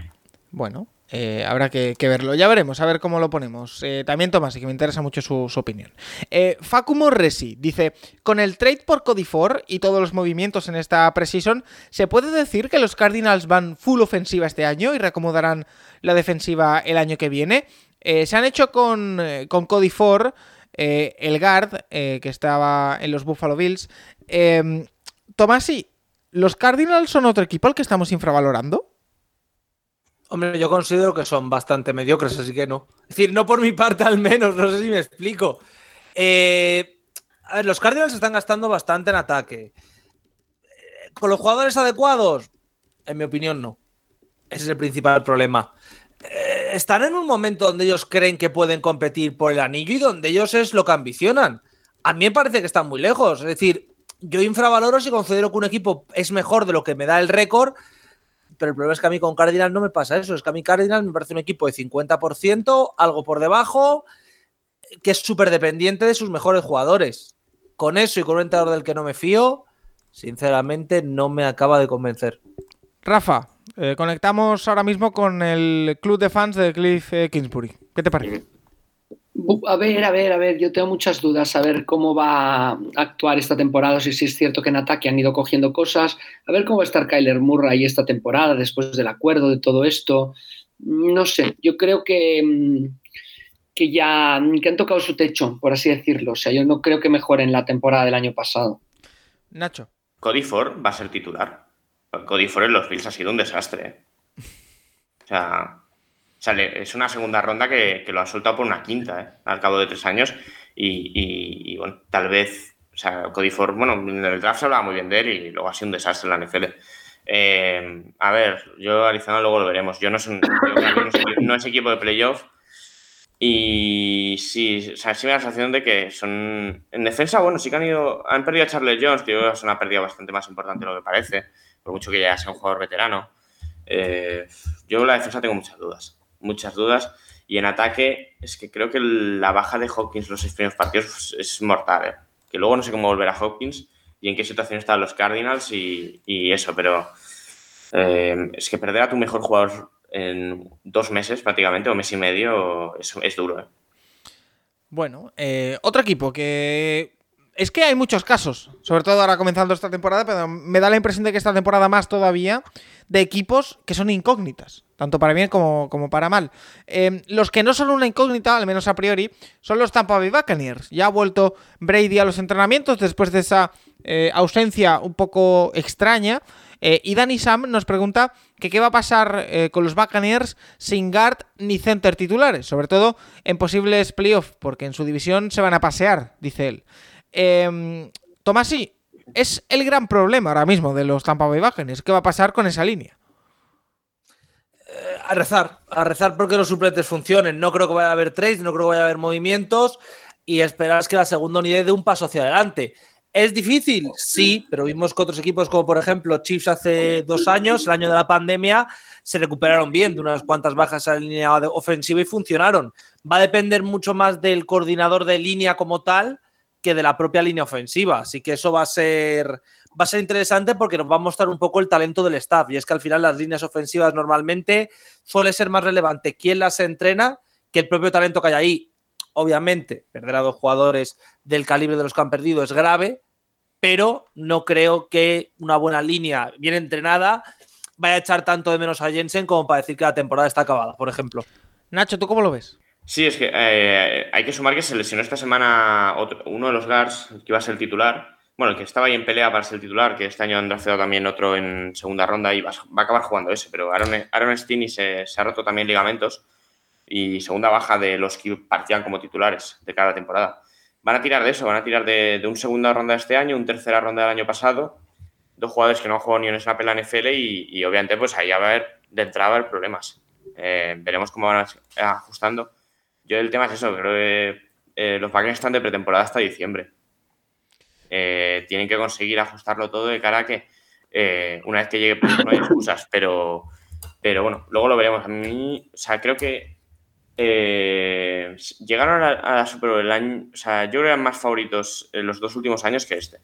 Bueno, eh, habrá que, verlo. Ya veremos, a ver cómo lo ponemos. Eh, también Tomás, y que me interesa mucho su, opinión. Eh, Facumo Resi dice: Con el trade por Codifor y todos los movimientos en esta preseason, ¿se puede decir que los Cardinals van full ofensiva este año y reacomodarán la defensiva el año que viene? se han hecho con, con Codifor, el guard, que estaba en los Buffalo Bills. Tomás, ¿los Cardinals son otro equipo al que estamos infravalorando? Hombre, yo considero que son bastante mediocres, así que no. Es decir, no por mi parte al menos, no sé si me explico. Eh, a ver, los Cardinals están gastando bastante en ataque. ¿Con los jugadores adecuados? En mi opinión, no. Ese es el principal problema. Eh, están en un momento donde ellos creen que pueden competir por el anillo y donde ellos es lo que ambicionan. A mí me parece que están muy lejos. Es decir, yo infravaloro si considero que un equipo es mejor de lo que me da el récord pero el problema es que a mí con Cardinals no me pasa eso. Es que a mí Cardinals me parece un equipo de 50%, algo por debajo, que es súper dependiente de sus mejores jugadores. Con eso y con un entrenador del que no me fío, sinceramente no me acaba de convencer. Rafa, eh, conectamos ahora mismo con el club de fans de Cliff eh, Kingsbury. ¿Qué te parece? A ver, a ver, a ver, yo tengo muchas dudas a ver cómo va a actuar esta temporada, si, es cierto que en ataque han ido cogiendo cosas, a ver cómo va a estar Kyler Murray esta temporada después del acuerdo de todo esto. No sé, yo creo que, mm, que ya que han tocado su techo, por así decirlo. O sea, yo no creo que mejoren la temporada del año pasado. Nacho. Cody Ford va a ser titular. Cody Ford en los Bills ha sido un desastre. ¿eh? O sea, es una segunda ronda que, lo ha soltado por una quinta, ¿eh? al cabo de tres años. Y, bueno, tal vez, o sea, Cody Ford, bueno, en el draft se hablaba muy bien de él y luego ha sido un desastre en la NFL. Eh, a ver, yo Arizona luego lo veremos. Yo no, soy, no, es equipo de playoff. Y sí, o sea, sí me da la sensación de que son. En defensa, bueno, sí que han ido. Han perdido a Charles Jones, que es una pérdida bastante más importante de lo que parece, por mucho que ya sea un jugador veterano. Eh, yo la defensa tengo muchas dudas muchas dudas. Y en ataque, es que creo que la baja de Hopkins los seis primeros partidos es mortal. ¿eh? Que luego no sé cómo volver a Hopkins y en qué situación están los Cardinals y, eso, pero eh, es que perder a tu mejor jugador en dos meses prácticamente o mes y medio es, es duro. ¿eh? Bueno, otro equipo que es que hay muchos casos, sobre todo ahora comenzando esta temporada, pero me da la impresión de que esta temporada más todavía de equipos que son incógnitas, tanto para bien como, como para mal. Em, los que no son una incógnita, al menos a priori, son los Tampa Bay Buccaneers. Ya ha vuelto Brady a los entrenamientos después de esa eh, ausencia un poco extraña. Eh, y Danny Sam nos pregunta que qué va a pasar eh, con los Buccaneers sin guard ni center titulares, sobre todo en posibles playoffs, porque en su división se van a pasear, dice él. Eh, Tomasi, es el gran problema ahora mismo de los Tampa Bay Buccaneers. ¿Qué va a pasar con esa línea? Eh, a rezar, a rezar porque los suplentes funcionen. No creo que vaya a haber trades, no creo que vaya a haber movimientos y esperar que la segunda unidad dé un paso hacia adelante. ¿Es difícil? Sí, pero vimos que otros equipos, como por ejemplo Chiefs hace dos años, el año de la pandemia, se recuperaron bien de unas cuantas bajas a la línea ofensiva y funcionaron. Va a depender mucho más del coordinador de línea como tal que de la propia línea ofensiva. Así que eso va a ser, va a ser interesante porque nos va a mostrar un poco el talento del staff. Y es que al final las líneas ofensivas normalmente suele ser más relevante quién las entrena que el propio talento que hay ahí. Obviamente, perder a dos jugadores del calibre de los que han perdido es grave, pero no creo que una buena línea bien entrenada vaya a echar tanto de menos a Jensen como para decir que la temporada está acabada, por ejemplo. Nacho, ¿tú cómo lo ves? Sí, es que eh, hay que sumar que se lesionó esta semana uno de los guards que iba a ser titular. Bueno, el que estaba ahí en pelea para ser titular, que este año han drafteado también otro en segunda ronda y va, a acabar jugando ese, pero Aaron, Aaron se, se, ha roto también ligamentos y segunda baja de los que partían como titulares de cada temporada van a tirar de eso, van a tirar de, un segunda ronda de este año, un tercera ronda del año pasado, dos jugadores que no han jugado ni en snap en la NFL y, obviamente pues ahí va a haber, de entrada va a haber problemas. Eh, veremos cómo van ajustando. Yo el tema es eso, creo que eh, los Vikings están de pretemporada hasta diciembre. Eh, tienen que conseguir ajustarlo todo de cara a que una vez que llegue pues, no hay excusas, pero, pero bueno, luego lo veremos. A mí, o sea, creo que eh, llegaron a la, Super Bowl el año. O sea, yo creo que eran más favoritos los dos últimos años que este.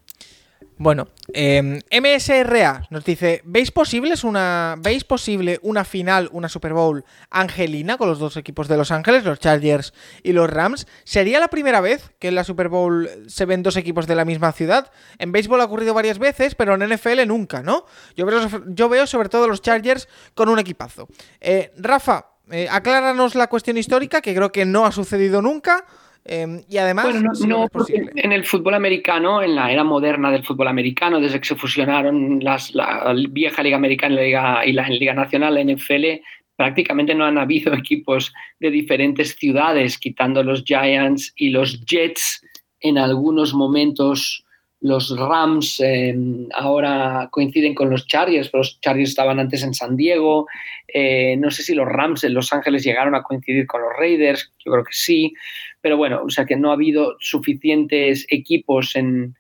Bueno, MSRA em, nos dice: ¿Veis, posibles una, ¿Veis posible una final, una Super Bowl angelina con los dos equipos de Los Ángeles, los Chargers y los Rams? ¿Sería la primera vez que en la Super Bowl se ven dos equipos de la misma ciudad? En béisbol ha ocurrido varias veces, pero en NFL nunca, ¿no? Yo veo, yo veo sobre todo los Chargers con un equipazo. Eh, Rafa, eh, acláranos la cuestión histórica, que creo que no ha sucedido nunca. Em, y además, no, en el fútbol americano, en la era moderna del fútbol americano, desde que se fusionaron las, la vieja Liga Americana y la, Liga Nacional, la NFL, prácticamente no han habido <laughs> equipos de diferentes ciudades, quitando los Giants y los Jets en algunos momentos los Rams eh, ahora coinciden con los Chargers, pero los Chargers estaban antes en San Diego. Eh, no sé si los Rams en Los Ángeles llegaron a coincidir con los Raiders, yo creo que sí. Pero bueno, o sea que no ha habido suficientes equipos en,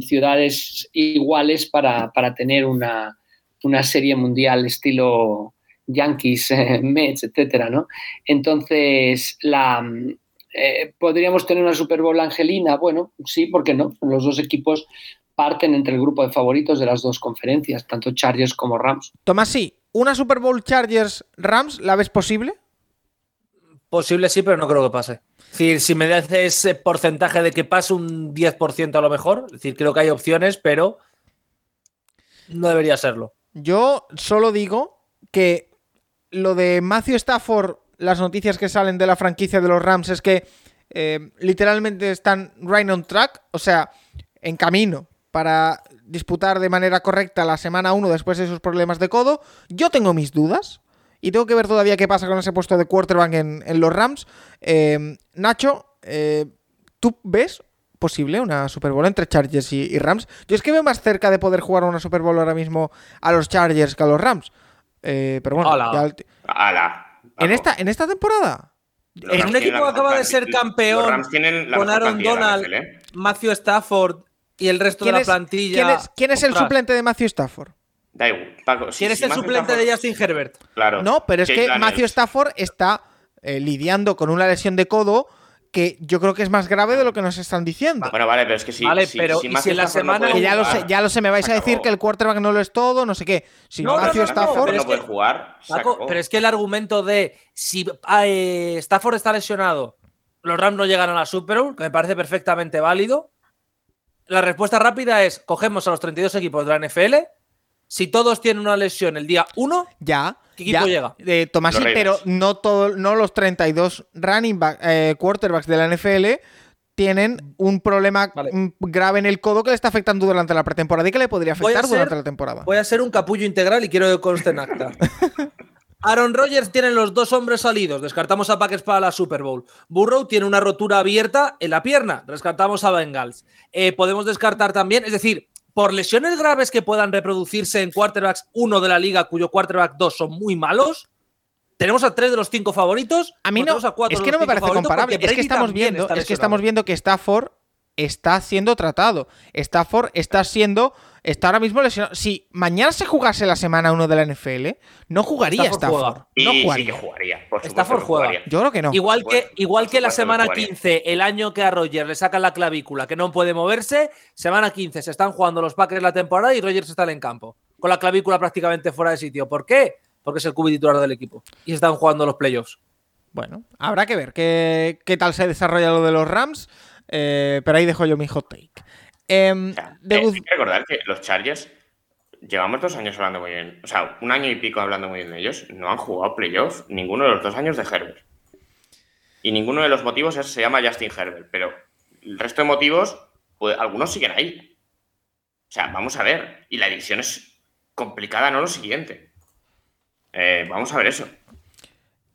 ciudades iguales para, tener una, serie mundial estilo Yankees, <laughs> Mets, etcétera, ¿no? Entonces, la, eh, ¿Podríamos tener una Super Bowl angelina? Bueno, sí, ¿por qué no? Los dos equipos parten entre el grupo de favoritos de las dos conferencias, tanto Chargers como Rams. Tomás, sí, ¿una Super Bowl Chargers-Rams la ves posible? Posible sí, pero no creo que pase. Decir, si me das ese porcentaje de que pase un 10% a lo mejor, es decir, creo que hay opciones, pero no debería serlo. Yo solo digo que lo de Matthew Stafford las noticias que salen de la franquicia de los Rams es que eh, literalmente están right on track, o sea, en camino para disputar de manera correcta la semana 1 después de esos problemas de codo. Yo tengo mis dudas y tengo que ver todavía qué pasa con ese puesto de quarterback en, los Rams. Eh, Nacho, eh, ¿tú ves posible una Super Bowl entre Chargers y, Rams? Yo es que veo más cerca de poder jugar una Super Bowl ahora mismo a los Chargers que a los Rams. pero bueno, ¿En esta, ¿En esta temporada? en un equipo que acaba de ser campeón con Aaron Donald, ¿eh? Matthew Stafford y el resto de la plantilla. ¿Quién es, el suplente de Matthew Stafford? Da igual, Paco. ¿Quién es el suplente de Justin Herbert? Claro. No, pero es que Matthew Stafford está eh, lidiando con una lesión de codo que yo creo que es más grave de lo que nos están diciendo. Bueno, vale, pero es que si, vale, pero si, la semana ya lo sé, ya lo sé, me vais a decir que el quarterback no lo es todo, no sé qué. Si no, Matthew Stafford no puede jugar. pero es que el argumento de si eh, Stafford está lesionado, los Rams no llegan a la Super Bowl, que me parece perfectamente válido. La respuesta rápida es: cogemos a los 32 equipos de la NFL. Si todos tienen una lesión el día 1, ya ¿Qué equipo llega? Eh, Tomás, sí, pero no, todo, no los 32 running back, eh, quarterbacks de la NFL tienen un problema grave en el codo que le está afectando durante la pretemporada y que le podría afectar durante la temporada. Voy a ser un capullo integral y quiero que conste en acta. <laughs> Aaron Rodgers tiene los dos hombres salidos. Descartamos a Packers para la Super Bowl. Burrow tiene una rotura abierta en la pierna. Descartamos a Bengals. Eh, podemos descartar también, es decir, por lesiones graves que puedan reproducirse en quarterbacks 1 de la liga, cuyo quarterback 2 son muy malos, tenemos a tres de los cinco favoritos. A mí no, es que no me parece comparable. Es que estamos viendo, es que estamos viendo que Stafford está siendo tratado. Stafford está siendo. Está ahora mismo lesionado. Si mañana se jugase la semana 1 de la NFL, no jugaría Stafford. No jugaría. Sí que jugaría. Por Stafford juega. Yo creo que no. Igual que, igual que la semana 15, el año que a Rogers le sacan la clavícula, que no puede moverse, semana 15 se están jugando los Packers la temporada y Rogers está en campo. Con la clavícula prácticamente fuera de sitio. ¿Por qué? Porque es el cubi titular del equipo. Y están jugando los playoffs. Bueno, habrá que ver qué, qué tal se desarrolla lo de los Rams. Eh, pero ahí dejo yo mi hot take. Eh, hay que recordar que los Chargers llevamos dos años hablando muy bien. O sea, un año y pico hablando muy bien de ellos. No han jugado playoff ninguno de los dos años de Herbert. Y ninguno de los motivos se llama Justin Herbert. Pero el resto de motivos, pues, algunos siguen ahí. O sea, vamos a ver. Y la edición es complicada, no lo siguiente. Eh, vamos a ver eso.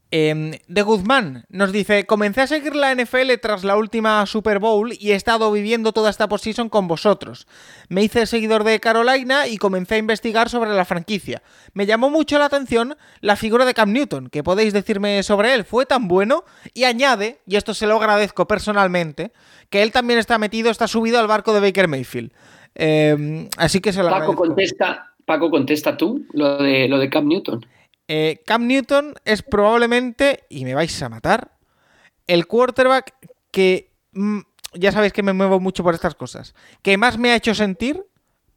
Eh, de Guzmán nos dice: Comencé a seguir la NFL tras la última Super Bowl y he estado viviendo toda esta posición con vosotros. Me hice seguidor de Carolina y comencé a investigar sobre la franquicia. Me llamó mucho la atención la figura de Cam Newton. ¿Qué podéis decirme sobre él? Fue tan bueno. Y añade, y esto se lo agradezco personalmente, que él también está metido, está subido al barco de Baker Mayfield. Eh, así que se lo Paco contesta, Paco, contesta tú lo de, lo de Cam Newton. Eh, Cam Newton es probablemente, y me vais a matar, el quarterback que, mm, ya sabéis que me muevo mucho por estas cosas, que más me ha hecho sentir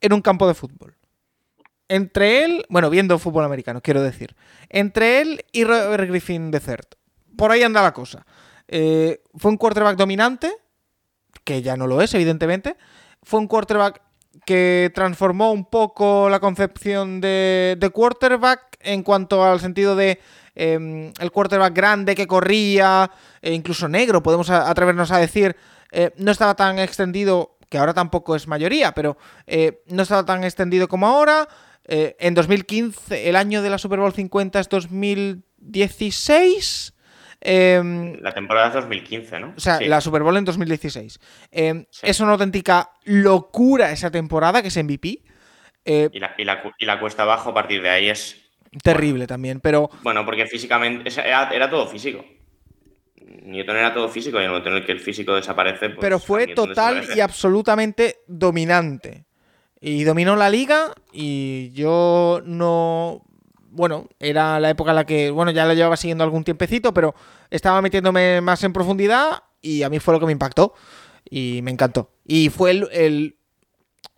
en un campo de fútbol. Entre él, bueno, viendo fútbol americano, quiero decir. Entre él y Robert Griffin III. Por ahí anda la cosa. Eh, fue un quarterback dominante, que ya no lo es, evidentemente. Fue un quarterback que transformó un poco la concepción de, de quarterback en cuanto al sentido de eh, el quarterback grande que corría, e incluso negro, podemos atrevernos a decir, eh, no estaba tan extendido, que ahora tampoco es mayoría, pero eh, no estaba tan extendido como ahora. Eh, en 2015, el año de la Super Bowl 50 es 2016. Eh, la temporada es 2015, ¿no? O sea, sí. la Super Bowl en 2016. Eh, sí. Es una auténtica locura esa temporada, que es MVP. Eh, y, la, y, la, y, la, cuesta abajo a partir de ahí es. Terrible bueno, también, pero. Bueno, porque físicamente era, era, todo físico. Newton era todo físico y en el momento en el que el físico desaparece. Pues, pero fue total y absolutamente dominante. Y dominó la liga y yo no bueno, era la época en la que, bueno, ya lo llevaba siguiendo algún tiempecito, pero estaba metiéndome más en profundidad y a mí fue lo que me impactó y me encantó. Y fue el, el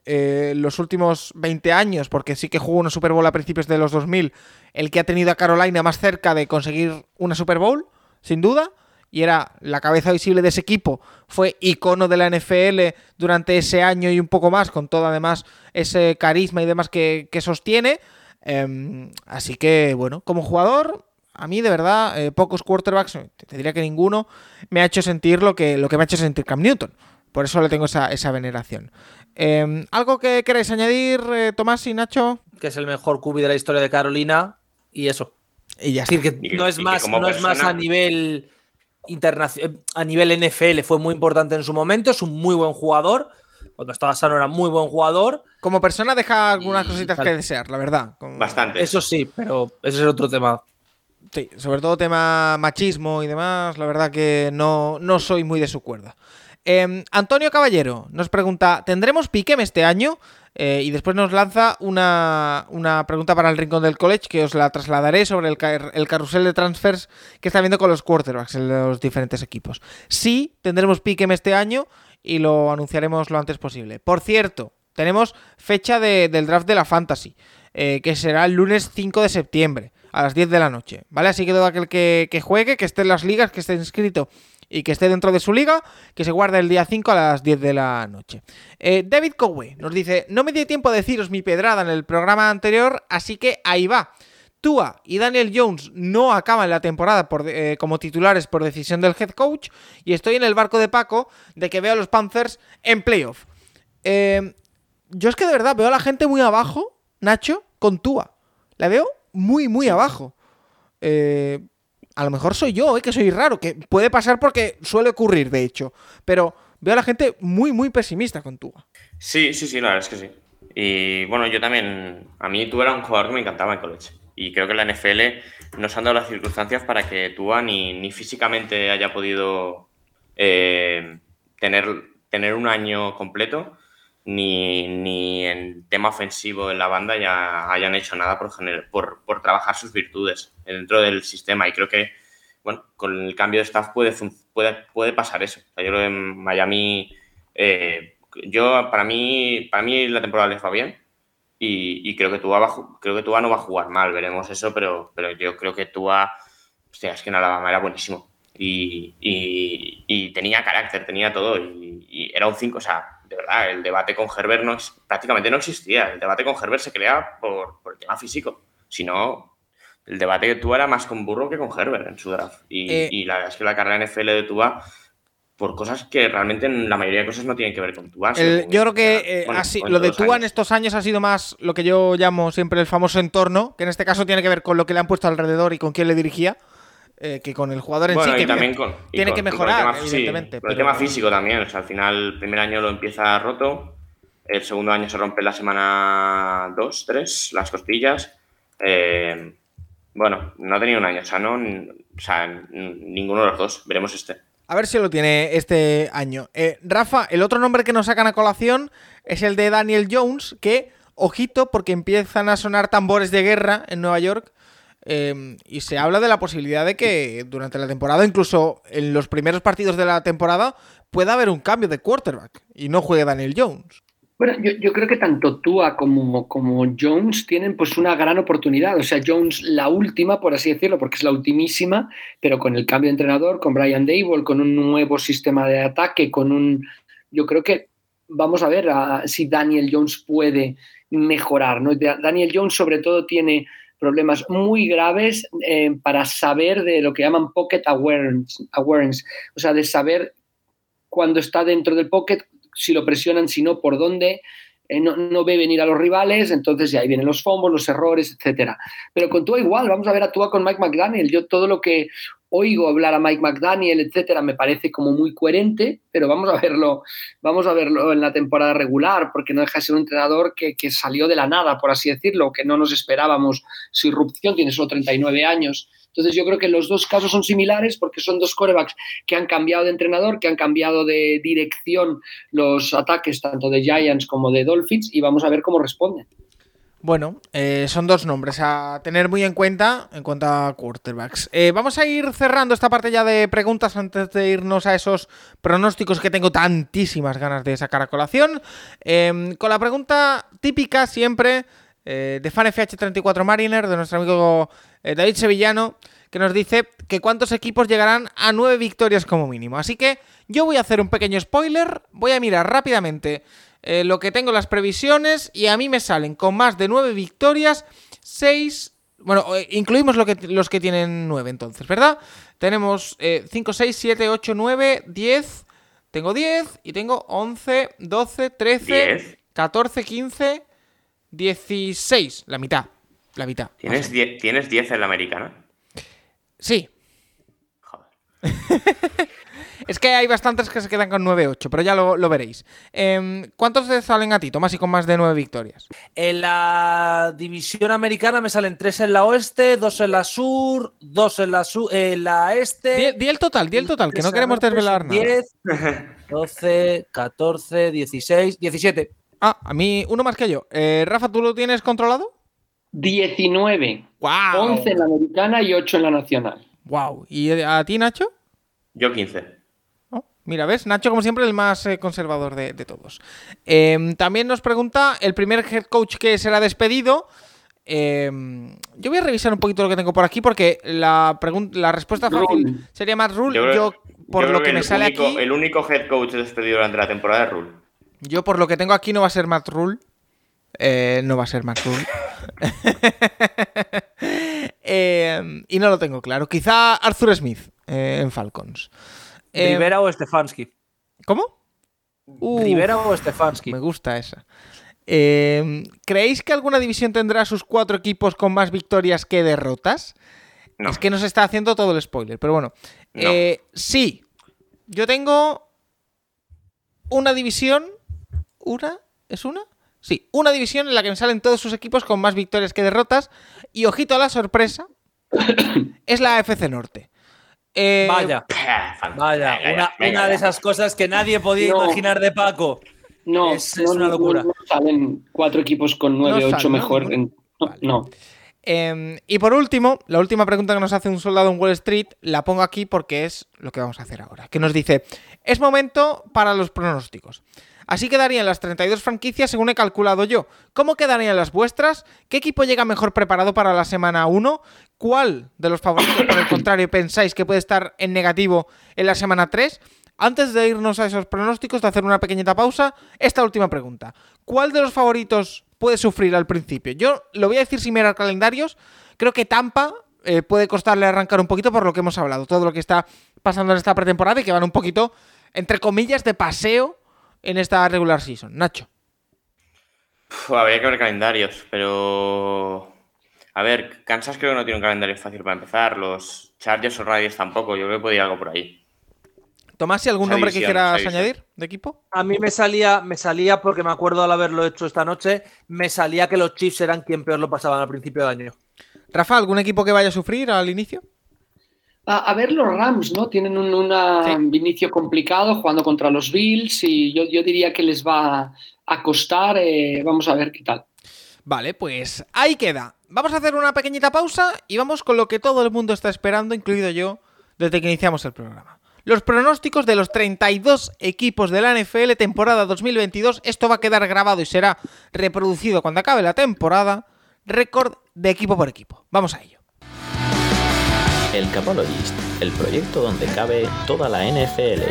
eh, los últimos 20 años, porque sí que jugó una Super Bowl a principios de los 2000, el que ha tenido a Carolina más cerca de conseguir una Super Bowl, sin duda, y era la cabeza visible de ese equipo, fue icono de la NFL durante ese año y un poco más, con todo además ese carisma y demás que, que sostiene. Eh, así que, bueno, como jugador, a mí de verdad, eh, pocos quarterbacks, te diría que ninguno, me ha hecho sentir lo que, lo que me ha hecho sentir Cam Newton. Por eso le tengo esa, esa veneración. Eh, ¿Algo que queráis añadir, eh, Tomás y Nacho? Que es el mejor cubi de la historia de Carolina y eso. Y ya es decir, que no es más, no es más a nivel internacional, a nivel NFL, fue muy importante en su momento, es un muy buen jugador. Cuando estaba sano era muy buen jugador. Como persona deja algunas cositas que desear, la verdad. Con... Bastante. Eso sí, pero ese es otro tema. Sí, sobre todo tema machismo y demás, la verdad que no, no soy muy de su cuerda. Eh, Antonio Caballero nos pregunta, ¿tendremos Piquem este año? Eh, y después nos lanza una, una, pregunta para el Rincón del College que os la trasladaré sobre el, car el, carrusel de transfers que está viendo con los quarterbacks en los diferentes equipos. Sí, tendremos Piquem este año y lo anunciaremos lo antes posible. Por cierto, tenemos fecha de, del draft de la Fantasy, eh, que será el lunes 5 de septiembre a las 10 de la noche, ¿vale? Así que todo aquel que, que juegue, que esté en las ligas, que esté inscrito y que esté dentro de su liga, que se guarde el día 5 a las 10 de la noche. Eh, David Cowey nos dice, no me dio tiempo a deciros mi pedrada en el programa anterior, así que ahí va. Tua y Daniel Jones no acaban la temporada por, eh, como titulares por decisión del head coach y estoy en el barco de Paco de que veo a los Panthers en playoff. Eh, yo es que de verdad veo a la gente muy abajo, Nacho, con Tua. La veo muy, muy abajo. Eh, a lo mejor soy yo, eh, que soy raro, que puede pasar porque suele ocurrir, de hecho. Pero veo a la gente muy, muy pesimista con Tua. Sí, sí, sí, la verdad es que sí. Y bueno, yo también, a mí Tua era un jugador que me encantaba en college. Y creo que la NFL nos han dado las circunstancias para que Tua ni, ni físicamente haya podido eh, tener, tener un año completo, ni, ni, en tema ofensivo en la banda ya hayan hecho nada por, por, por, trabajar sus virtudes dentro del sistema. Y creo que, bueno, con el cambio de staff puede, puede, puede pasar eso. yo creo que en Miami, eh, yo, para mí, para mí la temporada les va bien. Y, creo que Tua creo que Tua no va a jugar mal, veremos eso, pero, pero yo creo que Tua, hostia, es que en Alabama era buenísimo. Y, y, tenía carácter, tenía todo, y, era un 5, o sea, de verdad, el debate con Herbert no, prácticamente no existía. El debate con Herbert se crea por, por el tema físico. Si no, el debate que Tua era más con Burro que con Herbert en su draft. Y, eh, y la verdad es que la carrera NFL de Tua por cosas que realmente en la mayoría de cosas no tienen que ver con Tua. yo creo que eh, así, lo de Tua en estos años ha sido más lo que yo llamo siempre el famoso entorno, que en este caso tiene que ver con lo que le han puesto alrededor y con quién le dirigía. Eh, que con el jugador en sí, que también tiene que mejorar, evidentemente. el tema físico también, o sea, al final el primer año lo empieza roto, el segundo año se rompe la semana 2, 3, las costillas. Eh, bueno, no ha tenido un año sano, o sea, ninguno de los dos, veremos este. A ver si lo tiene este año. Eh, Rafa, el otro nombre que nos sacan a colación es el de Daniel Jones, que, ojito, porque empiezan a sonar tambores de guerra en Nueva York. Em, y se habla de la posibilidad de que durante la temporada, incluso en los primeros partidos de la temporada, pueda haber un cambio de quarterback y no juegue Daniel Jones. Bueno, yo, creo que tanto Tua como, Jones tienen pues una gran oportunidad. O sea, Jones la última, por así decirlo, porque es la ultimísima, pero con el cambio de entrenador, con Brian Dable, con un nuevo sistema de ataque, con un... Yo creo que vamos a ver si Daniel Jones puede mejorar. ¿no? Daniel Jones sobre todo tiene problemas muy graves eh, para saber de lo que llaman pocket awareness, awareness, o sea, de saber cuando está dentro del pocket, si lo presionan, si no, por dónde. Eh, no, ve venir a los rivales, entonces ya ahí vienen los fomos, los errores, etcétera. Pero con Tua igual, vamos a ver a Tua con Mike McDaniel. Yo todo lo que oigo hablar a Mike McDaniel, etcétera, me parece como muy coherente, pero vamos a verlo, vamos a verlo en la temporada regular, porque no deja de ser un entrenador que, salió de la nada, por así decirlo, que no nos esperábamos su irrupción, tiene solo 39 años entonces yo creo que los dos casos son similares porque son dos corebacks que han cambiado de entrenador, que han cambiado de dirección los ataques tanto de Giants como de Dolphins y vamos a ver cómo responden. Bueno, eh, son dos nombres a tener muy en cuenta en cuanto a quarterbacks. Eh, vamos a ir cerrando esta parte ya de preguntas antes de irnos a esos pronósticos que tengo tantísimas ganas de sacar a colación. Em, con la pregunta típica siempre eh, de FanFH34 Mariner, de nuestro amigo David Sevillano, que nos dice que cuántos equipos llegarán a nueve victorias como mínimo. Así que yo voy a hacer un pequeño spoiler, voy a mirar rápidamente eh, lo que tengo las previsiones y a mí me salen con más de nueve victorias, seis... Bueno, incluimos lo que, los que tienen nueve entonces, ¿verdad? Tenemos 5, 6, 7, 8, 9, 10... Tengo 10 y tengo 11, 12, 13, 14, 15... 16, la mitad. La mitad. ¿Tienes 10 ¿tienes en la americana? Sí. Joder. <laughs> es que hay bastantes que se quedan con 9-8, pero ya lo, veréis. Eh, ¿Cuántos te salen a ti, Tomás, y con más de 9 victorias? En la división americana me salen 3 en la oeste, 2 en la sur, 2 en la, sur, en la este. Di, el total, di el total, que no queremos desvelar nada. 10, 12, 14, 16, 17. Ah, a mí uno más que yo. Eh, Rafa, ¿tú lo tienes controlado? 19. Wow. 11 en la americana y 8 en la nacional. Wow. ¿Y a ti, Nacho? Yo 15. Mira, ¿ves? Nacho, como siempre, el más eh, conservador de, todos. Em, también nos pregunta el primer head coach que será despedido. Em, yo voy a revisar un poquito lo que tengo por aquí porque la, la respuesta fácil sería más Rule. Yo, por lo que, me sale aquí. El único head coach despedido durante la temporada es Rule. Yo por lo que tengo aquí no va a ser Matt Rule. Eh, no va a ser Matt Rule. <laughs> Eh, y no lo tengo claro. Quizá Arthur Smith eh, en Falcons. Rivera o Stefanski. ¿Cómo? Rivera o Stefanski. Me gusta esa. ¿Creéis que alguna división tendrá sus cuatro equipos con más victorias que derrotas? Es que nos está haciendo todo el spoiler, pero bueno. sí, yo tengo una división una, ¿es una? Sí, una división en la que me salen todos sus equipos con más victorias que derrotas. Y ojito a la sorpresa, <coughs> es la AFC Norte. Eh, Vaya, <laughs> vaya, una, de esas cosas que nadie podía No. imaginar de Paco. No, Es- una locura. no salen cuatro equipos con nueve, No ocho salen, ¿no? mejor. Ninguno. en- no, Vale. no. Eh, y por último, la última pregunta que nos hace un soldado en Wall Street, la pongo aquí porque es lo que vamos a hacer ahora. Que nos dice, es momento para los pronósticos. Así quedarían las 32 franquicias según he calculado yo. ¿Cómo quedarían las vuestras? ¿Qué equipo llega mejor preparado para la semana 1? ¿Cuál de los favoritos, por el <coughs> contrario, pensáis que puede estar en negativo en la semana 3? Antes de irnos a esos pronósticos, de hacer una pequeñita pausa, esta última pregunta. ¿Cuál de los favoritos puede sufrir al principio? Yo lo voy a decir sin mirar calendarios. Creo que Tampa eh, puede costarle arrancar un poquito por lo que hemos hablado. Todo lo que está pasando en esta pretemporada y que van un poquito, entre comillas, de paseo en esta regular season. Nacho. Uf, habría que ver calendarios, pero. A ver, Kansas creo que no tiene un calendario fácil para empezar. Los Chargers o Raiders tampoco. Yo creo que podía ir algo por ahí. Tomás, ¿y algún Esa nombre que quieras añadir de equipo? A mí me salía, me salía, porque me acuerdo al haberlo hecho esta noche, me salía que los Chiefs eran quien peor lo pasaban al principio de año. Rafa, ¿algún equipo que vaya a sufrir al inicio? A, a ver, los Rams, ¿no? Tienen un una- Sí. un inicio complicado jugando contra los Bills y yo, yo diría que les va a costar. eh, vamos a ver qué tal. Vale, pues ahí queda. Vamos a hacer una pequeñita pausa y vamos con lo que todo el mundo está esperando, incluido yo, desde que iniciamos el programa. Los pronósticos de los 32 equipos de la NFL temporada 2022. Esto va a quedar grabado y será reproducido cuando acabe la temporada. Récord de equipo por equipo. Vamos a ello. El Capologist, el proyecto donde cabe toda la NFL.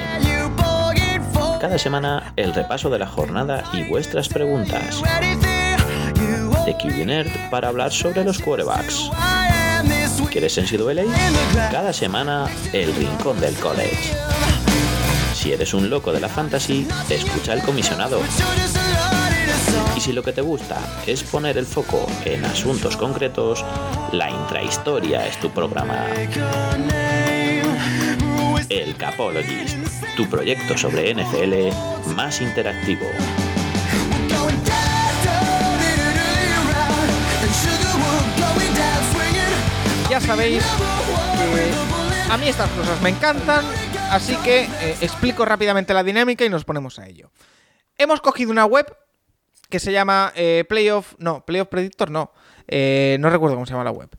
Cada semana el repaso de la jornada y vuestras preguntas. De QB Nerd para hablar sobre los quarterbacks. ¿Quieres NCAA? Cada semana el rincón del college. Si eres un loco de la fantasy, escucha el comisionado. Y si lo que te gusta es poner el foco en asuntos concretos, la intrahistoria es tu programa. El Capologist, tu proyecto sobre NFL más interactivo. Ya sabéis que a mí estas cosas me encantan, así que eh, explico rápidamente la dinámica y nos ponemos a ello. Hemos cogido una web que se llama eh, Playoff, no, Playoff Predictor, no, eh, no recuerdo cómo se llama la web.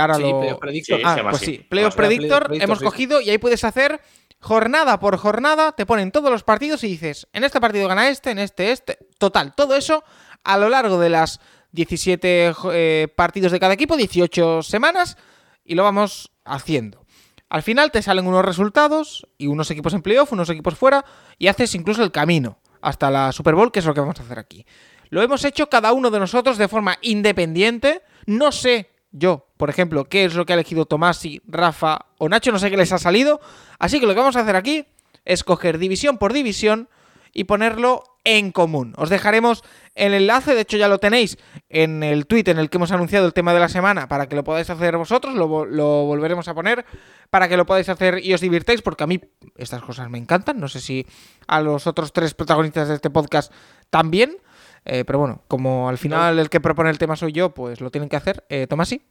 Ahora Sí, lo... Playoff Predictor. Sí, Ah, se llama pues así. sí, Playoff. Predictor, hemos cogido y ahí puedes hacer jornada por jornada, te ponen todos los partidos y dices, en este partido gana este, en este este, total, todo eso a lo largo de las 17 jo- eh, partidos de cada equipo, 18 semanas, y lo vamos haciendo. Al final te salen unos resultados y unos equipos en playoff, unos equipos fuera, y haces incluso el camino hasta la Super Bowl, que es lo que vamos a hacer aquí. Lo hemos hecho cada uno de nosotros de forma independiente. No sé yo, por ejemplo, qué es lo que ha elegido Tomasi, Rafa o Nacho, no sé qué les ha salido. Así que lo que vamos a hacer aquí es coger división por división y ponerlo en común. Os dejaremos el enlace, de hecho ya lo tenéis en el tweet en el que hemos anunciado el tema de la semana para que lo podáis hacer vosotros, lo, vo- lo volveremos a poner para que lo podáis hacer y os divirtáis, porque a mí estas cosas me encantan, no sé si a los otros tres protagonistas de este podcast también, eh, pero bueno, como al final el que propone el tema soy yo, pues lo tienen que hacer. Eh, Tomasi,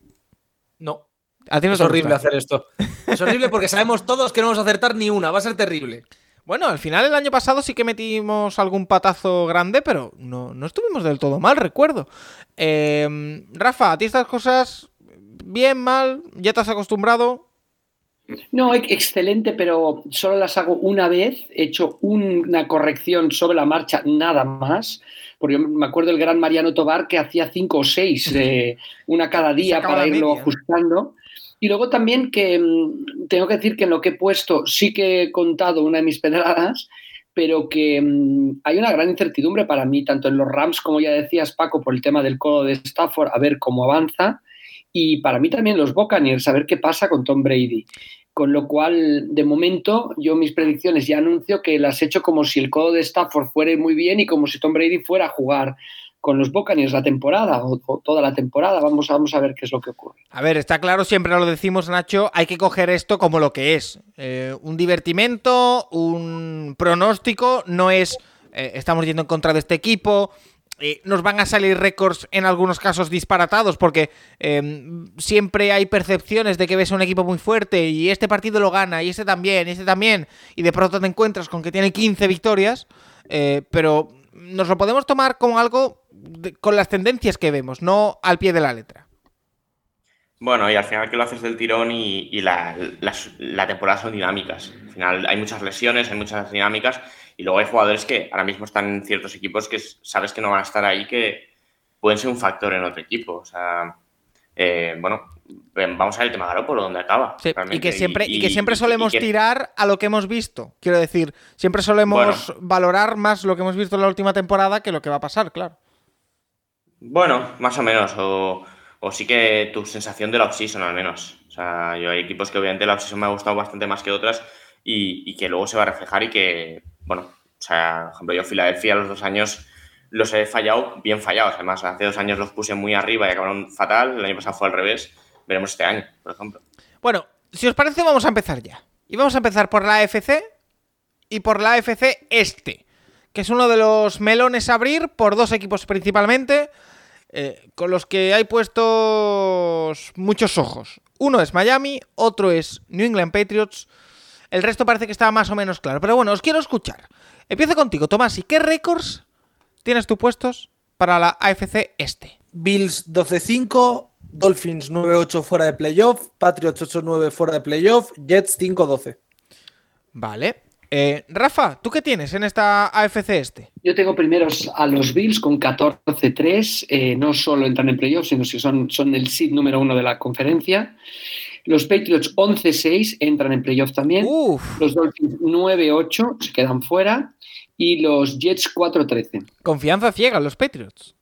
No. a ti no Es horrible gusta? hacer esto. Es horrible porque sabemos todos que no vamos a acertar ni una. Va a ser terrible. Bueno, al final el año pasado sí que metimos algún patazo grande, pero no, no estuvimos del todo mal, recuerdo. Eh, Rafa, ¿a ti estas cosas bien, mal? ¿Ya te has acostumbrado? No, ex- excelente, pero solo las hago una vez. He hecho una corrección sobre la marcha, nada más. Porque yo me acuerdo del gran Mariano Tobar que hacía cinco o seis, eh, una cada día para irlo media. ajustando. Y luego también que mm, tengo que decir que en lo que he puesto sí que he contado una de mis pedradas, pero que mm, hay una gran incertidumbre para mí, tanto en los Rams, como ya decías, Paco, por el tema del codo de Stafford, a ver cómo avanza, y para mí también los Buccaneers, a ver qué pasa con Tom Brady. Con lo cual, de momento, yo mis predicciones ya anuncio que las he hecho como si el codo de Stafford fuera muy bien y como si Tom Brady fuera a jugar con los Buccaneers la temporada o, toda la temporada. Vamos, vamos a ver qué es lo que ocurre. A ver, está claro, siempre lo decimos, Nacho, hay que coger esto como lo que es. Eh, un divertimento, un pronóstico, no es eh, estamos yendo en contra de este equipo. eh, nos van a salir récords en algunos casos disparatados, porque em, siempre hay percepciones de que ves a un equipo muy fuerte y este partido lo gana, y este también, y este también, y de pronto te encuentras con que tiene 15 victorias, pero nos lo podemos tomar como algo con las tendencias que vemos, no al pie de la letra. Bueno, y al final que lo haces del tirón y, la, la temporada son dinámicas. Al final hay muchas lesiones, hay muchas dinámicas y luego hay jugadores que ahora mismo están en ciertos equipos que sabes que no van a estar ahí, que pueden ser un factor en otro equipo. O sea, eh, bueno, vamos a ver el tema Garópolo, donde acaba. y que siempre, y, que siempre solemos tirar a lo que hemos visto. Quiero decir, siempre solemos valorar más lo que hemos visto en la última temporada que lo que va a pasar, claro. Bueno, más o menos. O, sí que tu sensación de la off-season, al menos. O sea, yo hay equipos que obviamente la off me ha gustado bastante más que otras y que luego se va a reflejar y que bueno, o sea, por ejemplo, yo Filadelfia los dos años los he fallado, bien fallados. Además, hace dos años los puse muy arriba y acabaron fatal. El año pasado fue al revés. Veremos este año, por ejemplo. Bueno, si os parece, vamos a empezar ya. Y vamos a empezar por la AFC y por la AFC Este, que es uno de los melones a abrir por dos equipos principalmente, eh, con los que hay puestos muchos ojos. Uno es Miami, otro es New England Patriots. El resto parece que estaba más o menos claro. Pero bueno, os quiero escuchar. Empiezo contigo, Tomás. ¿Y qué récords tienes tú puestos para la AFC este? Bills 12-5, Dolphins 9-8 fuera de playoff, Patriots 8-9 fuera de playoff, Jets 5-12. Vale. Eh, Rafa, ¿tú qué tienes en esta AFC este? Yo tengo primeros a los Bills con 14-3, eh, no solo entran en playoff, sino que son, son el seed número uno de la conferencia. Los Patriots 11-6 entran en playoff también. Los Dolphins 9-8 se quedan fuera. Y los Jets 4-13. Confianza ciega los Patriots.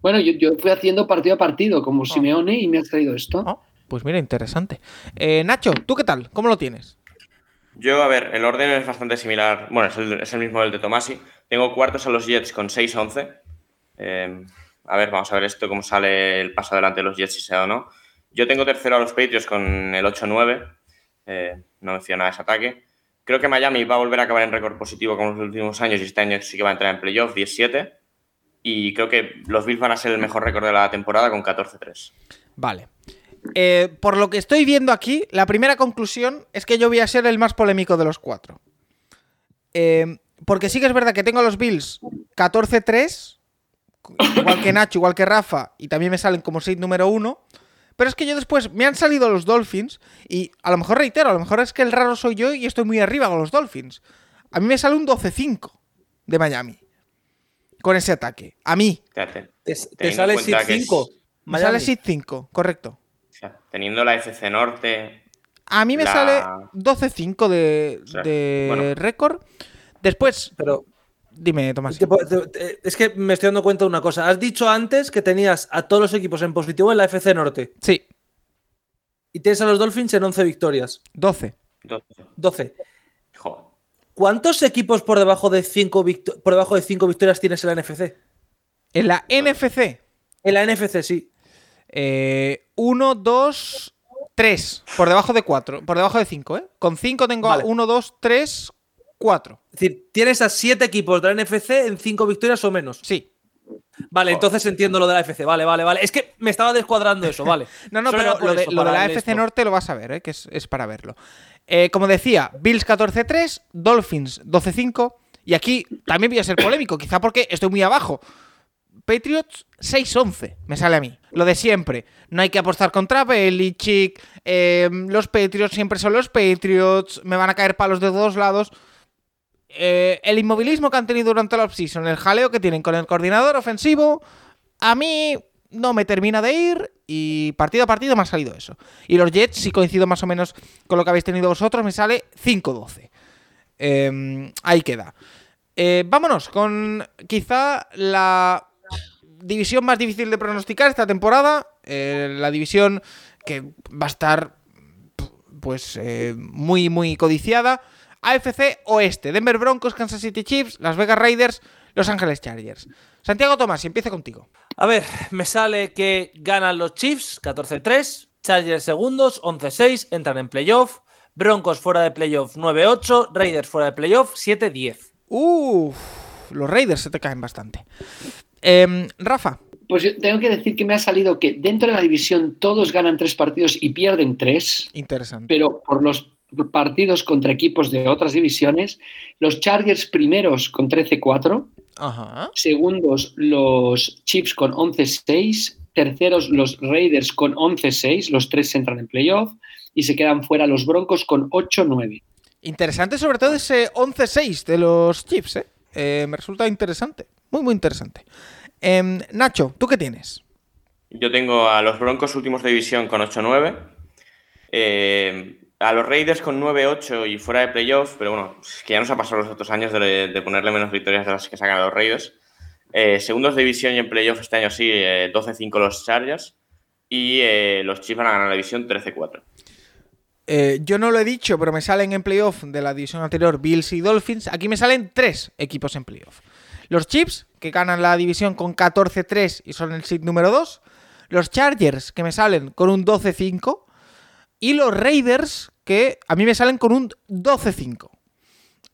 Bueno, yo, fui haciendo partido a partido como oh. Simeone y me has traído esto. Oh, pues mira, interesante. Eh, Nacho, ¿tú qué tal? ¿Cómo lo tienes? Yo, a ver, el orden es bastante similar. Bueno, es el, mismo del de Tomasi. Tengo cuartos a los Jets con 6-11. Eh, a ver, vamos a ver esto, cómo sale el paso adelante de los Jets, si sea o no. Yo tengo tercero a los Patriots con el 8-9. Eh, no menciona ese ataque. Creo que Miami va a volver a acabar en récord positivo como los últimos años y este año sí que va a entrar en playoff 17. Y creo que los Bills van a ser el mejor récord de la temporada con 14-3. Vale. Eh, por lo que estoy viendo aquí, la primera conclusión es que yo voy a ser el más polémico de los cuatro. Eh, porque sí que es verdad que tengo a los Bills 14-3, igual que Nacho, igual que Rafa, y también me salen como 6 número 1. Pero es que yo después me han salido los Dolphins y a lo mejor reitero, a lo mejor es que el raro soy yo y estoy muy arriba con los Dolphins. A mí me sale un 12-5 de Miami con ese ataque. A mí. Te, sale SID 5. Me sale SID 5, correcto. teniendo la FC Norte. A mí me sale 12-5 de, de récord. Después. Pero Dime, Tomás. Es que me estoy dando cuenta de una cosa. Has dicho antes que tenías a todos los equipos en positivo en la FC Norte. Sí. Y tienes a los Dolphins en 11 victorias. 12. 12. ¿Cuántos equipos por debajo de 5 por debajo de cinco victorias tienes en la NFC? ¿En la NFC? En la NFC, sí. 1, 2, 3. Por debajo de 4. Por debajo de 5, ¿eh? Con 5 tengo 1, 2, 3, Cuatro. Es decir, tienes a siete equipos de la NFC en cinco victorias o menos. Sí. Vale, entonces entiendo lo de la FC. Vale, vale, vale. Es que me estaba descuadrando eso, vale. <laughs> no, no, pero lo de, la FC Norte lo vas a ver, ¿eh? que es, para verlo. Eh, como decía, Bills 14-3, Dolphins 12-5. Y aquí también voy a ser polémico, quizá porque estoy muy abajo. Patriots 6-11, me sale a mí. Lo de siempre. No hay que apostar contra Belichick. Eh, los Patriots siempre son los Patriots. Me van a caer palos de todos lados. Eh, el inmovilismo que han tenido durante la offseason, el jaleo que tienen con el coordinador ofensivo, a mí no me termina de ir y partido a partido me ha salido eso. Y los Jets, si coincido más o menos con lo que habéis tenido vosotros, me sale 5-12. Em, ahí queda. Eh, vámonos con quizá la división más difícil de pronosticar esta temporada. Eh, la división que va a estar pues muy muy codiciada. AFC Oeste, Denver Broncos, Kansas City Chiefs, Las Vegas Raiders, Los Ángeles Chargers. Santiago Tomás, empieza contigo. A ver, me sale que ganan los Chiefs 14-3, Chargers segundos 11-6, entran en playoff, Broncos fuera de playoff 9-8, Raiders fuera de playoff 7-10. Uff. los Raiders se te caen bastante. Em, Rafa. Pues yo tengo que decir que me ha salido que dentro de la división todos ganan tres partidos y pierden tres. Interesante. Pero por los partidos contra equipos de otras divisiones, los Chargers primeros con 13-4, segundos los Chiefs con 11-6, terceros los Raiders con 11-6, los tres entran en playoff y se quedan fuera los Broncos con 8-9. Interesante sobre todo ese 11-6 de los Chiefs, ¿eh? ¿eh? me resulta interesante, muy muy interesante. Em, Nacho, ¿tú qué tienes? Yo tengo a los Broncos últimos de división con 8-9. Eh, a los Raiders con 9-8 y fuera de playoff, pero bueno, que ya nos ha pasado los otros años de, ponerle menos victorias de las que sacan a los Raiders. Eh, segundos de división y en playoff este año sí, 12-5 los Chargers y los Chiefs van a ganar la división 13-4. Eh, yo no lo he dicho, pero me salen en playoff de la división anterior Bills y Dolphins. Aquí me salen tres equipos en playoff. Los Chiefs, que ganan la división con 14-3 y son el seed número 2. Los Chargers, que me salen con un 12-5. Y los Raiders, que a mí me salen con un 12-5.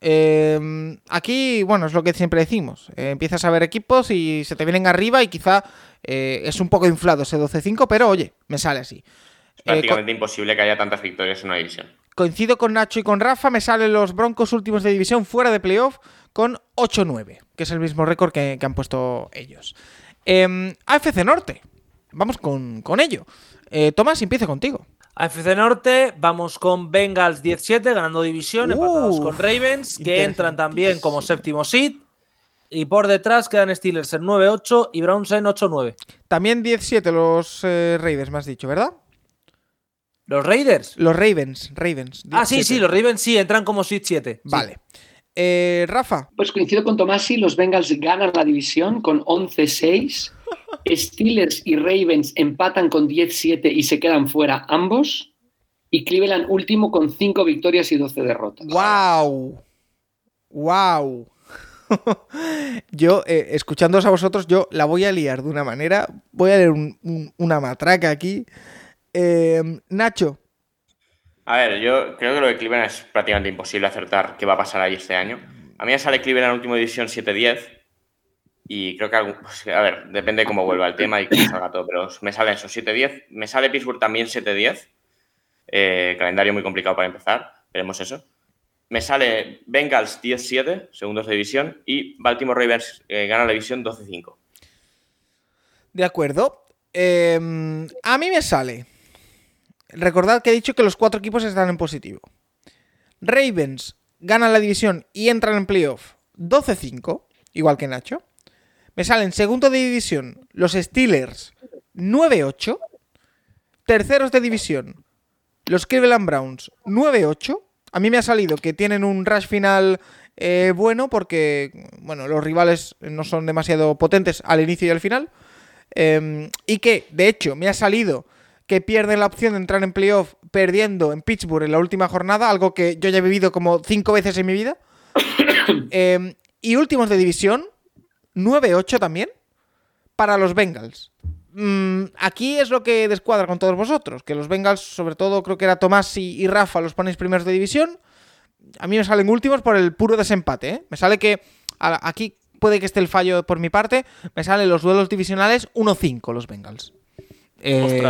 Em, aquí, bueno, es lo que siempre decimos. Eh, empiezas a ver equipos y se te vienen arriba y quizá eh, es un poco inflado ese 12-5, pero oye, me sale así. Es prácticamente imposible que haya tantas victorias en una división. Coincido con Nacho y con Rafa, me salen los Broncos últimos de división fuera de playoff con 8-9, que es el mismo récord que, han puesto ellos. Eh, AFC Norte, vamos con, ello. Eh, Tomás, empieza contigo. AFC Norte, vamos con Bengals 17 ganando división, empatados con Ravens, que entran también como séptimo seed. Y por detrás quedan Steelers en 9-8 y Browns en 8-9. También 17 los eh, Raiders, me has dicho, ¿verdad? ¿Los Raiders? Los Ravens, Ravens. Ah, sí, sí, los Ravens sí, entran como Switch 7. Vale. Eh, Rafa. Pues coincido con Tomasi, los Bengals ganan la división con 11-6. <laughs> Steelers y Ravens empatan con 10-7 y se quedan fuera ambos. Y Cleveland último con 5 victorias y 12 derrotas. ¡Wow! ¡Wow! <laughs> yo, eh, escuchándoos a vosotros, yo la voy a liar de una manera. Voy a leer una matraca aquí. Em, Nacho. A ver, yo creo que lo de Cleveland es prácticamente imposible acertar qué va a pasar ahí este año. A mí me sale Cleveland en última división 7-10 y creo que, pues, a ver, depende de cómo vuelva el tema y cómo salga todo, pero me sale eso, 7-10. Me sale Pittsburgh también 7-10. Eh, calendario muy complicado para empezar, veremos eso. Me sale Bengals 10-7, segundos de división, y Baltimore Ravens eh, gana la división 12-5. De acuerdo. Em, a mí me sale recordad que he dicho que los cuatro equipos están en positivo. Ravens ganan la división y entran en playoff 12-5, igual que Nacho. Me salen segundo de división los Steelers 9-8. Terceros de división los Cleveland Browns 9-8. A mí me ha salido que tienen un rush final eh, bueno porque, bueno, los rivales no son demasiado potentes al inicio y al final. Em, y que, de hecho, me ha salido que pierden la opción de entrar en playoff perdiendo en Pittsburgh en la última jornada, algo que yo ya he vivido como cinco veces en mi vida. <coughs> Em, y últimos de división, 9-8 también, para los Bengals. Mm, aquí es lo que descuadra con todos vosotros, que los Bengals, sobre todo creo que era Tomás y, Rafa, los ponéis primeros de división. A mí me salen últimos por el puro desempate. ¿eh? Me sale que aquí puede que esté el fallo por mi parte. Me salen los duelos divisionales 1-5 los Bengals. Eh,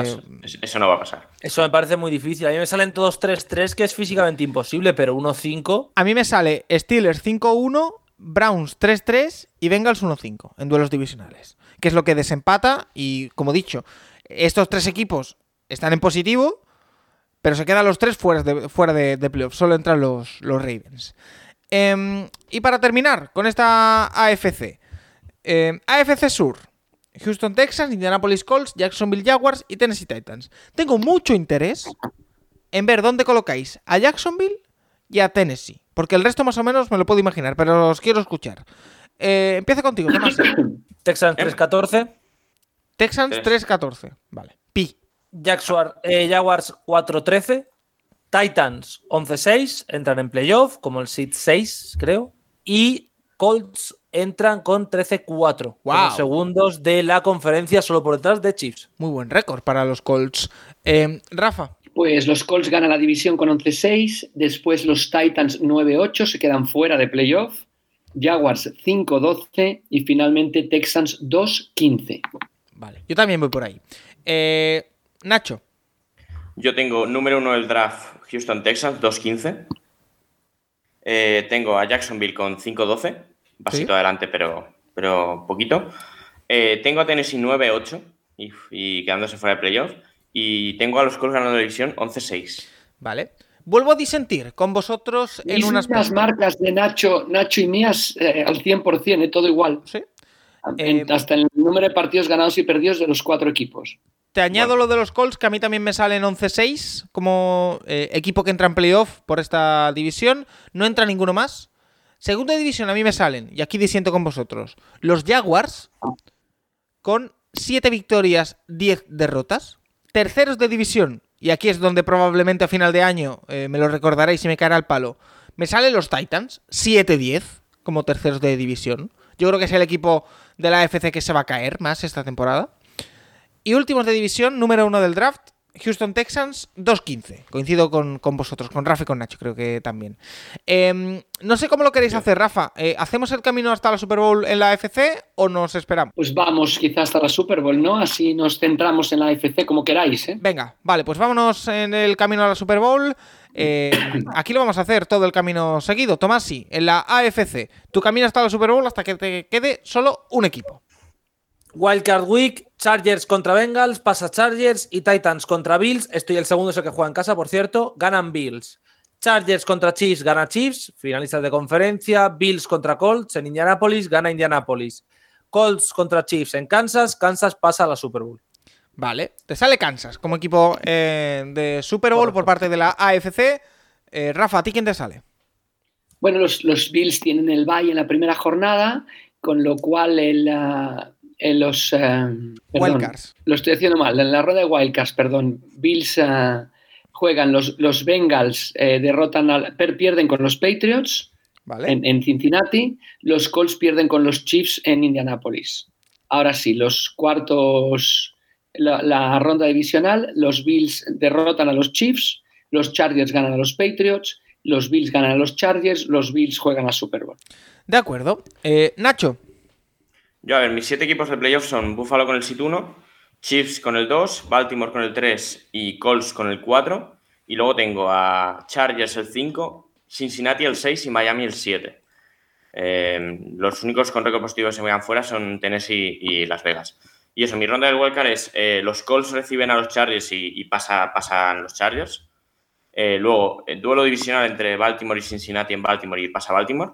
eso no va a pasar. Eso me parece muy difícil. A mí me salen todos 3-3, que es físicamente imposible, pero 1-5. A mí me sale Steelers 5-1, Browns 3-3 y Bengals 1-5 en duelos divisionales. Que es lo que desempata. Y como dicho, estos tres equipos están en positivo, pero se quedan los tres fuera de, fuera de, playoffs. Solo entran los, los Ravens. Em, y para terminar con esta AFC. Em, AFC Sur. Houston Texans, Indianapolis Colts, Jacksonville Jaguars y Tennessee Titans. Tengo mucho interés en ver dónde colocáis a Jacksonville y a Tennessee. Porque el resto más o menos me lo puedo imaginar, pero os quiero escuchar. Eh, empieza contigo, Tomás. <coughs> Texans 3-14. Texans 3-14. Vale. Pi. Eh, Jaguars 4-13. Titans 11-6. Entran en playoff, como el seed 6, creo. Y Colts entran con 13-4. Wow. segundos de la conferencia solo por detrás de Chiefs. Muy buen récord para los Colts. Eh, Rafa. Pues los Colts ganan la división con 11-6, después los Titans 9-8 se quedan fuera de playoff Jaguars 5-12 y finalmente Texans 2-15. Vale, yo también voy por ahí. Eh, Nacho. Yo tengo número uno del draft Houston Texans 2-15. Eh, tengo a Jacksonville con 5-12. Un pasito adelante, pero, pero poquito. Eh, tengo a Tennessee 9-8 y, quedándose fuera de playoff. Y tengo a los Colts ganando la división 11-6. Vale. Vuelvo a disentir con vosotros en unas marcas de Nacho, Nacho y mías eh, al 100%, todo igual. Sí. hasta el número de partidos ganados y perdidos de los cuatro equipos. Te añado lo de los Colts, que a mí también me salen 11-6 como eh, equipo que entra en playoff por esta división. No entra ninguno más. Segunda división a mí me salen, y aquí disiento con vosotros, los Jaguars con 7 victorias, 10 derrotas. Terceros de división, y aquí es donde probablemente a final de año eh, me lo recordaréis y me caerá el palo. Me salen los Titans, 7-10 como terceros de división. Yo creo que es el equipo de la AFC que se va a caer más esta temporada. Y últimos de división, número uno del draft, Houston Texans 2-15. Coincido con, vosotros, con Rafa y con Nacho, creo que también. Em, no sé cómo lo queréis hacer, Rafa. Eh, ¿Hacemos el camino hasta la Super Bowl en la AFC o nos esperamos? Pues vamos quizás hasta la Super Bowl, ¿no? Así nos centramos en la AFC como queráis. ¿eh? Venga, vale, pues vámonos en el camino a la Super Bowl. Em, <coughs> aquí lo vamos a hacer todo el camino seguido. Tomasi, en la AFC, tu camino hasta la Super Bowl hasta que te quede solo un equipo. Wildcard Week, Chargers contra Bengals, pasa Chargers y Titans contra Bills. Estoy el segundo, es el que juega en casa, por cierto. Ganan Bills. Chargers contra Chiefs, gana Chiefs, finalistas de conferencia. Bills contra Colts en Indianapolis, gana Indianapolis. Colts contra Chiefs en Kansas, Kansas pasa a la Super Bowl. Vale, te sale Kansas como equipo eh, de Super Bowl por parte de la AFC. Eh, Rafa, ¿a ti quién te sale? Bueno, los, Bills tienen el bye en la primera jornada, con lo cual el, en los. Eh, Wildcards. Lo estoy haciendo mal. En la rueda de Wildcards, perdón. Bills eh, juegan, los, los Bengals eh, derrotan al, pierden con los Patriots en, Cincinnati. Los Colts pierden con los Chiefs en Indianapolis. Ahora sí, los cuartos. La, la ronda divisional, los Bills derrotan a los Chiefs, los Chargers ganan a los Patriots, los Bills ganan a los Chargers, los Bills juegan a Super Bowl. De acuerdo. Nacho, yo, a ver, mis siete equipos de playoffs son Buffalo con el sit 1, Chiefs con el 2, Baltimore con el 3 y Colts con el 4. Y luego tengo a Chargers el 5, Cincinnati el 6 y Miami el 7. Em, los únicos con récord positivo que se vean fuera son Tennessee y Las Vegas. Y eso, mi ronda del wildcard es eh, los Colts reciben a los Chargers y, pasa, pasan los Chargers. Eh, luego, el duelo divisional entre Baltimore y Cincinnati en Baltimore y pasa Baltimore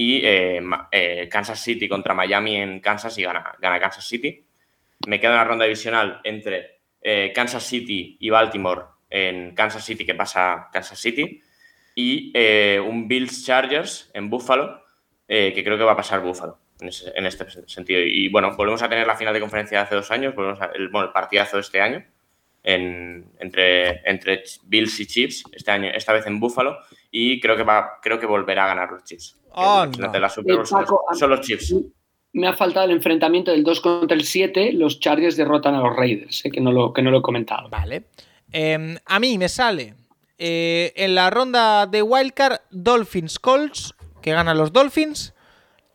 y eh, eh, Kansas City contra Miami en Kansas y gana, gana Kansas City. Me queda una ronda divisional entre eh, Kansas City y Baltimore en Kansas City que pasa Kansas City y un Bills Chargers en Buffalo que creo que va a pasar Buffalo en, este sentido. Y, bueno, volvemos a tener la final de conferencia de hace dos años, volvemos el, bueno, el partidazo de este año entre, entre Bills y Chiefs, este año, esta vez en Buffalo, y creo que, va, creo que volverá a ganar los Chiefs. Oh, son, los Chiefs. Me ha faltado el enfrentamiento del 2 contra el 7. Los Chargers derrotan a los Raiders, que, no lo, que no lo he comentado. Vale. Em, a mí me sale eh, en la ronda de Wildcard Dolphins Colts, que ganan los Dolphins.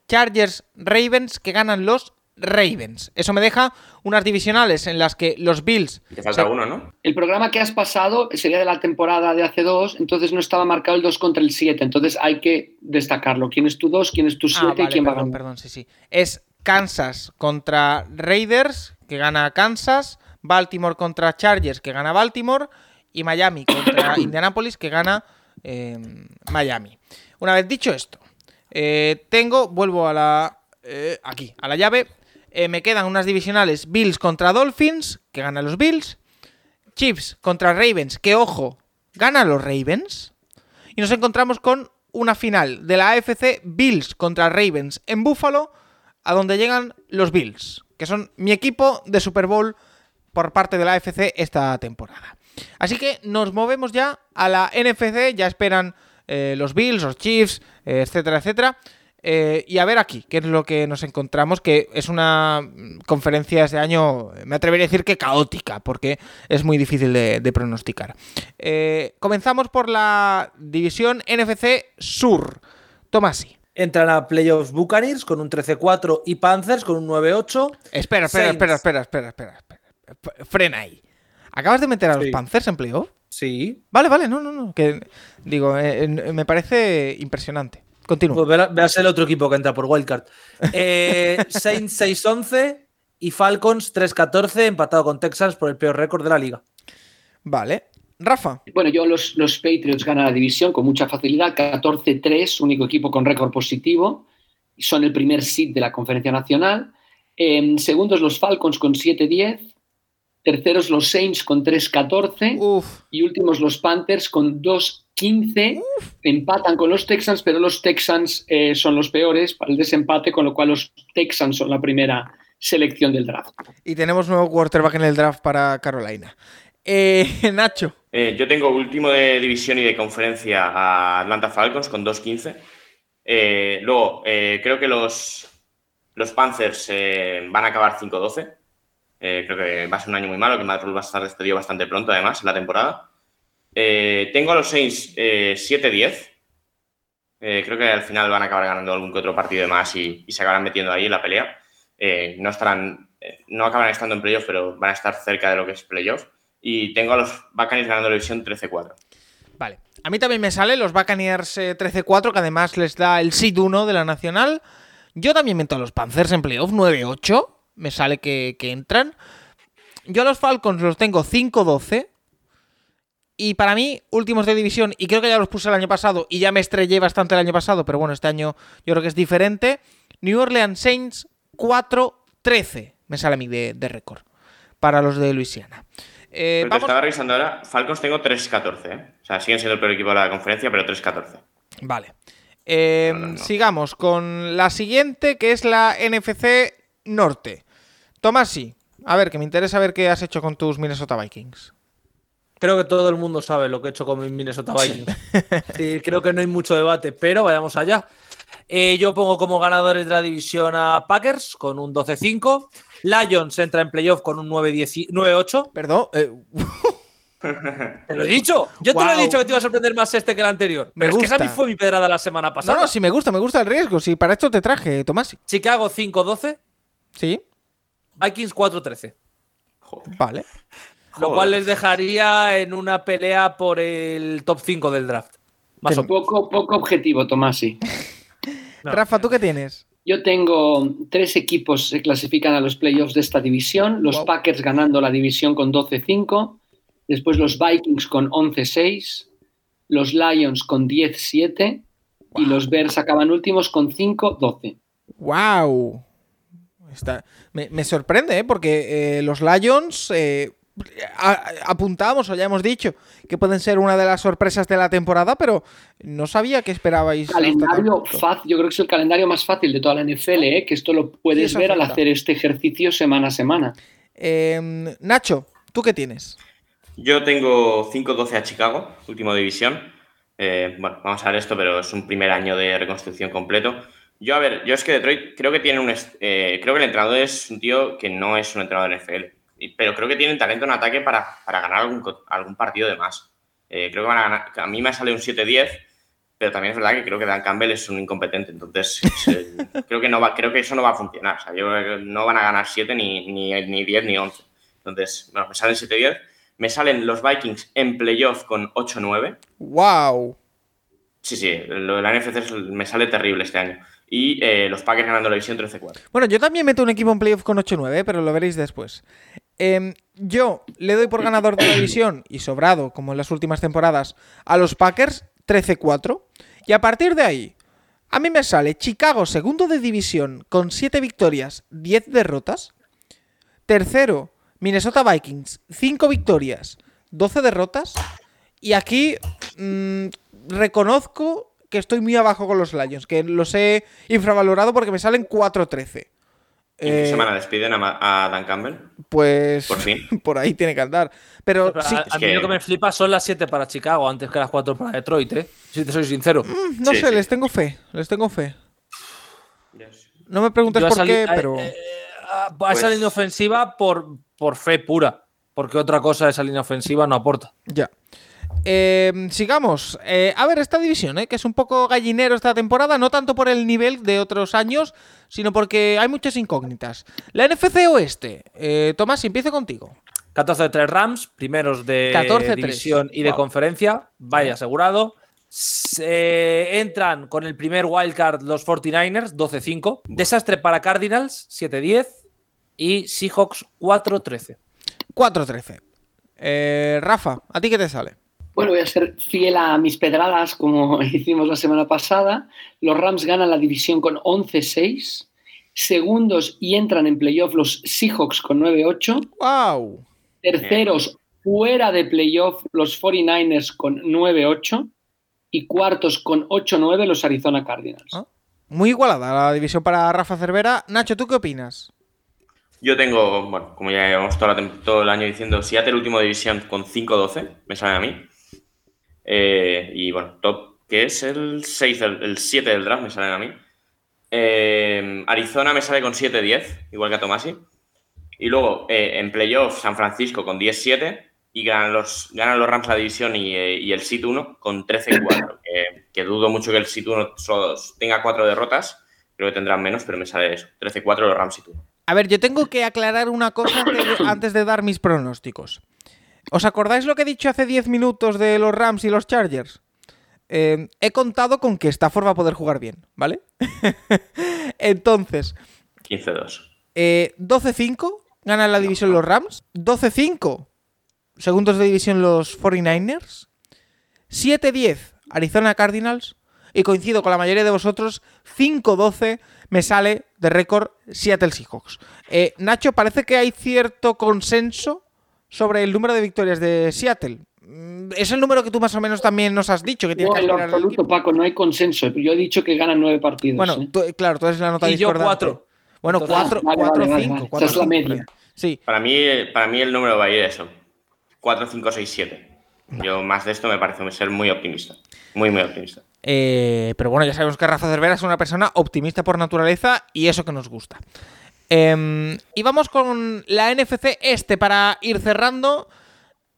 Chargers Ravens, que ganan los Ravens. Eso me deja unas divisionales en las que los Bills. Te falta uno, ¿no? El programa que has pasado sería de la temporada de hace dos, entonces no estaba marcado el 2 contra el 7. Entonces hay que destacarlo. ¿Quién es tu 2? ¿Quién es tu 7? Ah, y quién va a ganar? Perdón, sí, sí. Es Kansas contra Raiders, que gana Kansas. Baltimore contra Chargers, que gana Baltimore. Y Miami <coughs> contra Indianapolis, que gana eh, Miami. Una vez dicho esto, eh, tengo, vuelvo a la. Eh, aquí, a la llave. Eh, me quedan unas divisionales Bills contra Dolphins, que ganan los Bills. Chiefs contra Ravens, que ojo, ganan los Ravens. Y nos encontramos con una final de la AFC Bills contra Ravens en Buffalo, a donde llegan los Bills, que son mi equipo de Super Bowl por parte de la AFC esta temporada. Así que nos movemos ya a la NFC, ya esperan eh, los Bills, los Chiefs, eh, etcétera, etcétera. Eh, y a ver aquí, qué es lo que nos encontramos, que es una conferencia este año, me atrevería a decir que caótica, porque es muy difícil de, pronosticar. Eh, comenzamos por la división NFC Sur. Tomasi. Entran a playoffs Buccaneers con un 13-4 y Panthers con un 9-8. Espera, espera, Saints. espera, espera, espera, espera, espera. Frena ahí. ¿Acabas de meter a los Sí. Panthers en playoff? Sí. Vale, vale, no, no, no. Que, digo, eh, me parece impresionante. Continúa. Pues el otro equipo que entra por Wildcard. Eh, <laughs> Saints 6-11 y Falcons 3-14, empatado con Texans por el peor récord de la liga. Vale. Rafa. Bueno, yo los, los Patriots ganan la división con mucha facilidad, 14-3, único equipo con récord positivo. Son el primer seed de la conferencia nacional. En segundos los Falcons con 7-10. Terceros los Saints con 3-14. Uf. Y últimos los Panthers con 2-15. Empatan con los Texans, pero los Texans eh, son los peores para el desempate, con lo cual los Texans son la primera selección del draft. Y tenemos nuevo quarterback en el draft para Carolina. Eh, <laughs> Nacho. Eh, yo tengo último de división y de conferencia a Atlanta Falcons con 2-15. Eh, luego, eh, creo que los, los Panthers eh, van a acabar 5-12. Eh, creo que va a ser un año muy malo, que Matt Rule va a estar despedido bastante pronto, además, en la temporada. Eh, tengo a los Saints eh, 7-10. Eh, creo que al final van a acabar ganando algún que otro partido de más y, y se acabarán metiendo ahí en la pelea. Eh, no estarán, eh, no acabarán estando en playoff, pero van a estar cerca de lo que es playoff. Y tengo a los Buccaneers ganando la división 13-4. Vale. A mí también me sale los Buccaneers eh, 13-4, que además les da el seed 1 de la nacional. Yo también meto a los Panthers en playoff 9-8. Me sale que, que entran. Yo a los Falcons los tengo 5-12. Y para mí, últimos de división, y creo que ya los puse el año pasado, y ya me estrellé bastante el año pasado, pero bueno, este año yo creo que es diferente. New Orleans Saints 4-13. Me sale a mí de, de récord. Para los de Luisiana. Eh, Pero te vamos- estaba revisando ahora, Falcons tengo 3-14. ¿eh? O sea, siguen siendo el peor equipo de la conferencia, pero 3-14. Vale. Eh, No, no, no. Sigamos con la siguiente, que es la NFC Norte. Tomasi, a ver, que me interesa ver qué has hecho con tus Minnesota Vikings. Creo que todo el mundo sabe lo que he hecho con Minnesota Vikings. Sí, creo que no hay mucho debate, pero vayamos allá. Eh, yo pongo como ganadores de la división a Packers con un 12-5. Lions entra en playoff con un 9-10 9-8. Perdón, eh, Te lo he dicho. Yo te lo he dicho que te iba a sorprender más este que el anterior. Me Pero es que esa gusta. fue mi pedrada la semana no, pasada. no, si me gusta, me gusta el riesgo. Si para esto te traje, Tomasi. Chicago 5-12, Sí, Vikings 4-13. Joder. Lo cual les dejaría en una pelea por el top 5 del draft. Más o menos. Poco, poco objetivo, Tomasi. No. Rafa, ¿tú qué tienes? Yo tengo tres equipos que se clasifican a los playoffs de esta división. Los Wow. Packers ganando la división con 12-5. Después los Vikings con 11-6. Los Lions con 10-7. Y los Bears acaban últimos con 5-12. ¡Wow! Está, me, me sorprende, ¿eh? Porque eh, los Lions eh, a- apuntábamos o ya hemos dicho que pueden ser una de las sorpresas de la temporada, pero no sabía que esperabais. Calendario fácil, yo creo que es el calendario más fácil de toda la NFL, ¿eh? que esto lo puedes ver al hacer este ejercicio semana a semana. Eh, Nacho, ¿tú qué tienes? Yo tengo 5-12 a Chicago, última división. Eh, bueno, vamos a ver esto, pero es un primer año de reconstrucción completo. Yo, a ver, yo es que Detroit creo que tiene un. eh, creo que el entrenador es un tío que no es un entrenador de NFL. Pero creo que tienen talento en ataque para, para ganar algún, algún partido de más. Eh, creo que van a ganar. A mí me sale un 7-10, pero también es verdad que creo que Dan Campbell es un incompetente. Entonces, <laughs> es, eh, creo, que no va, creo que eso no va a funcionar. O sea, yo que no van a ganar 7, ni, ni, ni 10, ni 11. Entonces, bueno, me salen 7-10. Me salen los Vikings en playoff con 8-9. ¡Wow! Sí, sí, lo de la NFC me sale terrible este año. Y eh, los Packers ganando la división 13-4. Bueno, yo también meto un equipo en playoff con 8-9, pero lo veréis después. Em, yo le doy por ganador de la división y sobrado, como en las últimas temporadas, a los Packers 13-4. Y a partir de ahí, a mí me sale Chicago segundo de división con 7 victorias, 10 derrotas. Tercero, Minnesota Vikings, 5 victorias, 12 derrotas. Y aquí mm, reconozco que estoy muy abajo con los Lions, que los he infravalorado porque me salen 4-13. ¿En qué Eh, semana despiden a, Dan Campbell? Pues Por fin. <laughs> por ahí tiene que andar. Pero Pero sí, a, a mí que- lo que me flipa son las 7 para Chicago antes que las 4 para Detroit, ¿eh? Si te soy sincero. no Sí, sé, sí. les tengo fe, les tengo fe. No me preguntes Yo por qué, pero... eh, eh, a- a esa Pues- línea ofensiva por, por fe pura. Porque otra cosa esa línea ofensiva no aporta. Ya. Eh, sigamos. Eh, a ver, esta división, eh, que es un poco gallinero esta temporada, no tanto por el nivel de otros años, sino porque hay muchas incógnitas. La NFC Oeste. Eh, Tomás, empiezo contigo. 14-3 Rams, primeros de 14-3. división y de conferencia, vaya asegurado. Se- entran con el primer wildcard los 49ers, 12-5. Desastre para Cardinals, 7-10. Y Seahawks, 4-13. 4-13. Eh, Rafa, ¿a ti qué te sale? Bueno, voy a ser fiel a mis pedradas como <laughs> hicimos la semana pasada. Los Rams ganan la división con 11-6. Segundos y entran en playoff los Seahawks con 9-8. ¡Wow! Terceros fuera de playoff los 49ers con 9-8. Y cuartos con 8-9 los Arizona Cardinals. Ah. Muy igualada la división para Rafa Cervera. Nacho, ¿tú qué opinas? Yo tengo, bueno, como ya llevamos todo el año diciendo, Seattle último división con 5-12, me sale a mí. Eh, y bueno, top, que es el 6, del- el 7 del draft, me sale a mí. Eh, Arizona me sale con 7-10, igual que a Tomasi. Y luego eh, en playoff San Francisco con 10-7 y ganan los, ganan los Rams la división y, eh, y el Sit 1 con 13-4. que, que dudo mucho que el Sit 1 solo tenga cuatro derrotas, creo que tendrán menos, pero me sale eso, 13-4 los Rams Sit 1. A ver, yo tengo que aclarar una cosa antes de, antes de dar mis pronósticos. ¿Os acordáis lo que he dicho hace 10 minutos de los Rams y los Chargers? Eh, he contado con que Stafford va a poder jugar bien, ¿vale? <laughs> Entonces, 15-2. eh, 12-5 ganan la división los Rams. 12-5 segundos de división los 49ers. 7-10 Arizona Cardinals. Y coincido con la mayoría de vosotros, 5-12 me sale de récord Seattle Seahawks. Eh, Nacho, parece que hay cierto consenso sobre el número de victorias de Seattle. Mm, Es el número que tú más o menos también nos has dicho que tienes No, que en lo absoluto. Paco, no hay consenso. Yo he dicho que ganan nueve partidos. Bueno, ¿eh? tú- claro, tú eres la nota Y yo cuatro. Bueno, Entonces- 4 Vale, 4 vale, vale, 5 vale. 4 Esa es la 5 media. Sí, Para mí, para mí el número va a ir eso. 4, 5, 6, 7. Yo más de esto me parece ser muy optimista. Muy, muy optimista. Eh, pero bueno, ya sabemos que Rafa Cervera es una persona optimista por naturaleza y eso que nos gusta. Em, y vamos con la NFC este para ir cerrando.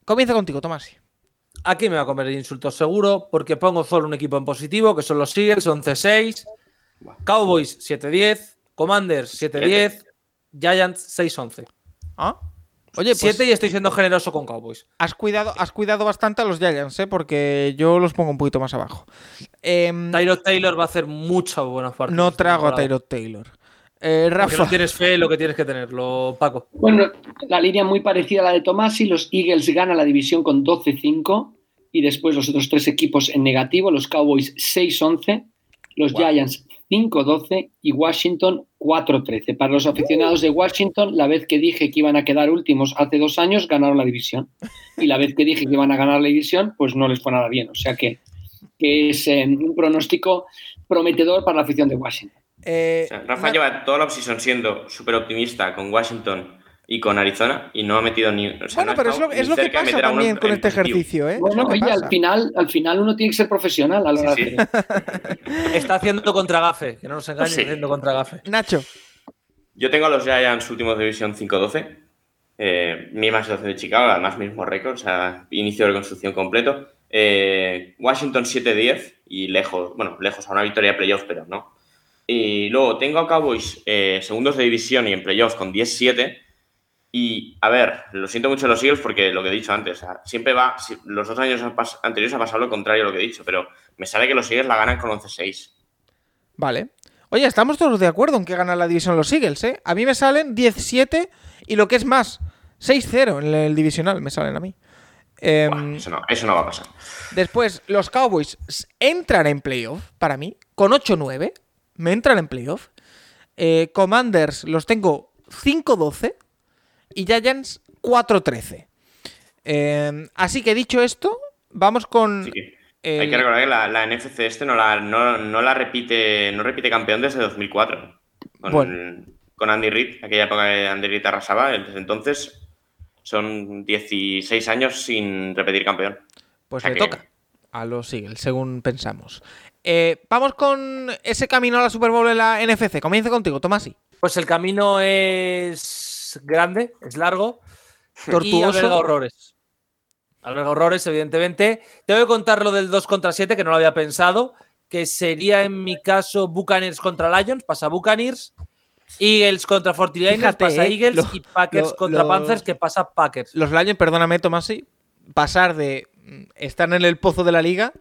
Comienza contigo, Tomás. Aquí me va a comer el insulto seguro porque pongo solo un equipo en positivo, que son los Eagles, 11-6, Cowboys 7-10, Commanders 7-10, Giants 6-11. ¿Ah? Oye, pues 7 y estoy siendo generoso con Cowboys. has, cuidado, has cuidado bastante a los Giants, ¿eh? porque yo los pongo un poquito más abajo. Em, Tyrod Taylor va a hacer muchas buenas partidas. no trago a. Tyrod Taylor. Eh, Porque Rafa, no tienes fe en lo que tienes que tenerlo, Paco. Bueno, la línea muy parecida a la de Tomasi. Los Eagles ganan la división con 12-5 y después los otros tres equipos en negativo. Los Cowboys 6-11, los Giants 5-12 y Washington 4-13. Para los aficionados de Washington, la vez que dije que iban a quedar últimos hace dos años, ganaron la división. Y la vez que dije que iban a ganar la división, pues no les fue nada bien. O sea que, que es eh, un pronóstico prometedor para la afición de Washington. Eh, O sea, Rafa lleva toda la offseason siendo súper optimista con Washington y con Arizona y no ha metido ni. o sea, bueno, no pero es lo, es lo que pasa uno también en- con este ejercicio, ¿eh? Bueno, oye, al final, al final uno tiene que ser profesional a la hora Sí, de sí. Está haciendo contra Gafe, que no nos engañen, Sí. haciendo contra Gafe. Nacho, Yo tengo a los Giants últimos de división 5-12. Eh, misma situación de Chicago, además mismo récord, o sea, inicio de reconstrucción completo. Eh, Washington 7-10 y lejos, bueno, lejos a una victoria de playoff, pero no. Y luego tengo a Cowboys eh, segundos de división y en playoff con 10-7. Y a ver, lo siento mucho los Eagles porque lo que he dicho antes, siempre va, los dos años anteriores ha pasado lo contrario a lo que he dicho, pero me sale que los Eagles la ganan con 11-6. Vale. Oye, estamos todos de acuerdo en que ganan la división los Eagles, ¿eh? A mí me salen 17 y lo que es más, 6-0 en el divisional me salen a mí. Em, Buah, eso, no, eso no va a pasar. después, los Cowboys entran en playoff, para mí, con 8-9. Me entran en playoff. Eh, Commanders los tengo 5-12 y Giants 4-13. Em, así que dicho esto, vamos con... Que el- Hay que recordar que la, la NFC este no la, no, no la repite, no repite campeón desde 2004. Con, Bueno. con Andy Reid, aquella época que Andy Reid arrasaba, desde entonces son 16 años sin repetir campeón. Pues O sea le que- toca a los Eagles, según pensamos. Eh, vamos con ese camino a la Super Bowl en la NFC. Comienza contigo, Tomasi. Pues el camino es grande, es largo y Tortuoso. alberga horrores. Alberga horrores, evidentemente. Tengo que contar lo del 2 contra 7, que no lo había pensado, que sería en mi caso Buccaneers contra Lions, pasa Buccaneers. Eagles contra 49ers, Fíjate, pasa eh, Eagles. lo- y Packers lo- contra los- Panthers, que pasa Packers. Los Lions, perdóname, Tomasi, pasar de mm, estar en el pozo de la liga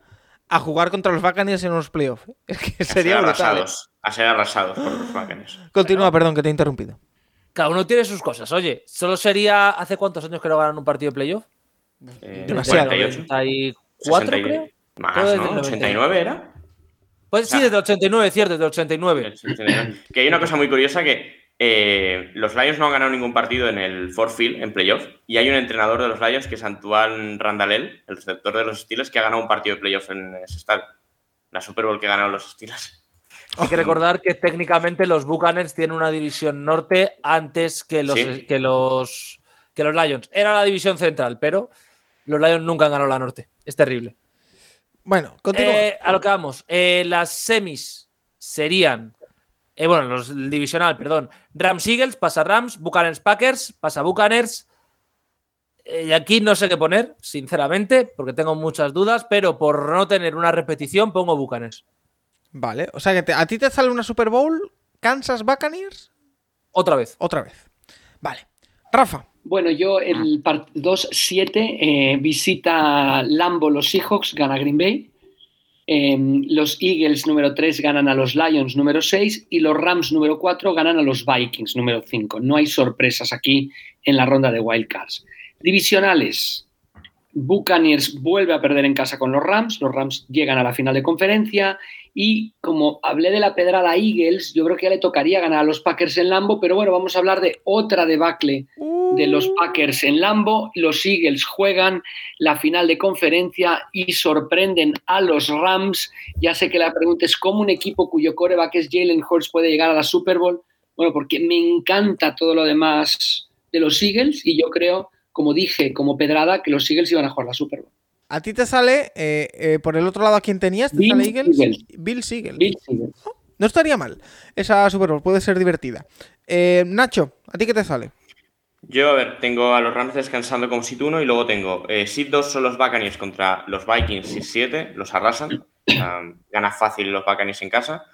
a jugar contra los Buccaneers en unos playoffs. <laughs> Es que A sería ser brutal. ¿eh? arrasados. A ser arrasados por los Buccaneers. Continúa, perdón, que te he interrumpido. Cada uno tiene sus cosas. Oye, solo sería. ¿Hace cuántos años que no ganan un partido de playoff? Eh, Demasiado. 48. 94, 60 y- creo. Más, ¿no? el 89 era. Pues sí, desde el 89, cierto, desde el 89. Que hay una cosa muy curiosa que eh, los Lions no han ganado ningún partido en el Ford Field, en playoff, y hay un entrenador de los Lions que es Antoine Randalel, el receptor de los Steelers, que ha ganado un partido de playoff en ese estadio. La Super Bowl que ganaron los Steelers. Hay que recordar que técnicamente los Buccaneers tienen una división norte antes que los, Sí. que los, que los Lions. Era la división central, pero los Lions nunca han ganado la norte. Es terrible. Bueno. Eh, a lo que vamos. Eh, las semis serían. Eh, bueno, los el divisional, perdón. Rams Eagles, pasa Rams. Buccaneers Packers, pasa Buccaneers. Eh, y aquí no sé qué poner, sinceramente, porque tengo muchas dudas, pero por no tener una repetición, pongo Buccaneers. Vale, o sea que te- a ti te sale una Super Bowl, Kansas Buccaneers, Otra vez. otra vez. Vale. Rafa, Bueno, yo el part 2-7 eh, visita Lambo los Seahawks, gana Green Bay. Eh, los Eagles número 3 ganan a los Lions número 6 y los Rams número 4 ganan a los Vikings número 5. No hay sorpresas aquí en la ronda de Wild Cards. Divisionales. Buccaneers vuelve a perder en casa con los Rams. Los Rams llegan a la final de conferencia. Y como hablé de la pedrada Eagles, yo creo que ya le tocaría ganar a los Packers en Lambo. Pero bueno, vamos a hablar de otra debacle de los Packers en Lambo. Los Eagles juegan la final de conferencia y sorprenden a los Rams. Ya sé que la pregunta es cómo un equipo cuyo coreback es Jalen Hurts puede llegar a la Super Bowl. Bueno, porque me encanta todo lo demás de los Eagles y yo creo, como dije, como pedrada, que los Eagles iban a jugar la Super Bowl. a ti te sale, eh, eh, por el otro lado, ¿a quién tenías? ¿Te Bill sale Eagles? Eagles. Bill Eagles. Bill. No estaría mal. Esa Super Bowl puede ser divertida. Eh, Nacho, ¿a ti qué te sale? Yo, a ver, tengo a los Rams descansando como sit 1 y luego tengo eh, sit 2 son los Buccaneers contra los Vikings sit 7, los arrasan. Gana fácil los Buccaneers en casa.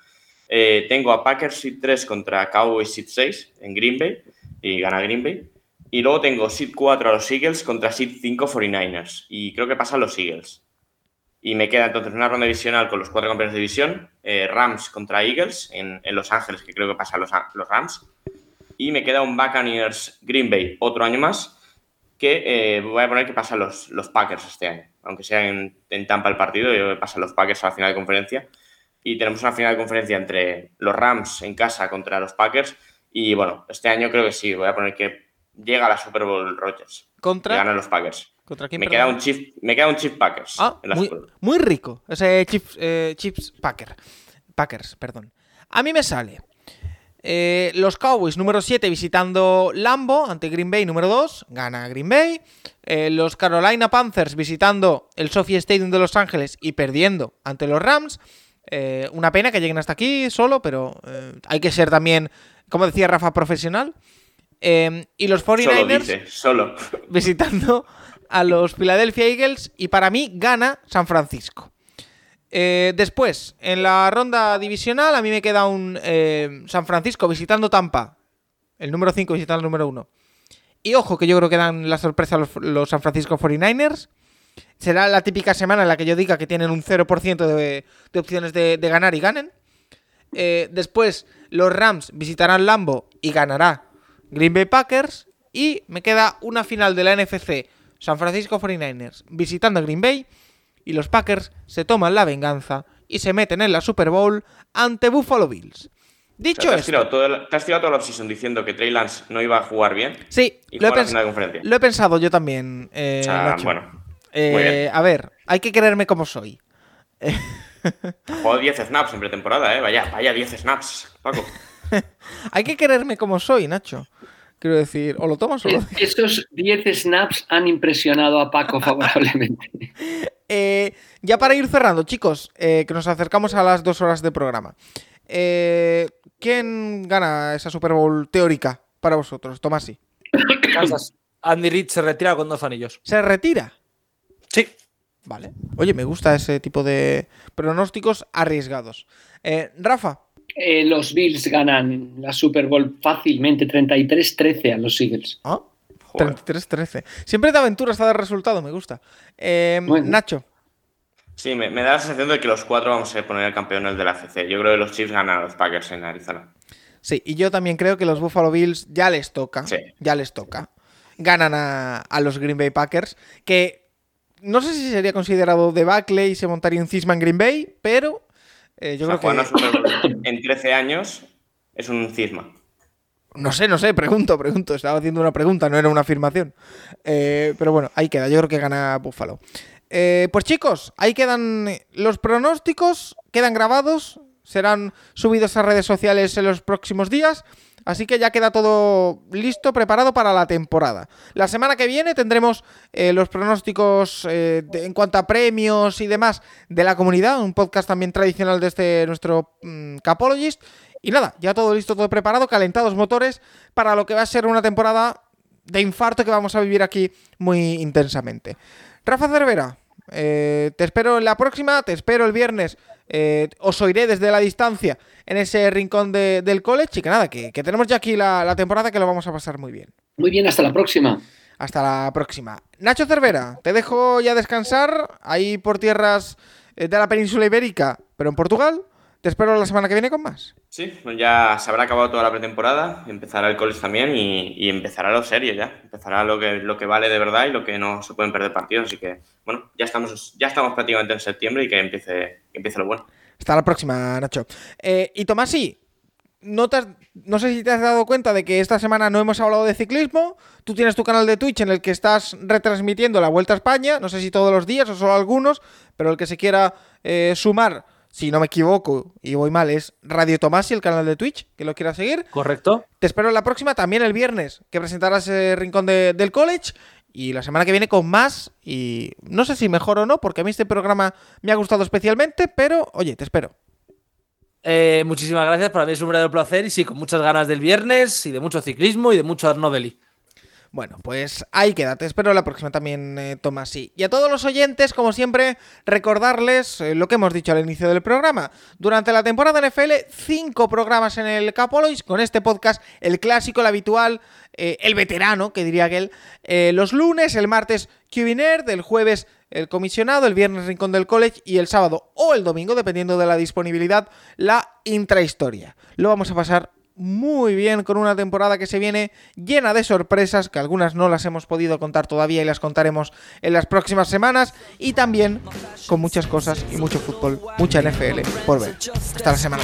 Eh, tengo a Packers sit 3 contra Cowboys sit 6 en Green Bay y gana Green Bay. Y luego tengo sit 4 a los Eagles contra sit 5 49ers y creo que pasan los Eagles. Y me queda entonces una ronda divisional con los cuatro campeones de división, eh, Rams contra Eagles en, en Los Ángeles, que creo que pasan los, los Rams. Y me queda un Buccaneers Green Bay otro año más, que eh, voy a poner que pasan los, los Packers este año. Aunque sea en, en Tampa el partido, yo pasan los Packers a la final de conferencia. Y tenemos una final de conferencia entre los Rams en casa contra los Packers. Y bueno, este año creo que sí, voy a poner que llega a la Super Bowl Rodgers. Que Contra. ganan los Packers. ¿Contra quién? Me perdón? queda, un Chief, me queda un Chief Packers Ah, en la muy, Super Bowl. muy rico. Ese Chips, eh, Chips Packer. Packers, perdón. A mí me sale. Eh, los Cowboys número 7 visitando Lambo ante Green Bay número 2. Gana Green Bay. Eh, los Carolina Panthers visitando el Sophie Stadium de Los Ángeles y perdiendo ante los Rams. Eh, una pena que lleguen hasta aquí solo, pero hay que ser también, como decía Rafa, profesional. Eh, y los 49ers Solo dice, solo. <laughs> visitando a los Philadelphia Eagles y para mí gana San Francisco. Eh, después, en la ronda divisional, a mí me queda un eh, San Francisco visitando Tampa, el número 5 visitando el número 1. Y ojo, que yo creo que dan la sorpresa los, los San Francisco 49ers. Será la típica semana en la que yo diga que tienen un 0% de, de opciones de, ganar y ganen. Eh, después, los Rams visitarán Lambo y ganará Green Bay Packers. Y me queda una final de la NFC, San Francisco 49ers visitando Green Bay. Y los Packers se toman la venganza y se meten en la Super Bowl ante Buffalo Bills. O Dicho sea, te, has esto, tirado todo el- te has tirado toda la offseason diciendo que Trey Lance no iba a jugar bien sí, y lo he, la final de lo he pensado yo también. eh, o sea, Nacho. bueno, Eh, muy bien. a ver, hay que quererme como soy. jugado 10 snaps en pretemporada, ¿eh? Vaya, vaya 10 snaps, Paco. <laughs> Hay que quererme como soy, Nacho. Quiero decir, o lo tomas o lo Esos 10 snaps han impresionado a Paco <laughs> favorablemente. Eh, ya para ir cerrando, chicos, eh, que nos acercamos a las dos horas de programa. Eh, ¿Quién gana esa Super Bowl teórica para vosotros? Tomasi. Kansas. Andy Reid se retira con dos anillos. ¿Se retira? Sí. Vale. Oye, me gusta ese tipo de pronósticos arriesgados. Eh, Rafa. Eh, los Bills ganan la Super Bowl fácilmente, 33-13 a los Eagles. ¿Ah? 33-13. Siempre de aventuras a dar resultado, me gusta. Eh, Nacho. Sí, me, da la sensación de que los cuatro vamos a poner el campeón el de la CC. Yo creo que los Chiefs ganan a los Packers en Arizona. Sí, y yo también creo que los Buffalo Bills ya les toca. Ya les toca. Ganan a, los Green Bay Packers, que no sé si sería considerado debacle y se montaría un cisma en Green Bay, pero eh, yo creo que... en 13 años es un cisma. No sé, no sé, pregunto, pregunto. Estaba haciendo una pregunta, no era una afirmación. Eh, pero bueno, ahí queda. Yo creo que gana Buffalo. Eh, pues chicos, ahí quedan los pronósticos, quedan grabados, serán subidos a redes sociales en los próximos días. Así que ya queda todo listo, preparado para la temporada. La semana que viene tendremos eh, los pronósticos en cuanto a premios y demás de la comunidad, un podcast también tradicional de este nuestro mm, Capologist. Y nada, ya todo listo, todo preparado, calentados motores para lo que va a ser una temporada de infarto que vamos a vivir aquí muy intensamente. Rafa Cervera, eh, te espero en la próxima, te espero el viernes. Eh, os oiré desde la distancia en ese rincón del college. Y que nada, que, tenemos ya aquí la, temporada que lo vamos a pasar muy bien. Muy bien, hasta la próxima. Hasta la próxima. Nacho Cervera, te dejo ya descansar ahí por tierras eh, de la península ibérica, pero en Portugal. Te espero la semana que viene con más. Sí, ya se habrá acabado toda la pretemporada, empezará el college también y, empezará lo serio ya. Empezará lo que, lo que vale de verdad y lo que no se pueden perder partidos. Así que, bueno, ya estamos, ya estamos prácticamente en septiembre y que empiece, empiece lo bueno. Hasta la próxima, Nacho. Eh, y Tomás, sí, no, no sé si te has dado cuenta de que esta semana no hemos hablado de ciclismo. Tú tienes tu canal de Twitch en el que estás retransmitiendo la Vuelta a España. No sé si todos los días o solo algunos, pero el que se quiera eh, sumar si no me equivoco y voy mal, es Radio Tomasi, el canal de Twitch, que lo quiera seguir. Correcto. Te espero en la próxima, también el viernes, que presentarás el rincón del college. Y la semana que viene con más. Y no sé si mejor o no, porque a mí este programa me ha gustado especialmente, pero oye, te espero. Eh, muchísimas gracias, para mí es un verdadero placer y sí, con muchas ganas del viernes y de mucho ciclismo y de mucho Arnodeli. Bueno, pues ahí quédate. Espero la próxima también, eh, Tomás. Y a todos los oyentes, como siempre, recordarles eh, lo que hemos dicho al inicio del programa. Durante la temporada NFL, cinco programas en el Capolois, con este podcast, el clásico, el habitual, eh, el veterano, que diría aquel. los lunes, el martes, QB del jueves el comisionado, el viernes Rincón del College y el sábado o el domingo, dependiendo de la disponibilidad, la intrahistoria. Lo vamos a pasar muy bien con una temporada que se viene llena de sorpresas, que algunas no las hemos podido contar todavía y las contaremos en las próximas semanas, y también con muchas cosas y mucho fútbol, mucha NFL por ver. Hasta la semana.